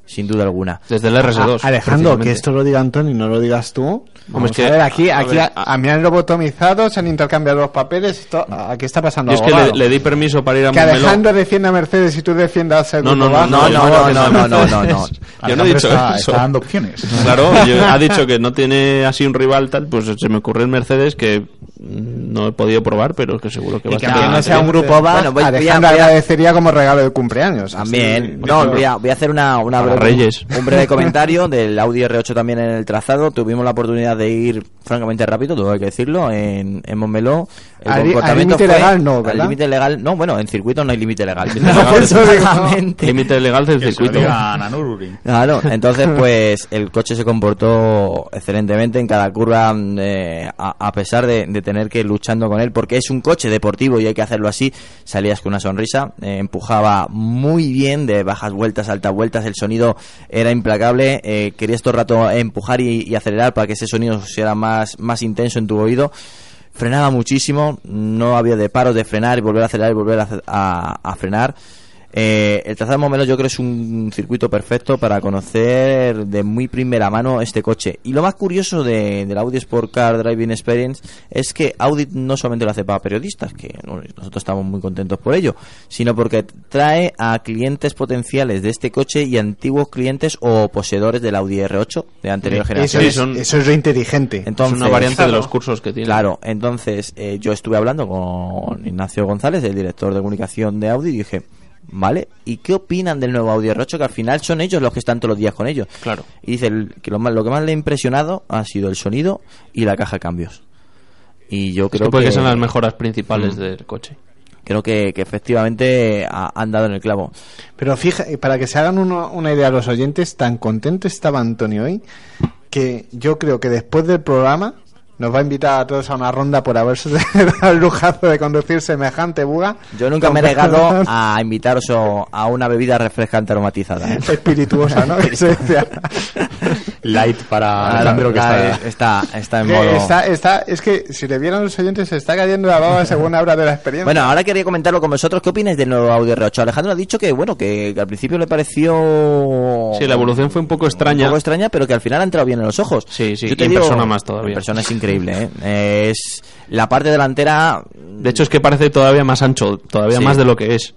Speaker 4: Sin duda alguna.
Speaker 6: Desde el RS2.
Speaker 7: A- Alejandro, que esto lo diga Antonio y no lo digas tú. Vamos
Speaker 6: es que-
Speaker 7: a ver, aquí,
Speaker 6: a
Speaker 7: aquí a, a mí han lobotomizado, se han intercambiado los papeles. Esto, aquí está pasando
Speaker 6: Yo es que le, di permiso para ir a
Speaker 7: Que
Speaker 6: Montmeló.
Speaker 7: Alejandro defienda a Mercedes y tú defiendas el
Speaker 6: No, no, no,
Speaker 7: Baja.
Speaker 4: no, no, no, no, no, no, (laughs) no.
Speaker 6: Yo no he dicho
Speaker 5: está,
Speaker 6: eso.
Speaker 5: está dando opciones.
Speaker 6: Claro, (laughs) yo- ha dicho que no tiene así un rival tal, pues se me ocurre el Mercedes que no he podido probar, pero que seguro que va a
Speaker 7: que
Speaker 6: estar
Speaker 7: aunque no sea un grupo bajo,
Speaker 4: Bueno, voy- a-
Speaker 7: Alejandro
Speaker 4: voy a-
Speaker 7: agradecería como regalo de cumpleaños.
Speaker 4: También,
Speaker 7: Así,
Speaker 4: no, voy a, voy a hacer una, una
Speaker 6: Para Reyes.
Speaker 4: un breve comentario del Audi R8 también en el trazado. Tuvimos la oportunidad de ir francamente rápido, tengo que decirlo, en, en Montmeló. El
Speaker 7: Al
Speaker 4: comportamiento
Speaker 7: al límite
Speaker 4: fue-
Speaker 7: legal no,
Speaker 4: Al
Speaker 7: ¿verdad?
Speaker 4: límite legal, no, bueno, en circuito no hay límite legal. (laughs)
Speaker 6: Límite legal del circuito.
Speaker 4: Claro, (laughs) entonces pues el coche se comportó excelentemente en cada curva eh, a, a pesar de, de tener que ir luchando con él porque es un coche deportivo y hay que hacerlo así, salías con una sonrisa, eh, empujaba muy bien de bajas vueltas, altas vueltas, el sonido era implacable, eh, querías todo el rato empujar y, acelerar para que ese sonido sea más, más intenso en tu oído frenaba muchísimo, no había de paros de frenar y volver a acelerar y volver a frenar. Eh, el trazado de Montmeló yo creo que es un circuito perfecto para conocer de muy primera mano este coche. Y lo más curioso de, del Audi Sport Car Driving Experience es que Audi no solamente lo hace para periodistas, que no, nosotros estamos muy contentos por ello, sino porque trae a clientes potenciales de este coche y antiguos clientes o poseedores del Audi R8 de anterior generación.
Speaker 6: Sí,
Speaker 7: es,
Speaker 6: son-
Speaker 7: eso es lo inteligente.
Speaker 4: Entonces,
Speaker 6: es una variante
Speaker 7: claro.
Speaker 6: de los cursos que tiene.
Speaker 4: Claro, entonces eh, yo estuve hablando con Ignacio González, el director de comunicación de Audi, y dije, vale, ¿y qué opinan del nuevo Audi R8? Que al final son ellos los que están todos los días con ellos.
Speaker 6: Claro.
Speaker 4: Y dice el- que lo, más, lo que más le ha impresionado ha sido el sonido y la caja de cambios. Y yo creo
Speaker 6: que puede
Speaker 4: que,
Speaker 6: que sean las mejoras principales
Speaker 4: Mm.
Speaker 6: del coche.
Speaker 4: creo que, que efectivamente ha- han dado en el clavo.
Speaker 7: Pero fija, para que se hagan uno- una idea los oyentes, tan contento estaba Antonio hoy que yo creo que después del programa nos va a invitar a todos a una ronda por haberse (laughs) dado el lujazo de conducir semejante buga.
Speaker 4: Yo nunca me he negado a invitaros a una bebida refrescante aromatizada. ¿eh?
Speaker 7: espirituosa, ¿no? (laughs)
Speaker 5: Light para Alejandro que está...
Speaker 4: está, está en modo...
Speaker 7: está, está, es que si le vieran los oyentes se está cayendo la baba según habla de la experiencia.
Speaker 4: Bueno, ahora quería comentarlo con vosotros. ¿Qué opináis del nuevo Audi R8? Alejandro ha dicho que, bueno, que, que al principio le pareció...
Speaker 6: Sí, la evolución fue un poco
Speaker 4: Un
Speaker 6: extraña.
Speaker 4: poco extraña, pero que al final ha entrado bien en los ojos.
Speaker 6: Sí, sí,
Speaker 4: Yo te
Speaker 6: y en
Speaker 4: digo-
Speaker 6: persona más todavía.
Speaker 4: En persona es increíble, ¿eh? Eh, Es la parte delantera...
Speaker 6: De hecho, es que parece todavía más ancho, todavía
Speaker 4: Sí.
Speaker 6: más de lo que es.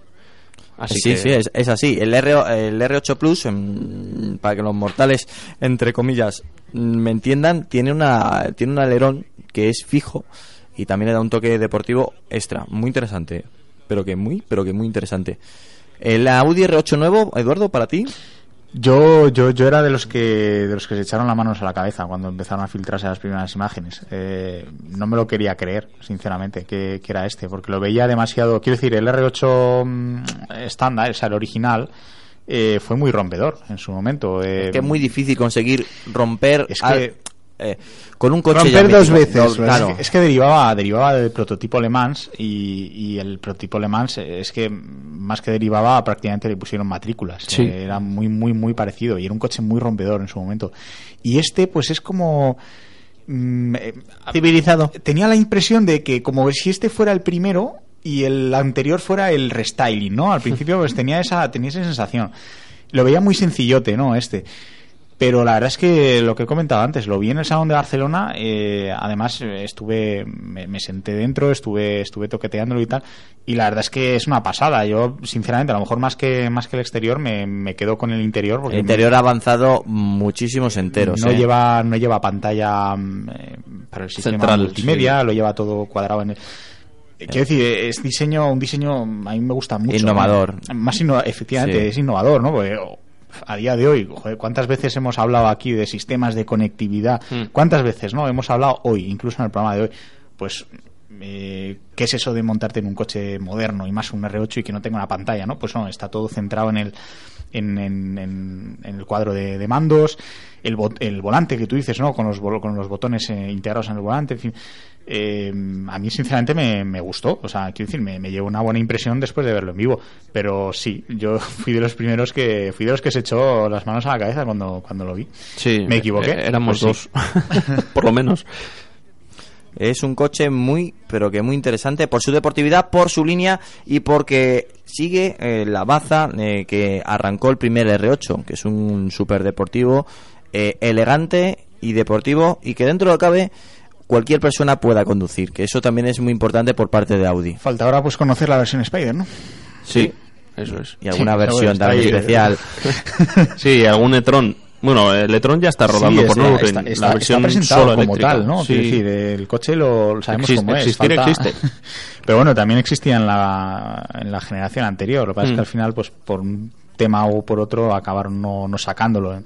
Speaker 6: Así
Speaker 4: sí,
Speaker 6: que-
Speaker 4: sí, es, es así. El, R, el R8 Plus, para que los mortales, entre comillas, me entiendan, tiene, una, tiene un alerón que es fijo y también le da un toque deportivo extra. Muy interesante. Pero que muy, pero que muy interesante. El Audi R8 nuevo, Eduardo, para ti.
Speaker 5: Yo, yo, yo era de los que de los que se echaron las manos a la cabeza cuando empezaron a filtrarse las primeras imágenes. Eh, no me lo quería creer, sinceramente, que, que era este, porque lo veía demasiado. Quiero decir, el R8 mm, estándar, o sea, el original, eh, fue muy rompedor en su momento. eh,
Speaker 4: que es muy difícil conseguir romper
Speaker 5: es
Speaker 4: al-
Speaker 5: que
Speaker 4: eh, con un coche
Speaker 7: Romper
Speaker 4: ya
Speaker 7: dos veces,
Speaker 4: claro.
Speaker 5: Es que, es que derivaba, derivaba del prototipo Le Mans y, y el prototipo Le Mans es que más que derivaba prácticamente le pusieron matrículas.
Speaker 6: Sí.
Speaker 5: Eh, era muy, muy, muy parecido y era un coche muy rompedor en su momento. Y este pues es como... mm, eh,
Speaker 7: Civilizado.
Speaker 5: Tenía la impresión de que como si este fuera el primero y el anterior fuera el restyling, ¿no? Al principio pues tenía esa, tenía esa sensación. Lo veía muy sencillote, ¿no? Este. Pero la verdad es que lo que he comentado antes, lo vi en el Salón de Barcelona, eh, además eh, estuve, me, me senté dentro, estuve, estuve toqueteándolo y tal, y la verdad es que es una pasada. Yo, sinceramente, a lo mejor más que, más que el exterior, me, me quedo con el interior. Porque
Speaker 4: El interior ha avanzado muchísimos enteros.
Speaker 5: no
Speaker 4: ¿eh?
Speaker 5: lleva, no lleva pantalla mm, eh, para el sistema
Speaker 6: Central,
Speaker 5: multimedia, lo lleva todo cuadrado en el. Quiero decir, es diseño, un diseño a mí me gusta mucho.
Speaker 4: Innovador.
Speaker 5: ¿no? Más inno- efectivamente,
Speaker 4: Sí.
Speaker 5: es innovador, ¿no? Porque a día de hoy, joder, ¿cuántas veces hemos hablado aquí de sistemas de conectividad?
Speaker 6: Hmm.
Speaker 5: ¿Cuántas veces, no? Hemos hablado hoy, incluso en el programa de hoy, pues eh, ¿qué es eso de montarte en un coche moderno y más un R8 y que no tenga una pantalla, ¿no? Pues no, está todo centrado en el en, en- en- en el cuadro de, de mandos, el, bot- el volante que tú dices, ¿no? Con los, con los botones eh, integrados en el volante, en fin. Eh, a mí, sinceramente, me, me gustó. O sea, quiero decir, me, me llevó una buena impresión después de verlo en vivo. Pero sí, yo (laughs) fui de los primeros que fui de los que se echó las manos a la cabeza cuando, cuando lo vi.
Speaker 6: Sí,
Speaker 5: ¿Me equivoqué?
Speaker 6: eh, éramos
Speaker 5: Pues sí.
Speaker 6: dos, (laughs) por lo menos.
Speaker 4: Es un coche muy, pero que muy interesante por su deportividad, por su línea y porque sigue eh, la baza eh, que arrancó el primer R8, que es un super deportivo eh, elegante y deportivo y que dentro de lo cabe cualquier persona pueda conducir, que eso también es muy importante por parte de Audi.
Speaker 5: Falta ahora pues conocer la versión Spider, ¿no?
Speaker 6: Sí, eso es.
Speaker 4: Y alguna
Speaker 5: Sí,
Speaker 4: versión también especial. (laughs)
Speaker 6: Sí, algún e-tron. Bueno, el e-tron ya está rodando
Speaker 5: Sí,
Speaker 6: por
Speaker 5: está-
Speaker 6: Nürburgring.
Speaker 5: está, está-
Speaker 6: la
Speaker 5: está
Speaker 6: versión
Speaker 5: presentado
Speaker 6: solo
Speaker 5: como
Speaker 6: eléctrica.
Speaker 5: tal, ¿no?
Speaker 6: Sí.
Speaker 5: Decir, el coche lo, sabemos
Speaker 6: Existe-
Speaker 5: cómo es.
Speaker 6: existir
Speaker 5: falta-
Speaker 6: existe. (laughs)
Speaker 5: Pero bueno, también existía en la, en la generación anterior. Lo que pasa es
Speaker 6: Mm.
Speaker 5: que al final, pues por un tema o por otro, acabaron no, no sacándolo. ¿eh?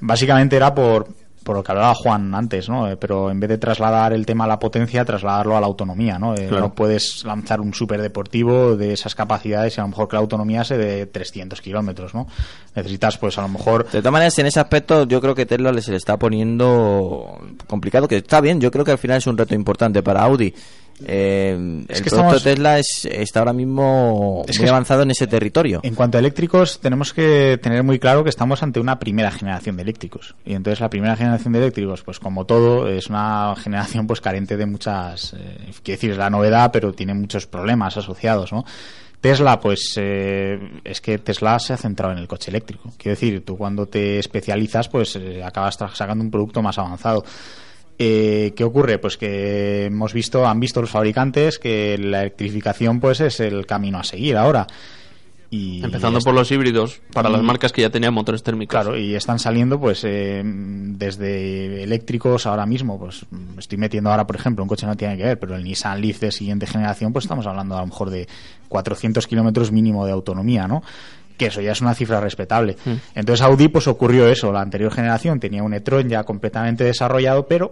Speaker 5: Básicamente era por, por lo que hablaba Juan antes, ¿no? Eh, Pero en vez de trasladar el tema a la potencia, trasladarlo a la autonomía, ¿no? Eh,
Speaker 6: Claro.
Speaker 5: No puedes lanzar un superdeportivo de esas capacidades y a lo mejor que la autonomía sea de 300 kilómetros, ¿no? Necesitas, pues a lo mejor
Speaker 4: De todas maneras, en ese aspecto, yo creo que Tesla le- se le está poniendo complicado, que está bien, yo creo que al final es un reto importante para Audi. Eh,
Speaker 5: Es
Speaker 4: el
Speaker 5: que
Speaker 4: producto
Speaker 5: estamos-
Speaker 4: Tesla es, está ahora mismo
Speaker 5: Es
Speaker 4: muy avanzado en ese territorio.
Speaker 5: En cuanto a eléctricos, tenemos que tener muy claro que estamos ante una primera generación de eléctricos. Y entonces la primera generación de eléctricos, pues como todo, es una generación pues carente de muchas... Eh, quiero decir, es la novedad, pero tiene muchos problemas asociados, ¿no? Tesla, pues eh, es que Tesla se ha centrado en el coche eléctrico. Quiero decir, tú cuando te especializas, pues eh, acabas sacando un producto más avanzado. Eh, ¿Qué ocurre? Pues que hemos visto, han visto los fabricantes que la electrificación pues es el camino a seguir ahora. Y
Speaker 6: Empezando por los híbridos, para las
Speaker 5: Y-
Speaker 6: marcas que ya tenían motores térmicos.
Speaker 5: Claro, y están saliendo pues eh, desde eléctricos ahora mismo, pues mm, estoy metiendo ahora, por ejemplo, un coche no tiene que ver, pero el Nissan Leaf de siguiente generación, pues estamos hablando a lo mejor de 400 kilómetros mínimo de autonomía, ¿no? Que eso ya es una cifra respetable.
Speaker 6: Mm.
Speaker 5: Entonces Audi pues ocurrió eso, la anterior generación tenía un e-tron ya completamente desarrollado, pero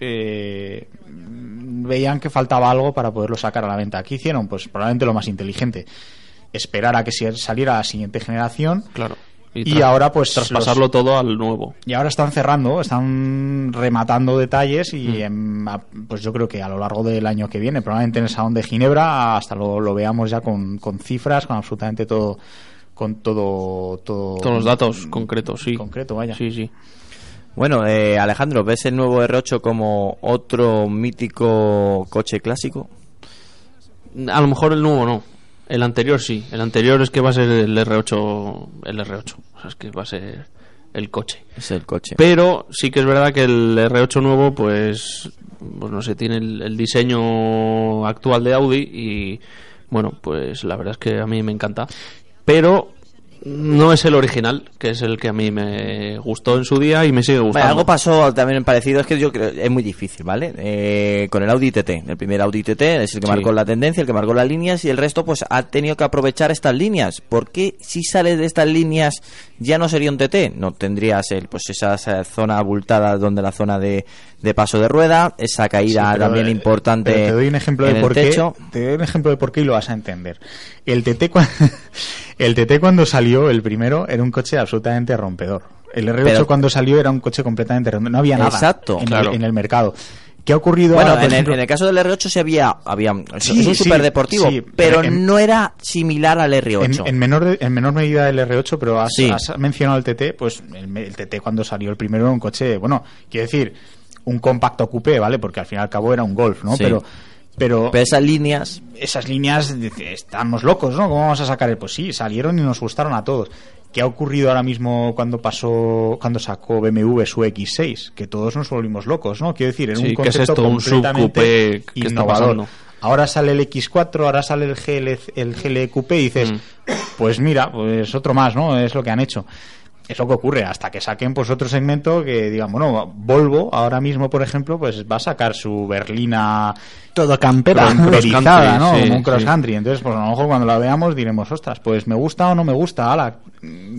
Speaker 5: eh, veían que faltaba algo para poderlo sacar a la venta. ¿Qué hicieron? Pues probablemente lo más inteligente. Esperar a que saliera la siguiente generación
Speaker 6: Claro.
Speaker 5: y, ahora pues
Speaker 6: traspasarlo
Speaker 5: los-
Speaker 6: todo al nuevo.
Speaker 5: y ahora están cerrando, están rematando detalles y em, a- pues yo creo que a lo largo del año que viene, probablemente en el Salón de Ginebra, hasta lo, lo veamos ya con, con cifras, con absolutamente todo, con todo, todo
Speaker 6: Todos los datos concretos, sí.
Speaker 5: concreto, vaya.
Speaker 6: Sí, sí.
Speaker 4: Bueno, eh, Alejandro, ¿ves el nuevo R8 como otro mítico coche clásico?
Speaker 6: A lo mejor el nuevo no. El anterior sí. El anterior es que va a ser el R8. El R8. O sea, es que va a ser el coche.
Speaker 4: Es el coche.
Speaker 6: Pero sí que es verdad que el R8 nuevo, pues, pues no sé, tiene el, el diseño actual de Audi y, bueno, pues la verdad es que a mí me encanta. Pero no es el original, que es el que a mí me gustó en su día y me sigue
Speaker 4: Vale,
Speaker 6: gustando.
Speaker 4: algo pasó también parecido, es que yo creo es muy difícil, ¿vale? Eh, con el Audi TT, el primer Audi TT es el que
Speaker 6: Sí.
Speaker 4: marcó la tendencia, el que marcó las líneas y el resto pues ha tenido que aprovechar estas líneas. ¿Por qué si sale de estas líneas ya no sería un TT? No tendrías el, pues esa, esa zona abultada donde la zona de, de paso de rueda, esa caída
Speaker 5: Sí,
Speaker 4: también
Speaker 5: eh,
Speaker 4: importante
Speaker 5: te doy un ejemplo de por qué. Te doy un ejemplo de por qué y lo vas a entender. El TT, (laughs) el TT cuando salió, el primero, era un coche absolutamente rompedor. El R8
Speaker 4: Pero-
Speaker 5: cuando salió era un coche completamente redondo. No había nada
Speaker 4: Exacto,
Speaker 5: en,
Speaker 6: claro.
Speaker 5: el, en el mercado. ¿Qué ha ocurrido
Speaker 4: Bueno,
Speaker 5: ahora,
Speaker 4: en, el, en el caso del R8 sí había, había
Speaker 5: Sí,
Speaker 4: es un
Speaker 5: sí,
Speaker 4: superdeportivo,
Speaker 5: sí,
Speaker 4: pero
Speaker 5: en-
Speaker 4: no era similar al R8.
Speaker 5: En, en menor de- en menor medida el R8, pero has mencionado el TT, pues el, el TT cuando salió el primero era un coche, bueno, quiero decir, un compacto coupé, ¿vale? Porque al fin y al cabo era un Golf, ¿no?
Speaker 4: Sí.
Speaker 5: Pero, pero,
Speaker 4: Pero esas líneas,
Speaker 5: esas líneas, estamos locos, ¿no? ¿Cómo vamos a sacar el? Pues sí, salieron y nos gustaron a todos. ¿Qué ha ocurrido ahora mismo cuando pasó, cuando sacó BMW su X6? Que todos nos volvimos locos, ¿no? Quiero decir, en
Speaker 6: Sí,
Speaker 5: un
Speaker 6: ¿qué es
Speaker 5: concepto
Speaker 6: esto? Un
Speaker 5: completamente innovador.
Speaker 6: pasando.
Speaker 5: Ahora sale el X4, ahora sale el GL, el GL Coupé y dices,
Speaker 6: Mm.
Speaker 5: pues mira, pues otro más, ¿no? Es lo que han hecho. Es lo que ocurre hasta que saquen pues otro segmento que digan, bueno, Volvo ahora mismo, por ejemplo, pues va a sacar su berlina
Speaker 7: Todo campera.
Speaker 5: camperizada, ¿no?
Speaker 6: sí,
Speaker 5: Como un cross
Speaker 6: sí.
Speaker 5: country. Entonces, pues a lo mejor cuando la veamos diremos, ostras, pues me gusta o no me gusta, ala,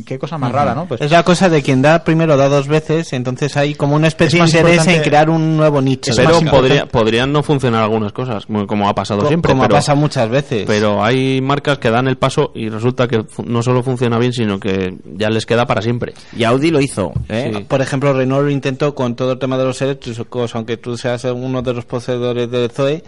Speaker 5: qué cosa más rara, ¿no? Pues
Speaker 7: Es la cosa de quien da primero da dos veces, entonces hay como una especie de
Speaker 5: Es
Speaker 7: interés en crear un nuevo nicho.
Speaker 6: Pero podría, podrían no funcionar algunas cosas, como, ha pasado
Speaker 7: Co-
Speaker 6: siempre.
Speaker 7: como
Speaker 6: pero,
Speaker 7: ha pasado muchas veces.
Speaker 6: pero hay marcas que dan el paso y resulta que no solo funciona bien, sino que ya les queda para siempre.
Speaker 4: Y Audi lo hizo, ¿eh?
Speaker 6: Sí.
Speaker 7: Por ejemplo, Renault lo intentó con todo el tema de los eléctricos, aunque tú seas uno de los poseedores del Zoe.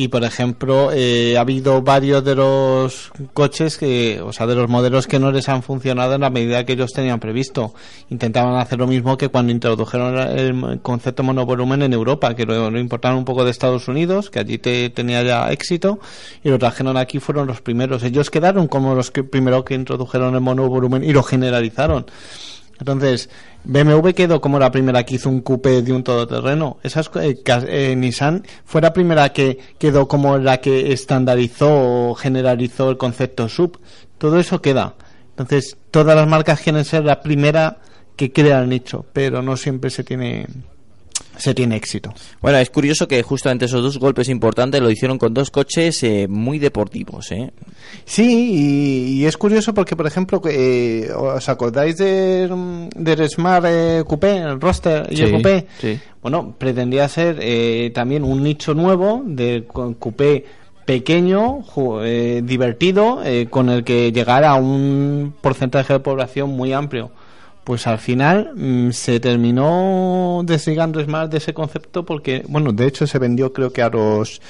Speaker 7: Y por ejemplo, eh, ha habido varios de los coches que, o sea, de los modelos que no les han funcionado en la medida que ellos tenían previsto. Intentaban hacer lo mismo que cuando introdujeron el concepto monovolumen en Europa, que lo, lo importaron un poco de Estados Unidos, que allí te, tenía ya éxito, y lo trajeron aquí, fueron los primeros. Ellos quedaron como los que primero que introdujeron el monovolumen y lo generalizaron. Entonces, BMW quedó como la primera que hizo un coupé de un todoterreno. Esas, eh, eh, Nissan fue la primera que quedó como la que estandarizó o generalizó el concepto sub. Todo eso queda. Entonces, todas las marcas quieren ser la primera que crea el nicho, pero no siempre se tiene se tiene éxito.
Speaker 4: Bueno, es curioso que justamente esos dos golpes importantes lo hicieron con dos coches eh, muy deportivos, ¿eh?
Speaker 7: Sí, y, y es curioso porque, por ejemplo, eh, ¿os acordáis del, del Smart eh, Coupé, el Roster y el Coupé?
Speaker 6: sí.
Speaker 7: Bueno, pretendía ser eh, también un nicho nuevo de Coupé pequeño, eh, divertido, con el que llegara a un porcentaje de población muy amplio. Pues al final mm, se terminó desligando Smart de ese concepto porque, bueno, de hecho se vendió creo que a los...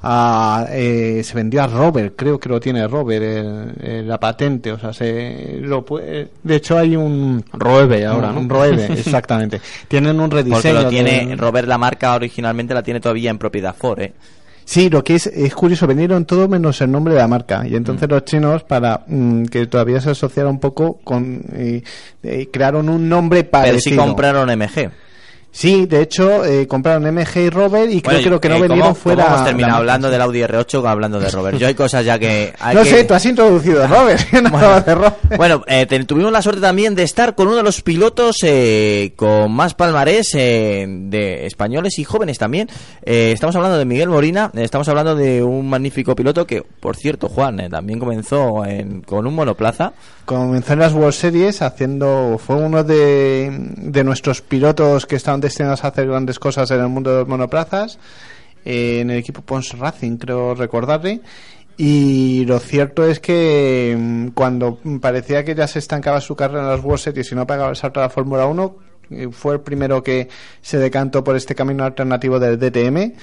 Speaker 7: A, eh, se vendió a Robert, creo que lo tiene Robert, el- el- la patente, o sea, se lo puede- de hecho hay un
Speaker 6: Roeve ahora, ¿no?
Speaker 7: un Roeve, (laughs) exactamente. Tienen un rediseño.
Speaker 4: Porque lo
Speaker 7: de-
Speaker 4: tiene, Robert la marca originalmente la tiene todavía en propiedad Ford, ¿eh?
Speaker 7: Sí, lo que es, es curioso, vendieron todo menos el nombre de la marca. Y entonces los chinos, para mm, que todavía se asociara un poco con. eh, eh, crearon un nombre
Speaker 4: Pero
Speaker 7: parecido.
Speaker 4: sí compraron MG.
Speaker 7: Sí, de hecho, eh, compraron MG y Robert y creo
Speaker 4: Bueno,
Speaker 7: que no
Speaker 4: eh,
Speaker 7: vendieron
Speaker 4: ¿cómo-
Speaker 7: fuera.
Speaker 4: cómo hemos terminado
Speaker 7: la-
Speaker 4: hablando del Audi R8 o hablando de Robert? Yo hay cosas ya que... hay
Speaker 7: No
Speaker 4: que-
Speaker 7: sé, tú has introducido a Robert. (laughs) no de Robert.
Speaker 4: Bueno, eh, tuvimos la suerte también de estar con uno de los pilotos eh, con más palmarés eh, de españoles y jóvenes también. Eh, estamos hablando de Miguel Morina, estamos hablando de un magnífico piloto que, por cierto, Juan, también comenzó en- con un monoplaza.
Speaker 7: Comenzó en las World Series haciendo, fue uno de, de nuestros pilotos que estaban destinados a hacer grandes cosas en el mundo de los monoplazas, eh, en el equipo Pons Racing, creo recordarle. Y lo cierto es que mm, cuando parecía que ya se estancaba su carrera en las World Series y no pegaba el salto a la Fórmula 1, eh, fue el primero que se decantó por este camino alternativo del DTM.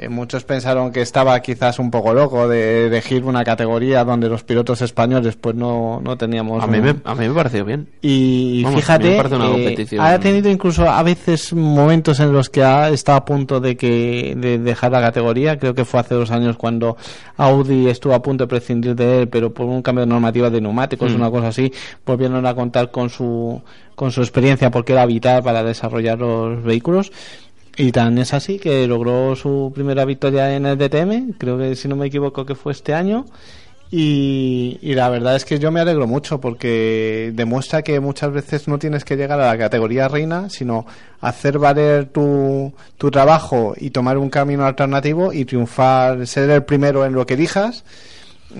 Speaker 7: Eh, muchos pensaron que estaba quizás un poco loco de elegir una categoría donde los pilotos españoles pues no, no teníamos
Speaker 6: A mí, me, a mí me pareció bien.
Speaker 7: y
Speaker 6: Vamos,
Speaker 7: fíjate eh, ha tenido incluso a veces momentos en los que ha estado a punto de que de dejar la categoría creo que fue hace dos años cuando Audi estuvo a punto de prescindir de él pero por un cambio de normativa de neumáticos
Speaker 6: Mm.
Speaker 7: una cosa así volvieron a contar con su con su experiencia porque era vital para desarrollar los vehículos y tan es así que logró su primera victoria en el DTM, creo que si no me equivoco que fue este año. Y, la verdad es que yo me alegro mucho porque demuestra que muchas veces no tienes que llegar a la categoría reina, sino hacer valer tu, tu trabajo y tomar un camino alternativo y triunfar, ser el primero en lo que elijas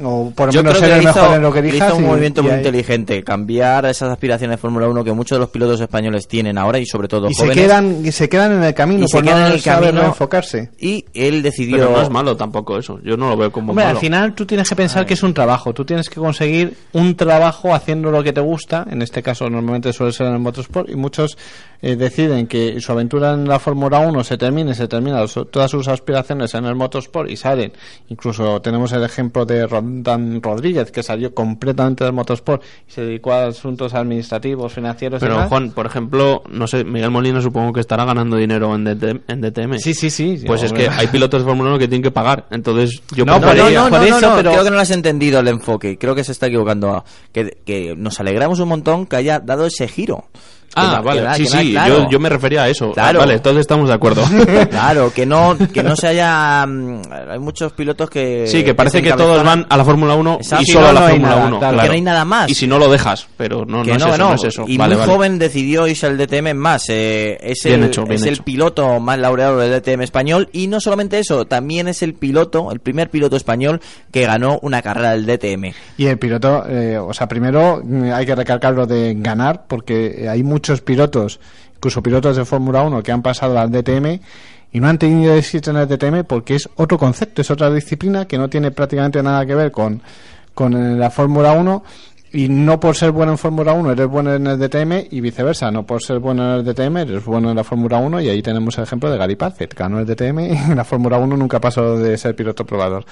Speaker 7: o por lo
Speaker 4: Yo
Speaker 7: menos ser el
Speaker 4: hizo,
Speaker 7: mejor en lo que elijas.
Speaker 4: hizo un
Speaker 7: y-
Speaker 4: movimiento
Speaker 7: y
Speaker 4: muy
Speaker 7: ahí-
Speaker 4: inteligente, cambiar esas aspiraciones de Fórmula 1 que muchos de los pilotos españoles tienen ahora y sobre todo
Speaker 7: Y se quedan, y se quedan en el camino
Speaker 4: Y se
Speaker 7: no
Speaker 4: quedan en el camino.
Speaker 7: enfocarse.
Speaker 4: Y él decidió...
Speaker 6: Pero no es malo tampoco eso. Yo no lo veo como
Speaker 7: Hombre,
Speaker 6: malo.
Speaker 7: al final tú tienes que pensar que es un trabajo. Tú tienes que conseguir un trabajo haciendo lo que te gusta. En este caso, normalmente suele ser en el motorsport. Y muchos eh, deciden que su aventura en la Fórmula 1 se termine, se termina todas sus aspiraciones en el motorsport y salen. Incluso tenemos el ejemplo de Rondan Rodríguez, que salió completamente del motorsport y se dedicó a asuntos administrativos, financieros y
Speaker 6: Pero. Juan, por ejemplo, no sé, Miguel Molina supongo que estará ganando dinero en, DTM. en DTM.
Speaker 7: Sí, sí, sí.
Speaker 6: Pues es que hay pilotos de Fórmula 1 que tienen que pagar. Entonces, yo
Speaker 7: No, por
Speaker 4: no,
Speaker 7: por eso, pero-
Speaker 4: creo que no lo has entendido el enfoque. Creo que se está equivocando. Que, que nos alegramos un montón que haya dado ese giro.
Speaker 6: Ah,
Speaker 4: no-
Speaker 6: vale,
Speaker 4: que
Speaker 6: sí,
Speaker 4: que
Speaker 6: sí,
Speaker 4: claro.
Speaker 6: yo, yo me refería a eso.
Speaker 4: Claro.
Speaker 6: Ah, Vale, entonces estamos de acuerdo. (laughs)
Speaker 4: Claro, que no, que no se haya. mm, Hay muchos pilotos que.
Speaker 6: sí, que parece que todos van a la Fórmula 1
Speaker 4: Exacto.
Speaker 6: y solo
Speaker 7: no,
Speaker 6: a la
Speaker 7: no
Speaker 6: Fórmula
Speaker 7: nada,
Speaker 6: 1.
Speaker 7: claro.
Speaker 6: claro.
Speaker 4: Que no hay nada más.
Speaker 6: Y si no lo dejas, pero no,
Speaker 4: que
Speaker 6: no, es
Speaker 4: no,
Speaker 6: eso,
Speaker 4: no.
Speaker 6: no es eso.
Speaker 4: Y
Speaker 6: Vale,
Speaker 4: muy
Speaker 6: vale.
Speaker 4: joven decidió irse al DTM más. eh, es
Speaker 6: Bien
Speaker 4: el,
Speaker 6: hecho, bien
Speaker 4: es el piloto más laureado del DTM español. Y no solamente eso, también es el piloto, el primer piloto español que ganó una carrera del DTM.
Speaker 7: Y el piloto, eh, o sea, primero mm, hay que recalcar lo de ganar, porque eh, hay muchos pilotos, incluso pilotos de Fórmula 1, que han pasado al DTM y no han tenido éxito en el DTM porque es otro concepto, es otra disciplina que no tiene prácticamente nada que ver con, con la Fórmula 1. Y no por ser bueno en Fórmula 1 eres bueno en el DTM y viceversa. No por ser bueno en el DTM eres bueno en la Fórmula 1 y ahí tenemos el ejemplo de Gary Paget. Ganó el DTM y en la Fórmula 1 nunca pasó de ser piloto probador.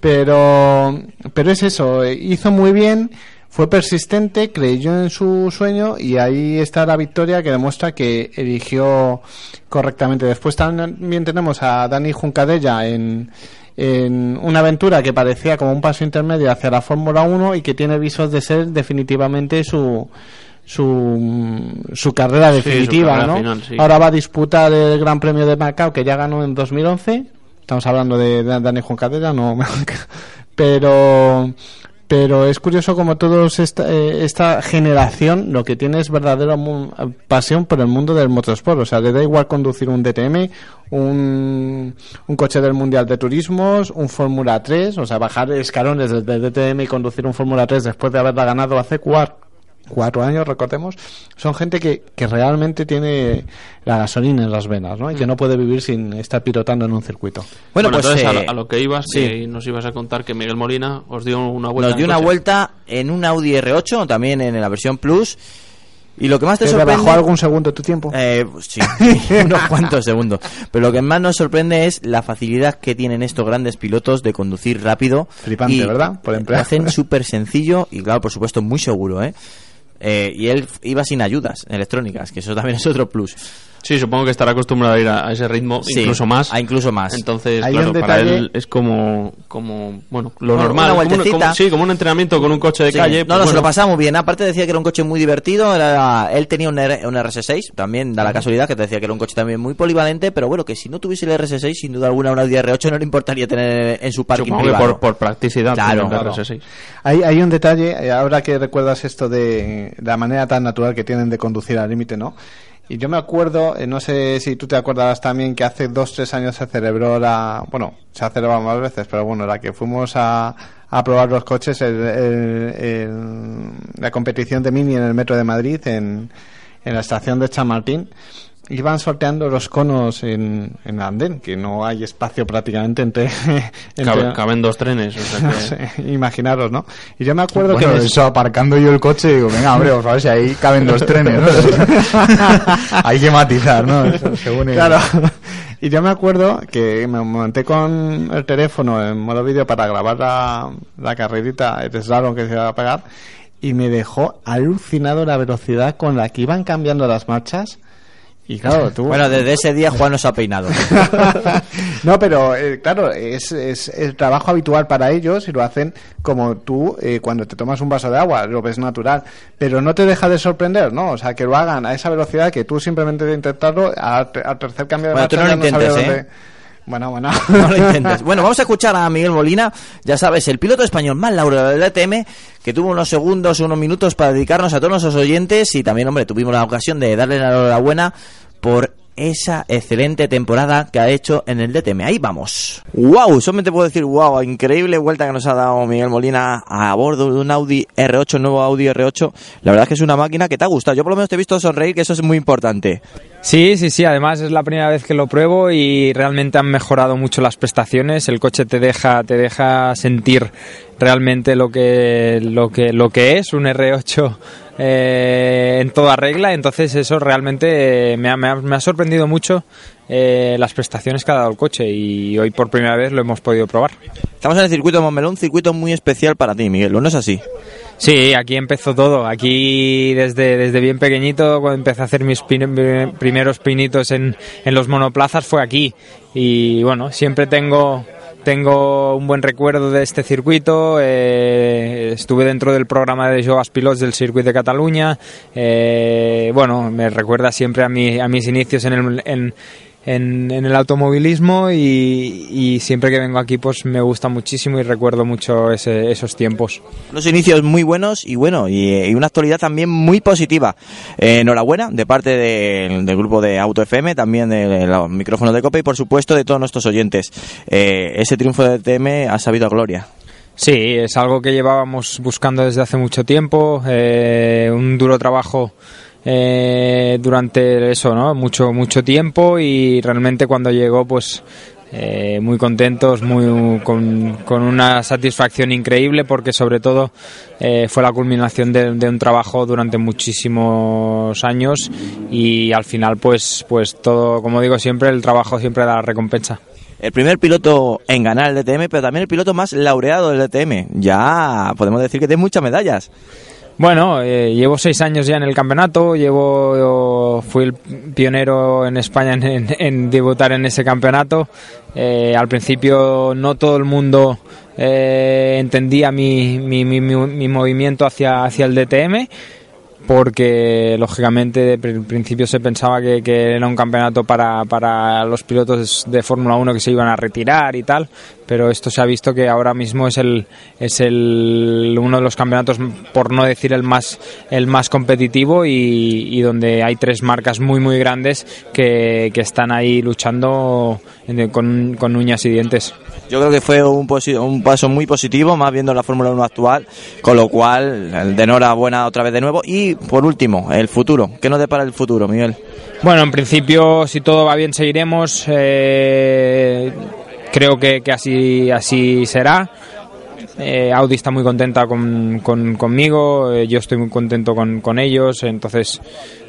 Speaker 7: Pero, pero es eso, eh, hizo muy bien, fue persistente, creyó en su sueño y ahí está la victoria que demuestra que eligió correctamente. Después también tenemos a Dani Juncadella en, en una aventura que parecía como un paso intermedio hacia la Fórmula 1 y que tiene visos de ser definitivamente su su, su carrera
Speaker 6: su
Speaker 7: definitiva,
Speaker 6: carrera
Speaker 7: ¿no?
Speaker 6: final, sí.
Speaker 7: Ahora va a disputar el Gran Premio de Macao que ya ganó en 2011. Estamos hablando de, de Dani Juncadella, no (laughs) pero pero es curioso como todos esta, eh, esta generación lo que tiene es verdadera pasión por el mundo del motorsport. O sea, le da igual conducir un DTM, un, un coche del Mundial de Turismos, un Fórmula 3, o sea, bajar escalones desde el DTM y conducir un Fórmula 3 después de haberla ganado hace cuatro, cuatro años, recordemos, son gente que, que realmente tiene la gasolina en las venas, ¿no? Y que no puede vivir sin estar pilotando en un circuito.
Speaker 4: Bueno, pues
Speaker 6: entonces a,
Speaker 4: eh,
Speaker 6: lo, a lo que ibas,
Speaker 4: sí.
Speaker 6: que nos ibas a contar que Miguel Molina os dio una vuelta.
Speaker 4: Nos dio
Speaker 6: en
Speaker 4: una
Speaker 6: coche.
Speaker 4: vuelta en un Audi R8, también en la versión Plus. Y lo que más te
Speaker 7: ¿Te
Speaker 4: sorprende...
Speaker 7: bajó algún segundo tu tiempo?
Speaker 4: Eh, pues sí, (laughs) unos cuantos segundos. Pero lo que más nos sorprende es la facilidad que tienen estos grandes pilotos de conducir rápido.
Speaker 7: Flipante,
Speaker 4: y
Speaker 7: ¿verdad? Por
Speaker 4: Lo hacen súper sencillo y, claro, por supuesto, muy seguro, ¿eh? Eh, y él iba sin ayudas electrónicas, que eso también es otro plus.
Speaker 6: Sí, supongo que estará acostumbrado a ir a, a ese ritmo,
Speaker 4: Sí,
Speaker 6: incluso más.
Speaker 4: a incluso más.
Speaker 6: Entonces,
Speaker 7: Hay
Speaker 6: claro,
Speaker 7: un
Speaker 6: para
Speaker 7: detalle-
Speaker 6: él es como, como bueno, lo
Speaker 4: Bueno,
Speaker 6: normal.
Speaker 4: una
Speaker 6: como sí, como un entrenamiento con un coche de
Speaker 4: Sí.
Speaker 6: calle.
Speaker 4: No,
Speaker 6: pues
Speaker 4: no, se lo muy bien. Aparte decía que era un coche muy divertido. Era, él tenía un, R- un RS6, también da la casualidad que te decía que era un coche también muy polivalente, pero bueno, que si no tuviese el RS6, sin duda alguna un Audi R8 no le importaría tener en su parking
Speaker 6: Supongo que por, por practicidad.
Speaker 4: Claro.
Speaker 6: RS6.
Speaker 7: Hay, hay un detalle, eh, ahora que recuerdas esto de la manera tan natural que tienen de conducir al límite, ¿no? Y yo me acuerdo, eh, no sé si tú te acordarás también que hace dos, tres años se celebró la, bueno, se ha celebrado más veces, pero bueno, la que fuimos a, a probar los coches, el- el- el- la competición de Mini en el metro de Madrid, en, en la estación de Chamartín, iban sorteando los conos en, en andén, que no hay espacio prácticamente entre... (laughs) entre-
Speaker 6: Cabe- caben dos trenes. O sea que- (laughs)
Speaker 7: Sí, imaginaros, ¿no? Y yo me acuerdo
Speaker 5: Bueno,
Speaker 7: que...
Speaker 5: eso aparcando yo el coche digo, venga, hombre, por favor, si ahí caben dos trenes, ¿no? (laughs) Hay que matizar, ¿no? Eso, según el-
Speaker 7: Claro. Y yo me acuerdo que me monté con el teléfono en modo vídeo para grabar la, la carrerita, el slalom que se iba a pegar, y me dejó alucinado la velocidad con la que iban cambiando las marchas. Y claro, (laughs) tú...
Speaker 4: Bueno, desde ese día Juan nos ha peinado. (laughs)
Speaker 7: no, pero eh, claro, es, es el trabajo habitual para ellos y lo hacen como tú eh, cuando te tomas un vaso de agua, lo ves natural. Pero no te deja de sorprender, ¿no? O sea, que lo hagan a esa velocidad que tú simplemente de intentarlo, al, te- al tercer cambio de
Speaker 4: Bueno, tú
Speaker 7: marcha
Speaker 4: no lo intentes,
Speaker 7: dónde-
Speaker 4: ¿eh?
Speaker 7: Bueno, bueno. (laughs)
Speaker 4: No lo. Bueno, vamos a escuchar a Miguel Molina, ya sabes, el piloto español más laureado del DTM, que tuvo unos segundos, unos minutos para dedicarnos a todos nuestros oyentes y también, hombre, tuvimos la ocasión de darle la enhorabuena por esa excelente temporada que ha hecho en el DTM. Ahí vamos. ¡Wow! Solamente puedo decir wow, increíble vuelta que nos ha dado Miguel Molina a bordo de un Audi R8, nuevo Audi R8. La verdad es que es una máquina que te ha gustado. Yo por lo menos te he visto sonreír, que eso es muy importante.
Speaker 10: Sí, sí, sí. Además es la primera vez que lo pruebo y realmente han mejorado mucho las prestaciones. El coche te deja, te deja sentir realmente lo que, lo que, lo que es un R8 eh, en toda regla. Entonces eso realmente eh, me, ha, me ha- me ha sorprendido mucho eh, las prestaciones que ha dado el coche y hoy por primera vez lo hemos podido probar.
Speaker 4: Estamos en el circuito de Montmeló, un circuito muy especial para ti, Miguel. ¿No es así?
Speaker 10: Sí, aquí empezó todo. Aquí desde, desde bien pequeñito, cuando empecé a hacer mis pin- primeros pinitos en, en los monoplazas, fue aquí. Y bueno, siempre tengo, tengo un buen recuerdo de este circuito. eh, estuve dentro del programa de Joves Pilots del Circuito de Cataluña. eh, bueno, me recuerda siempre a, mi, a mis inicios en el, en, en, en el automovilismo y, y siempre que vengo aquí pues me gusta muchísimo y recuerdo mucho ese- esos tiempos.
Speaker 4: Unos inicios muy buenos y bueno, y, y una actualidad también muy positiva. Eh, enhorabuena de parte del, del grupo de Auto FM, también de, de los micrófonos de COPE y por supuesto de todos nuestros oyentes. Eh, ese triunfo de TM ha sabido a gloria.
Speaker 10: Sí, es algo que llevábamos buscando desde hace mucho tiempo, eh, un duro trabajo eh, durante eso, ¿no? Mucho, mucho tiempo y realmente cuando llegó, pues eh, muy contentos, muy con, con una satisfacción increíble porque sobre todo eh, fue la culminación de, de un trabajo durante muchísimos años y al final, pues, pues todo, como digo siempre, el trabajo siempre da la recompensa.
Speaker 4: El primer piloto en ganar el DTM, pero también el piloto más laureado del DTM. Ya podemos decir que tiene muchas medallas.
Speaker 10: Bueno, eh, llevo seis años ya en el campeonato, llevo, fui el pionero en España en, debutar en ese campeonato. Eh, al principio no todo el mundo eh, entendía mi, mi, mi- mi- mi movimiento hacia, hacia el DTM porque lógicamente de pr- principio se pensaba que, era un campeonato para, para los pilotos de Fórmula 1 que se iban a retirar y tal, pero esto se ha visto que ahora mismo es el es el uno de los campeonatos por no decir el más el más competitivo y, y donde hay tres marcas muy muy grandes que, que están ahí luchando con, con uñas y dientes.
Speaker 4: Yo creo que fue un, posi- un paso muy positivo, más viendo la Fórmula 1 actual, con lo cual, de enhorabuena otra vez de nuevo. Y por último, el futuro. ¿Qué nos depara el futuro, Miguel?
Speaker 10: Bueno, en principio, si todo va bien, seguiremos. eh, creo que, que así, así será. Eh, Audi está muy contenta con, con- conmigo, eh, yo estoy muy contento con, con ellos, entonces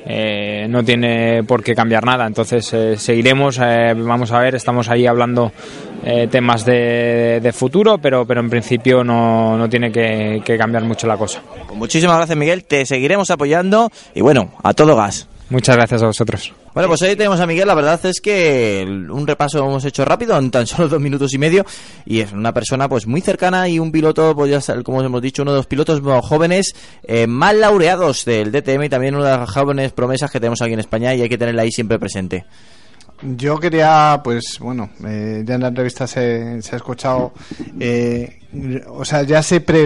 Speaker 10: eh, no tiene por qué cambiar nada. Entonces seguiremos, vamos a ver, estamos ahí hablando temas de, de futuro, pero, pero en principio no, no tiene que, que cambiar mucho la cosa.
Speaker 4: Pues muchísimas gracias, Miguel. Te seguiremos apoyando. Y bueno, a todo gas.
Speaker 10: Muchas gracias a vosotros.
Speaker 4: Bueno, pues hoy tenemos a Miguel. La verdad es que un repaso hemos hecho rápido, en tan solo dos minutos y medio. Y es una persona pues muy cercana y un piloto, pues ya como hemos dicho, uno de los pilotos jóvenes eh, más laureados del DTM y también una de las jóvenes promesas que tenemos aquí en España y hay que tenerla ahí siempre presente.
Speaker 7: Yo quería, pues bueno, eh, ya en la entrevista se, se ha escuchado, eh, o sea, ya se pre,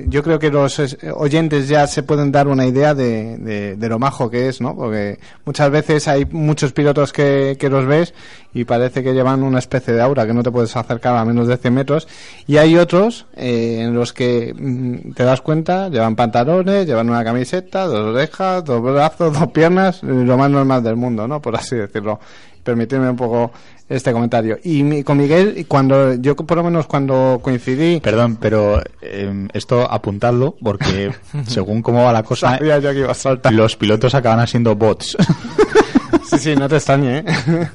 Speaker 7: eh, yo creo que los es- oyentes ya se pueden dar una idea de, de, lo majo que es, ¿no? Porque muchas veces hay muchos pilotos que, que los ves y parece que llevan una especie de aura que no te puedes acercar a menos de 100 metros y hay otros eh, en los que mm, te das cuenta, llevan pantalones, llevan una camiseta, dos orejas, dos brazos, dos piernas, lo más normal del mundo, ¿no? Por así decirlo permitirme un poco este comentario. Y mi- con Miguel, cuando yo por lo menos cuando coincidí...
Speaker 5: Perdón, pero eh, esto apuntadlo porque (laughs) según cómo va la cosa,
Speaker 7: Sabía yo que iba a saltar.
Speaker 5: los pilotos acaban siendo bots. (laughs)
Speaker 7: Sí, sí, no te extrañe, ¿eh? (laughs)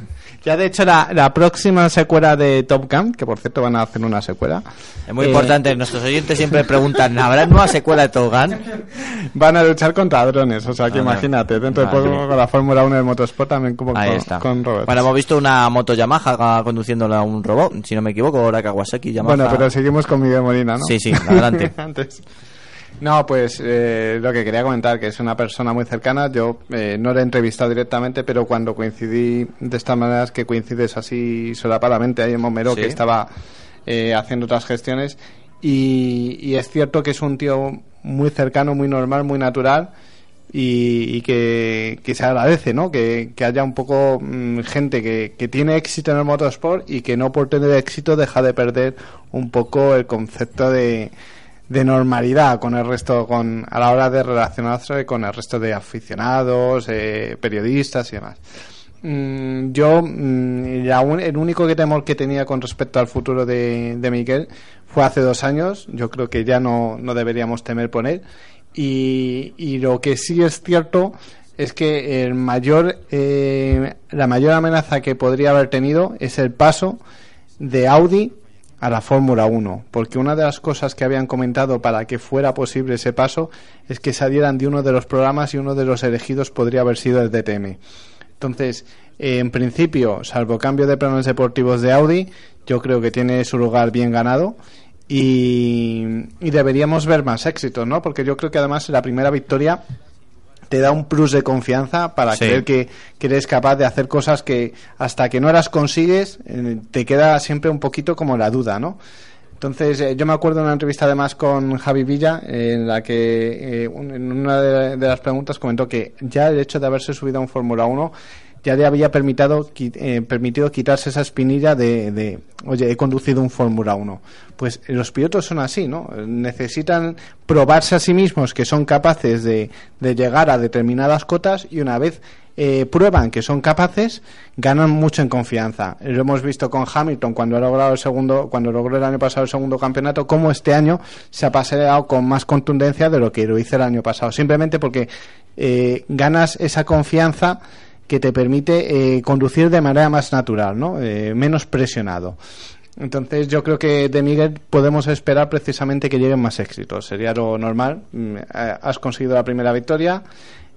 Speaker 7: Ya de hecho la, la próxima secuela de Top Gun, que por cierto van a hacer una secuela.
Speaker 4: Es muy
Speaker 7: eh,
Speaker 4: importante, nuestros oyentes siempre preguntan, ¿habrá nueva secuela de Top Gun? (laughs)
Speaker 7: Van a luchar contra drones, o sea que
Speaker 4: Ah,
Speaker 7: imagínate, dentro de
Speaker 4: madre.
Speaker 7: poco con la Fórmula 1 de motorsport también como
Speaker 4: Ahí
Speaker 7: con,
Speaker 4: está.
Speaker 7: con Robert.
Speaker 4: Bueno, hemos visto una moto Yamaha conduciéndola a un robot, si no me equivoco, ahora Kawasaki Yamaha.
Speaker 7: Bueno, pero seguimos con Miguel Molina, ¿no?
Speaker 4: Sí, sí, adelante. (laughs)
Speaker 7: Antes. No, pues eh, lo que quería comentar, que es una persona muy cercana. Yo eh, no la he entrevistado directamente, pero cuando coincidí de estas maneras que coincides así solapadamente ahí en Momero,
Speaker 4: Sí.
Speaker 7: que estaba eh, haciendo otras gestiones, y, y es cierto que es un tío muy cercano, muy normal, muy natural. y, y que, que se agradece, ¿no? Que, que haya un poco mm, gente que, que tiene éxito en el motorsport y que no por tener éxito deja de perder un poco el concepto de, de normalidad con el resto, con a la hora de relacionarse con el resto de aficionados, eh, periodistas y demás. Mm, yo, mm, la el único que temor que tenía con respecto al futuro de, de Miguel fue hace dos años. Yo creo que ya no, no deberíamos temer por él. Y, y lo que sí es cierto es que el mayor, eh, la mayor amenaza que podría haber tenido es el paso de Audi a la Fórmula 1, porque una de las cosas que habían comentado para que fuera posible ese paso es que salieran de uno de los programas y uno de los elegidos podría haber sido el DTM. Entonces, eh, en principio, salvo cambio de planes deportivos de Audi, yo creo que tiene su lugar bien ganado y, y deberíamos ver más éxitos, ¿no? Porque yo creo que además la primera victoria te da un plus de confianza para
Speaker 4: Sí.
Speaker 7: creer que, que eres capaz de hacer cosas que hasta que no las consigues eh, te queda siempre un poquito como la duda, ¿no? Entonces, eh, yo me acuerdo de una entrevista además con Javi Villa, eh, en la que en una de, de las preguntas comentó que ya el hecho de haberse subido a un Fórmula 1 ya le había permitido, eh, permitido quitarse esa espinilla de, de, oye, he conducido un Fórmula 1. Pues eh, los pilotos son así, ¿no? Necesitan probarse a sí mismos que son capaces de, de llegar a determinadas cotas y una vez eh, prueban que son capaces, ganan mucho en confianza. Lo hemos visto con Hamilton cuando ha logrado el segundo, cuando logró el año pasado el segundo campeonato, como este año se ha paseado con más contundencia de lo que lo hizo el año pasado. Simplemente porque eh, ganas esa confianza que te permite eh, conducir de manera más natural, ¿no? Eh, menos presionado. Entonces yo creo que de Miguel podemos esperar precisamente que lleguen más éxitos. Sería lo normal. Mm, eh, Has conseguido la primera victoria.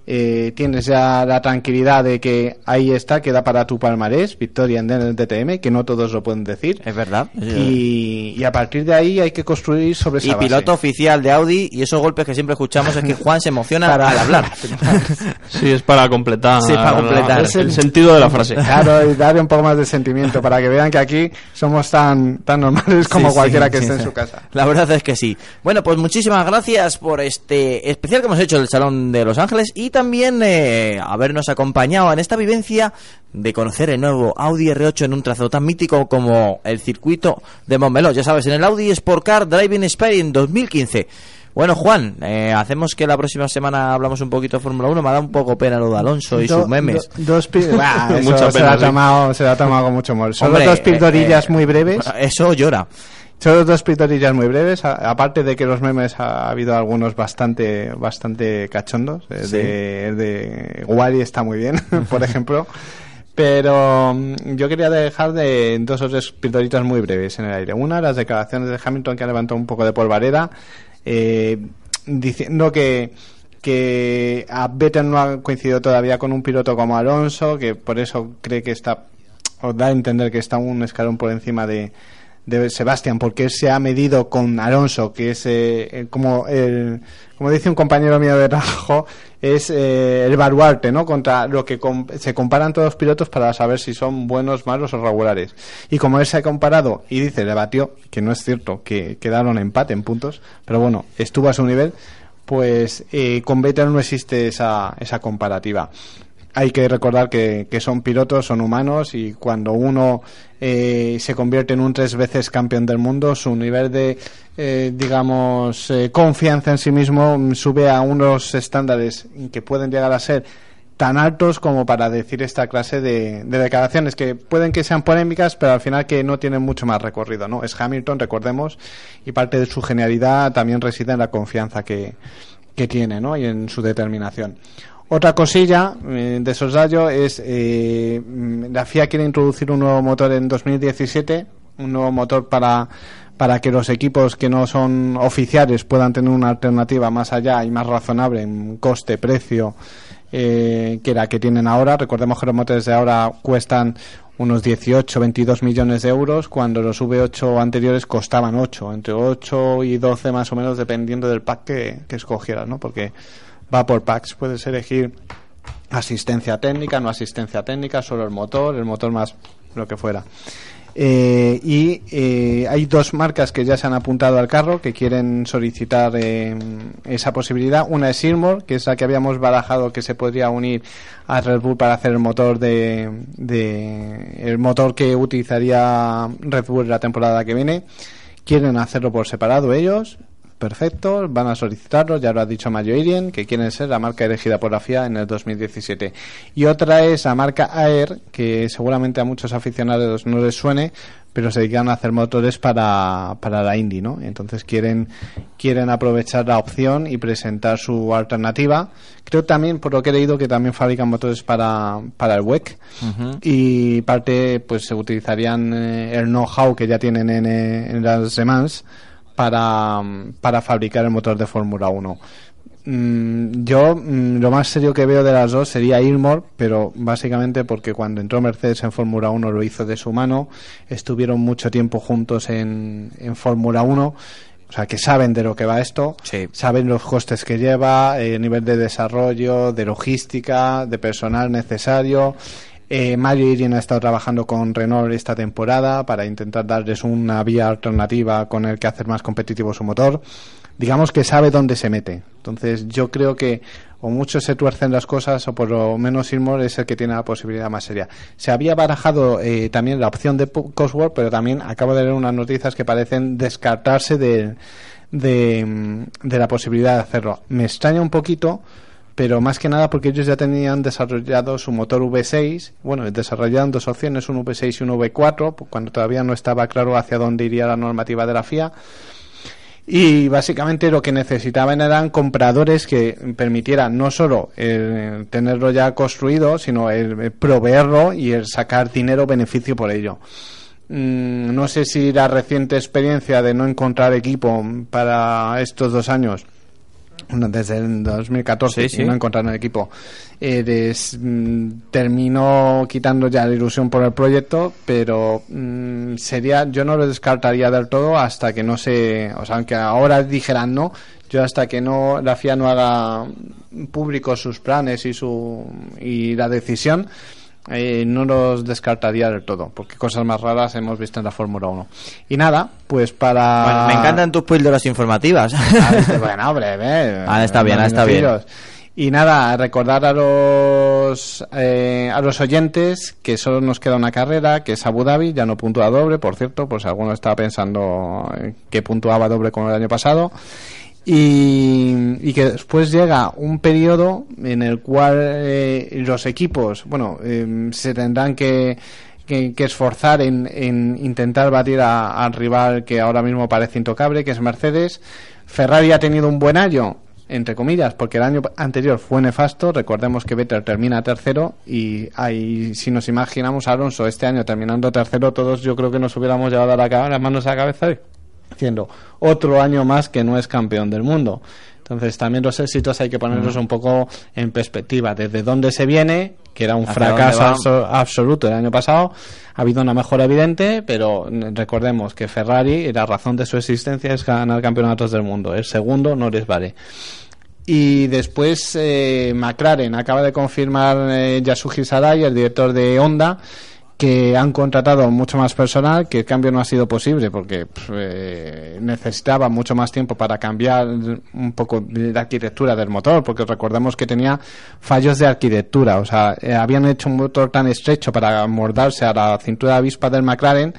Speaker 7: Eh, tienes ya la tranquilidad de que ahí está, queda para tu palmarés, victoria en el DTM, que no todos lo pueden decir.
Speaker 4: Es verdad.
Speaker 7: Y, y a partir de ahí hay que construir sobre esa
Speaker 4: Y
Speaker 7: base.
Speaker 4: piloto oficial de Audi y esos golpes que siempre escuchamos es que Juan se emociona
Speaker 7: Para-
Speaker 4: al hablar. (laughs)
Speaker 6: Sí, es para completar.
Speaker 4: Sí, para completar.
Speaker 6: Es el sentido de la frase.
Speaker 7: Claro, y (laughs) darle un poco más de sentimiento para que vean que aquí somos tan, tan normales como
Speaker 4: Sí, sí,
Speaker 7: cualquiera que
Speaker 4: sí,
Speaker 7: esté
Speaker 4: sí.
Speaker 7: en su casa.
Speaker 4: La verdad es que sí. Bueno, pues muchísimas gracias por este especial que hemos hecho del Salón de Los Ángeles y también eh, habernos acompañado en esta vivencia de conocer el nuevo Audi R8 en un trazado tan mítico como el circuito de Montmeló. Ya sabes, en el Audi Sport Car Driving Experience 2015. Bueno, Juan, eh, hacemos que la próxima semana hablamos un poquito de Fórmula 1. Me ha dado un poco pena lo de Alonso y
Speaker 7: Do-
Speaker 4: sus memes.
Speaker 7: do- dos (laughs) Bah, eso
Speaker 6: Mucha
Speaker 7: se,
Speaker 6: pena,
Speaker 7: lo ha tomado, se lo ha tomado con mucho humor. Solo
Speaker 4: Hombre,
Speaker 7: dos pildorillas
Speaker 4: eh,
Speaker 7: muy breves.
Speaker 4: Eso llora.
Speaker 7: Solo dos pildorillas muy breves. a- aparte de que los memes ha, habido algunos bastante bastante cachondos. El
Speaker 4: Sí.
Speaker 7: de, el de Wally está muy bien, (laughs) por ejemplo. Pero mm, yo quería dejar de dos o tres pildoritas muy breves en el aire. Una, las declaraciones de Hamilton que ha levantado un poco de polvareda, eh, diciendo que que a Vettel no ha coincidido todavía con un piloto como Alonso, que por eso cree que está, o da a entender que está un escalón por encima de, de Sebastián, porque él se ha medido con Alonso, que es eh, eh, como el, como dice un compañero mío de trabajo, es eh, el baluarte, ¿no? Contra lo que com- se comparan todos los pilotos para saber si son buenos, malos o regulares. Y como él se ha comparado y dice, le batió, que no es cierto, que quedaron empate en puntos, pero bueno, estuvo a su nivel, pues eh, con Vettel no existe esa, esa comparativa. Hay que recordar que, son pilotos, son humanos y cuando uno eh, se convierte en un tres veces campeón del mundo, su nivel de, eh, digamos, eh, confianza en sí mismo mm, sube a unos estándares que pueden llegar a ser tan altos como para decir esta clase de, de declaraciones que pueden que sean polémicas, pero al final que no tienen mucho más recorrido, ¿no? Es Hamilton, recordemos, y parte de su genialidad también reside en la confianza que, que tiene, ¿no? Y en su determinación. Otra cosilla eh, de Sosayo es eh, la FIA quiere introducir un nuevo motor en 2017, un nuevo motor para para que los equipos que no son oficiales puedan tener una alternativa más allá y más razonable en coste, precio, eh, que la que tienen ahora. Recordemos que los motores de ahora cuestan unos 18, 22 millones de euros, cuando los V8 anteriores costaban 8, entre 8 y 12 más o menos, dependiendo del pack que, que escogieras, ¿no? Porque va por packs, puedes elegir asistencia técnica, no asistencia técnica, solo el motor, el motor más lo que fuera. Eh, y eh, hay dos marcas que ya se han apuntado al carro que quieren solicitar eh, esa posibilidad. Una es Seymour, que es la que habíamos barajado que se podría unir a Red Bull para hacer el motor de, de el motor que utilizaría Red Bull la temporada que viene. Quieren hacerlo por separado ellos. Perfecto, van a solicitarlo, ya lo ha dicho Mayo Irien, que quieren ser la marca elegida por la FIA en el 2017. Y otra es la marca Air, que seguramente a muchos aficionados no les suene, pero se dedican a hacer motores para, para la Indy, ¿no? Entonces quieren, quieren aprovechar la opción y presentar su alternativa. Creo también, por lo que he leído, que también fabrican motores para, para el WEC y parte pues se utilizarían eh, el know-how que ya tienen en, eh, en las demás para, para fabricar el motor de Fórmula 1. Mm, yo mm, lo más serio que veo de las dos sería Ilmore, pero básicamente porque cuando entró Mercedes en Fórmula 1 lo hizo de su mano, estuvieron mucho tiempo juntos en, en Fórmula 1. O sea, que saben de lo que va esto, saben los costes que lleva, el nivel de desarrollo, de logística, de personal necesario. Eh, Mario Irien ha estado trabajando con Renault esta temporada para intentar darles una vía alternativa con el que hacer más competitivo su motor. Digamos que sabe dónde se mete. Entonces yo creo que o mucho se tuercen las cosas o por lo menos Ilmor es el que tiene la posibilidad más seria. Se había barajado eh, también la opción de Cosworth, pero también acabo de leer unas noticias que parecen descartarse de, de, mm, de la posibilidad de hacerlo. Me extraña un poquito pero más que nada porque ellos ya tenían desarrollado su motor V6, bueno, desarrollaron dos opciones, un V6 y un V4, cuando todavía no estaba claro hacia dónde iría la normativa de la FIA. Y básicamente lo que necesitaban eran compradores que permitieran no solo el tenerlo ya construido, sino el, proveerlo y el sacar dinero beneficio por ello. Mm, no sé si la reciente experiencia de no encontrar equipo para estos dos años desde el 2014
Speaker 4: Sí, sí.
Speaker 7: y no encontraron equipo eh, des- mm, terminó quitando ya la ilusión por el proyecto pero mm, sería yo no lo descartaría del todo hasta que no se o sea aunque ahora dijeran no yo hasta que no la FIA no haga públicos sus planes y su y la decisión eh, no los descartaría del todo, porque cosas más raras hemos visto en la Fórmula 1. Y nada, pues para...
Speaker 4: Bueno, me encantan tus píldoras informativas. (laughs)
Speaker 7: bueno, breve.
Speaker 4: Ah, está bien, ah, está bien.
Speaker 7: Y nada, recordar a los eh, a los oyentes que solo nos queda una carrera, que es Abu Dhabi, ya no puntúa doble, por cierto, si alguno estaba pensando eh, que puntuaba doble como el año pasado. Y, y que después llega un periodo en el cual eh, los equipos, bueno, eh, se tendrán que, que, esforzar en, en intentar batir a- al rival que ahora mismo parece intocable, que es Mercedes. Ferrari ha tenido un buen año, entre comillas, porque el año anterior fue nefasto. Recordemos que Vettel termina tercero y ahí, si nos imaginamos a Alonso este año terminando tercero, todos yo creo que nos hubiéramos llevado la ca- las manos a la cabeza diciendo otro año más que no es campeón del mundo. Entonces también los éxitos hay que ponerlos un poco en perspectiva. Desde dónde se viene, que era un fracaso absoluto el año pasado, ha habido una mejora evidente, pero recordemos que Ferrari, la razón de su existencia es ganar campeonatos del mundo. El segundo no les vale. Y después eh, McLaren acaba de confirmar eh, Yasuji Sarai, el director de Honda, que han contratado mucho más personal, que el cambio no ha sido posible porque eh, necesitaba mucho más tiempo para cambiar un poco la arquitectura del motor, porque recordemos que tenía fallos de arquitectura, o sea, eh, habían hecho un motor tan estrecho para mordarse a la cintura avispa del McLaren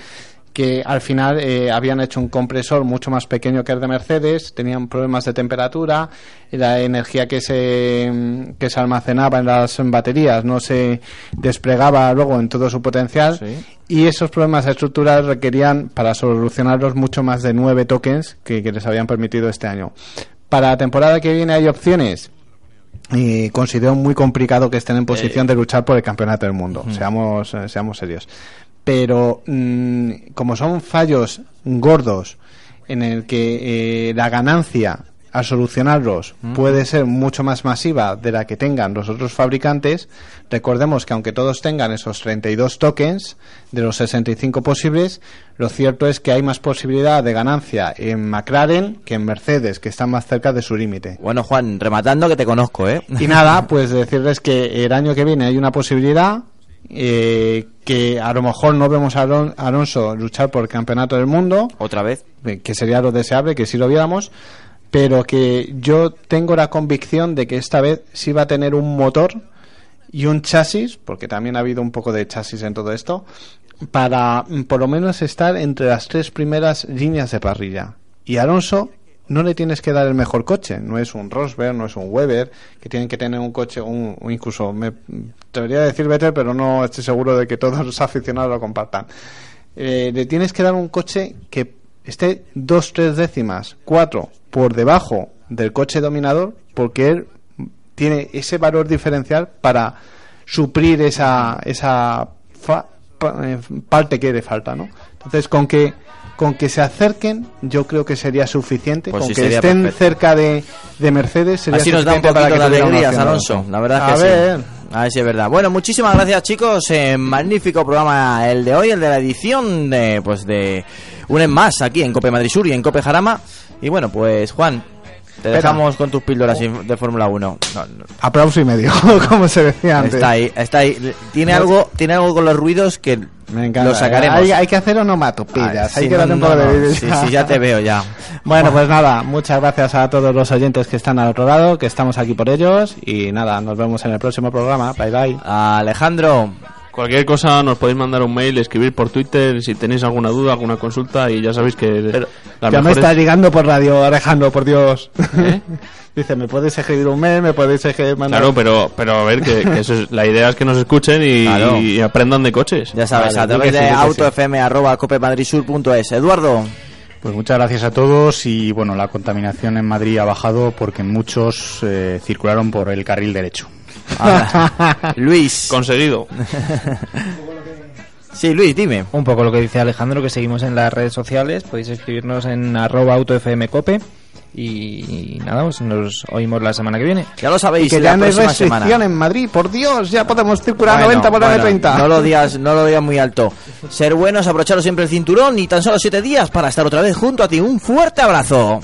Speaker 7: que al final eh, habían hecho un compresor mucho más pequeño que el de Mercedes, tenían problemas de temperatura, la energía que se, mm, que se almacenaba en las baterías no se desplegaba luego en todo su potencial y esos problemas estructurales requerían para solucionarlos mucho más de nueve tokens que, que les habían permitido este año. Para la temporada que viene hay opciones. Y considero muy complicado que estén en posición de luchar por el campeonato del mundo. Seamos, eh, seamos serios. Pero mm, como son fallos gordos en el que eh, la ganancia al solucionarlos puede ser mucho más masiva de la que tengan los otros fabricantes, recordemos que aunque todos tengan esos 32 tokens de los 65 posibles, lo cierto es que hay más posibilidad de ganancia en McLaren que en Mercedes, que están más cerca de su límite.
Speaker 4: Bueno, Juan, rematando que te conozco, ¿eh?
Speaker 7: Y nada, (laughs) pues decirles que el año que viene hay una posibilidad eh, que a lo mejor no vemos a Alon- a Alonso luchar por el campeonato del mundo,
Speaker 4: Otra vez.
Speaker 7: eh, que sería lo deseable, que sí lo viéramos, pero que yo tengo la convicción de que esta vez sí va a tener un motor y un chasis, porque también ha habido un poco de chasis en todo esto, para mm, por lo menos estar entre las tres primeras líneas de parrilla. Y Alonso no le tienes que dar el mejor coche, no es un Rosberg, no es un Weber, que tienen que tener un coche, un, o incluso me debería decir Vettel, pero no estoy seguro de que todos (laughs) los aficionados lo compartan. Eh, le tienes que dar un coche que esté dos, tres décimas, cuatro por debajo del coche dominador, porque él tiene ese valor diferencial para suplir esa esa fa- eh, parte que le falta, ¿no? Entonces, con que con que se acerquen, yo creo que sería suficiente.
Speaker 4: Pues
Speaker 7: con
Speaker 4: sí,
Speaker 7: que estén
Speaker 4: perfecto.
Speaker 7: cerca de, de Mercedes, sería
Speaker 4: Así nos da un
Speaker 7: suficiente para que
Speaker 4: de alegrías, Alonso. La verdad
Speaker 7: A
Speaker 4: que
Speaker 7: ver.
Speaker 4: sí. A ver si es verdad. Bueno, muchísimas gracias, chicos. Eh, magnífico programa el de hoy, el de la edición de, pues de un en más aquí en Cope Madrid Sur y en Cope Jarama. Y bueno, pues Juan, te
Speaker 7: Espera.
Speaker 4: dejamos con tus píldoras de Fórmula 1. No, no,
Speaker 7: Aplauso y medio, (laughs) como se decía antes.
Speaker 4: está ahí, está ahí. Tiene
Speaker 7: No.
Speaker 4: algo, tiene algo con los ruidos que
Speaker 7: Me encanta.
Speaker 4: lo sacaremos.
Speaker 7: Hay, hay que hacer onomatopeyas,
Speaker 4: Ah,
Speaker 7: hay
Speaker 4: sí,
Speaker 7: que
Speaker 4: no,
Speaker 7: darle un poco de
Speaker 4: Sí, sí, ya te veo ya. (laughs)
Speaker 7: Bueno, pues nada, muchas gracias a todos los oyentes que están al otro lado, que estamos aquí por ellos y nada, nos vemos en el próximo programa. Bye bye.
Speaker 4: Alejandro,
Speaker 6: Cualquier cosa nos podéis mandar un mail, escribir por Twitter si tenéis alguna duda, alguna consulta y ya sabéis que
Speaker 7: Ya me está llegando por radio, Alejandro, por Dios.
Speaker 6: ¿Eh? (laughs)
Speaker 7: Dice, me podéis escribir un mail, me podéis escribir mandar...
Speaker 6: Claro, pero, pero a ver, que, que eso es- la idea es que nos escuchen y,
Speaker 4: Claro.
Speaker 6: y aprendan de coches.
Speaker 4: ya sabes,
Speaker 7: Vale,
Speaker 4: a través de
Speaker 7: sí.
Speaker 4: autofm.copemadridsur.es. Eduardo.
Speaker 5: Pues muchas gracias a todos y bueno, la contaminación en Madrid ha bajado porque muchos eh, circularon por el carril derecho. (laughs)
Speaker 4: Luis.
Speaker 6: Conseguido. (laughs)
Speaker 4: Sí, Luis, dime.
Speaker 10: Un poco lo que dice Alejandro, que seguimos en las redes sociales, podéis escribirnos en arroba autofmcope y nada, pues nos oímos la semana que viene.
Speaker 4: Ya lo
Speaker 7: Y
Speaker 4: sabéis,
Speaker 7: que
Speaker 4: la
Speaker 7: ya no hay restricción
Speaker 4: semana.
Speaker 7: en Madrid, por Dios, ya podemos circular
Speaker 4: Bueno,
Speaker 7: 90 por la
Speaker 4: bueno,
Speaker 7: 30
Speaker 4: No lo (laughs) digas, no lo digas muy alto. Ser buenos, aprovecharos siempre el cinturón y tan solo siete días para estar otra vez junto a ti. Un fuerte abrazo.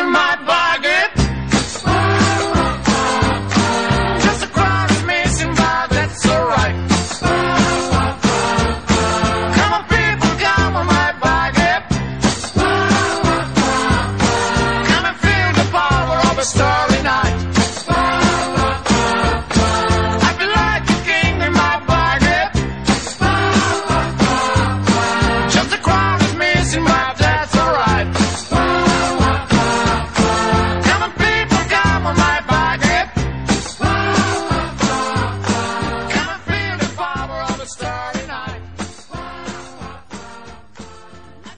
Speaker 2: under my body.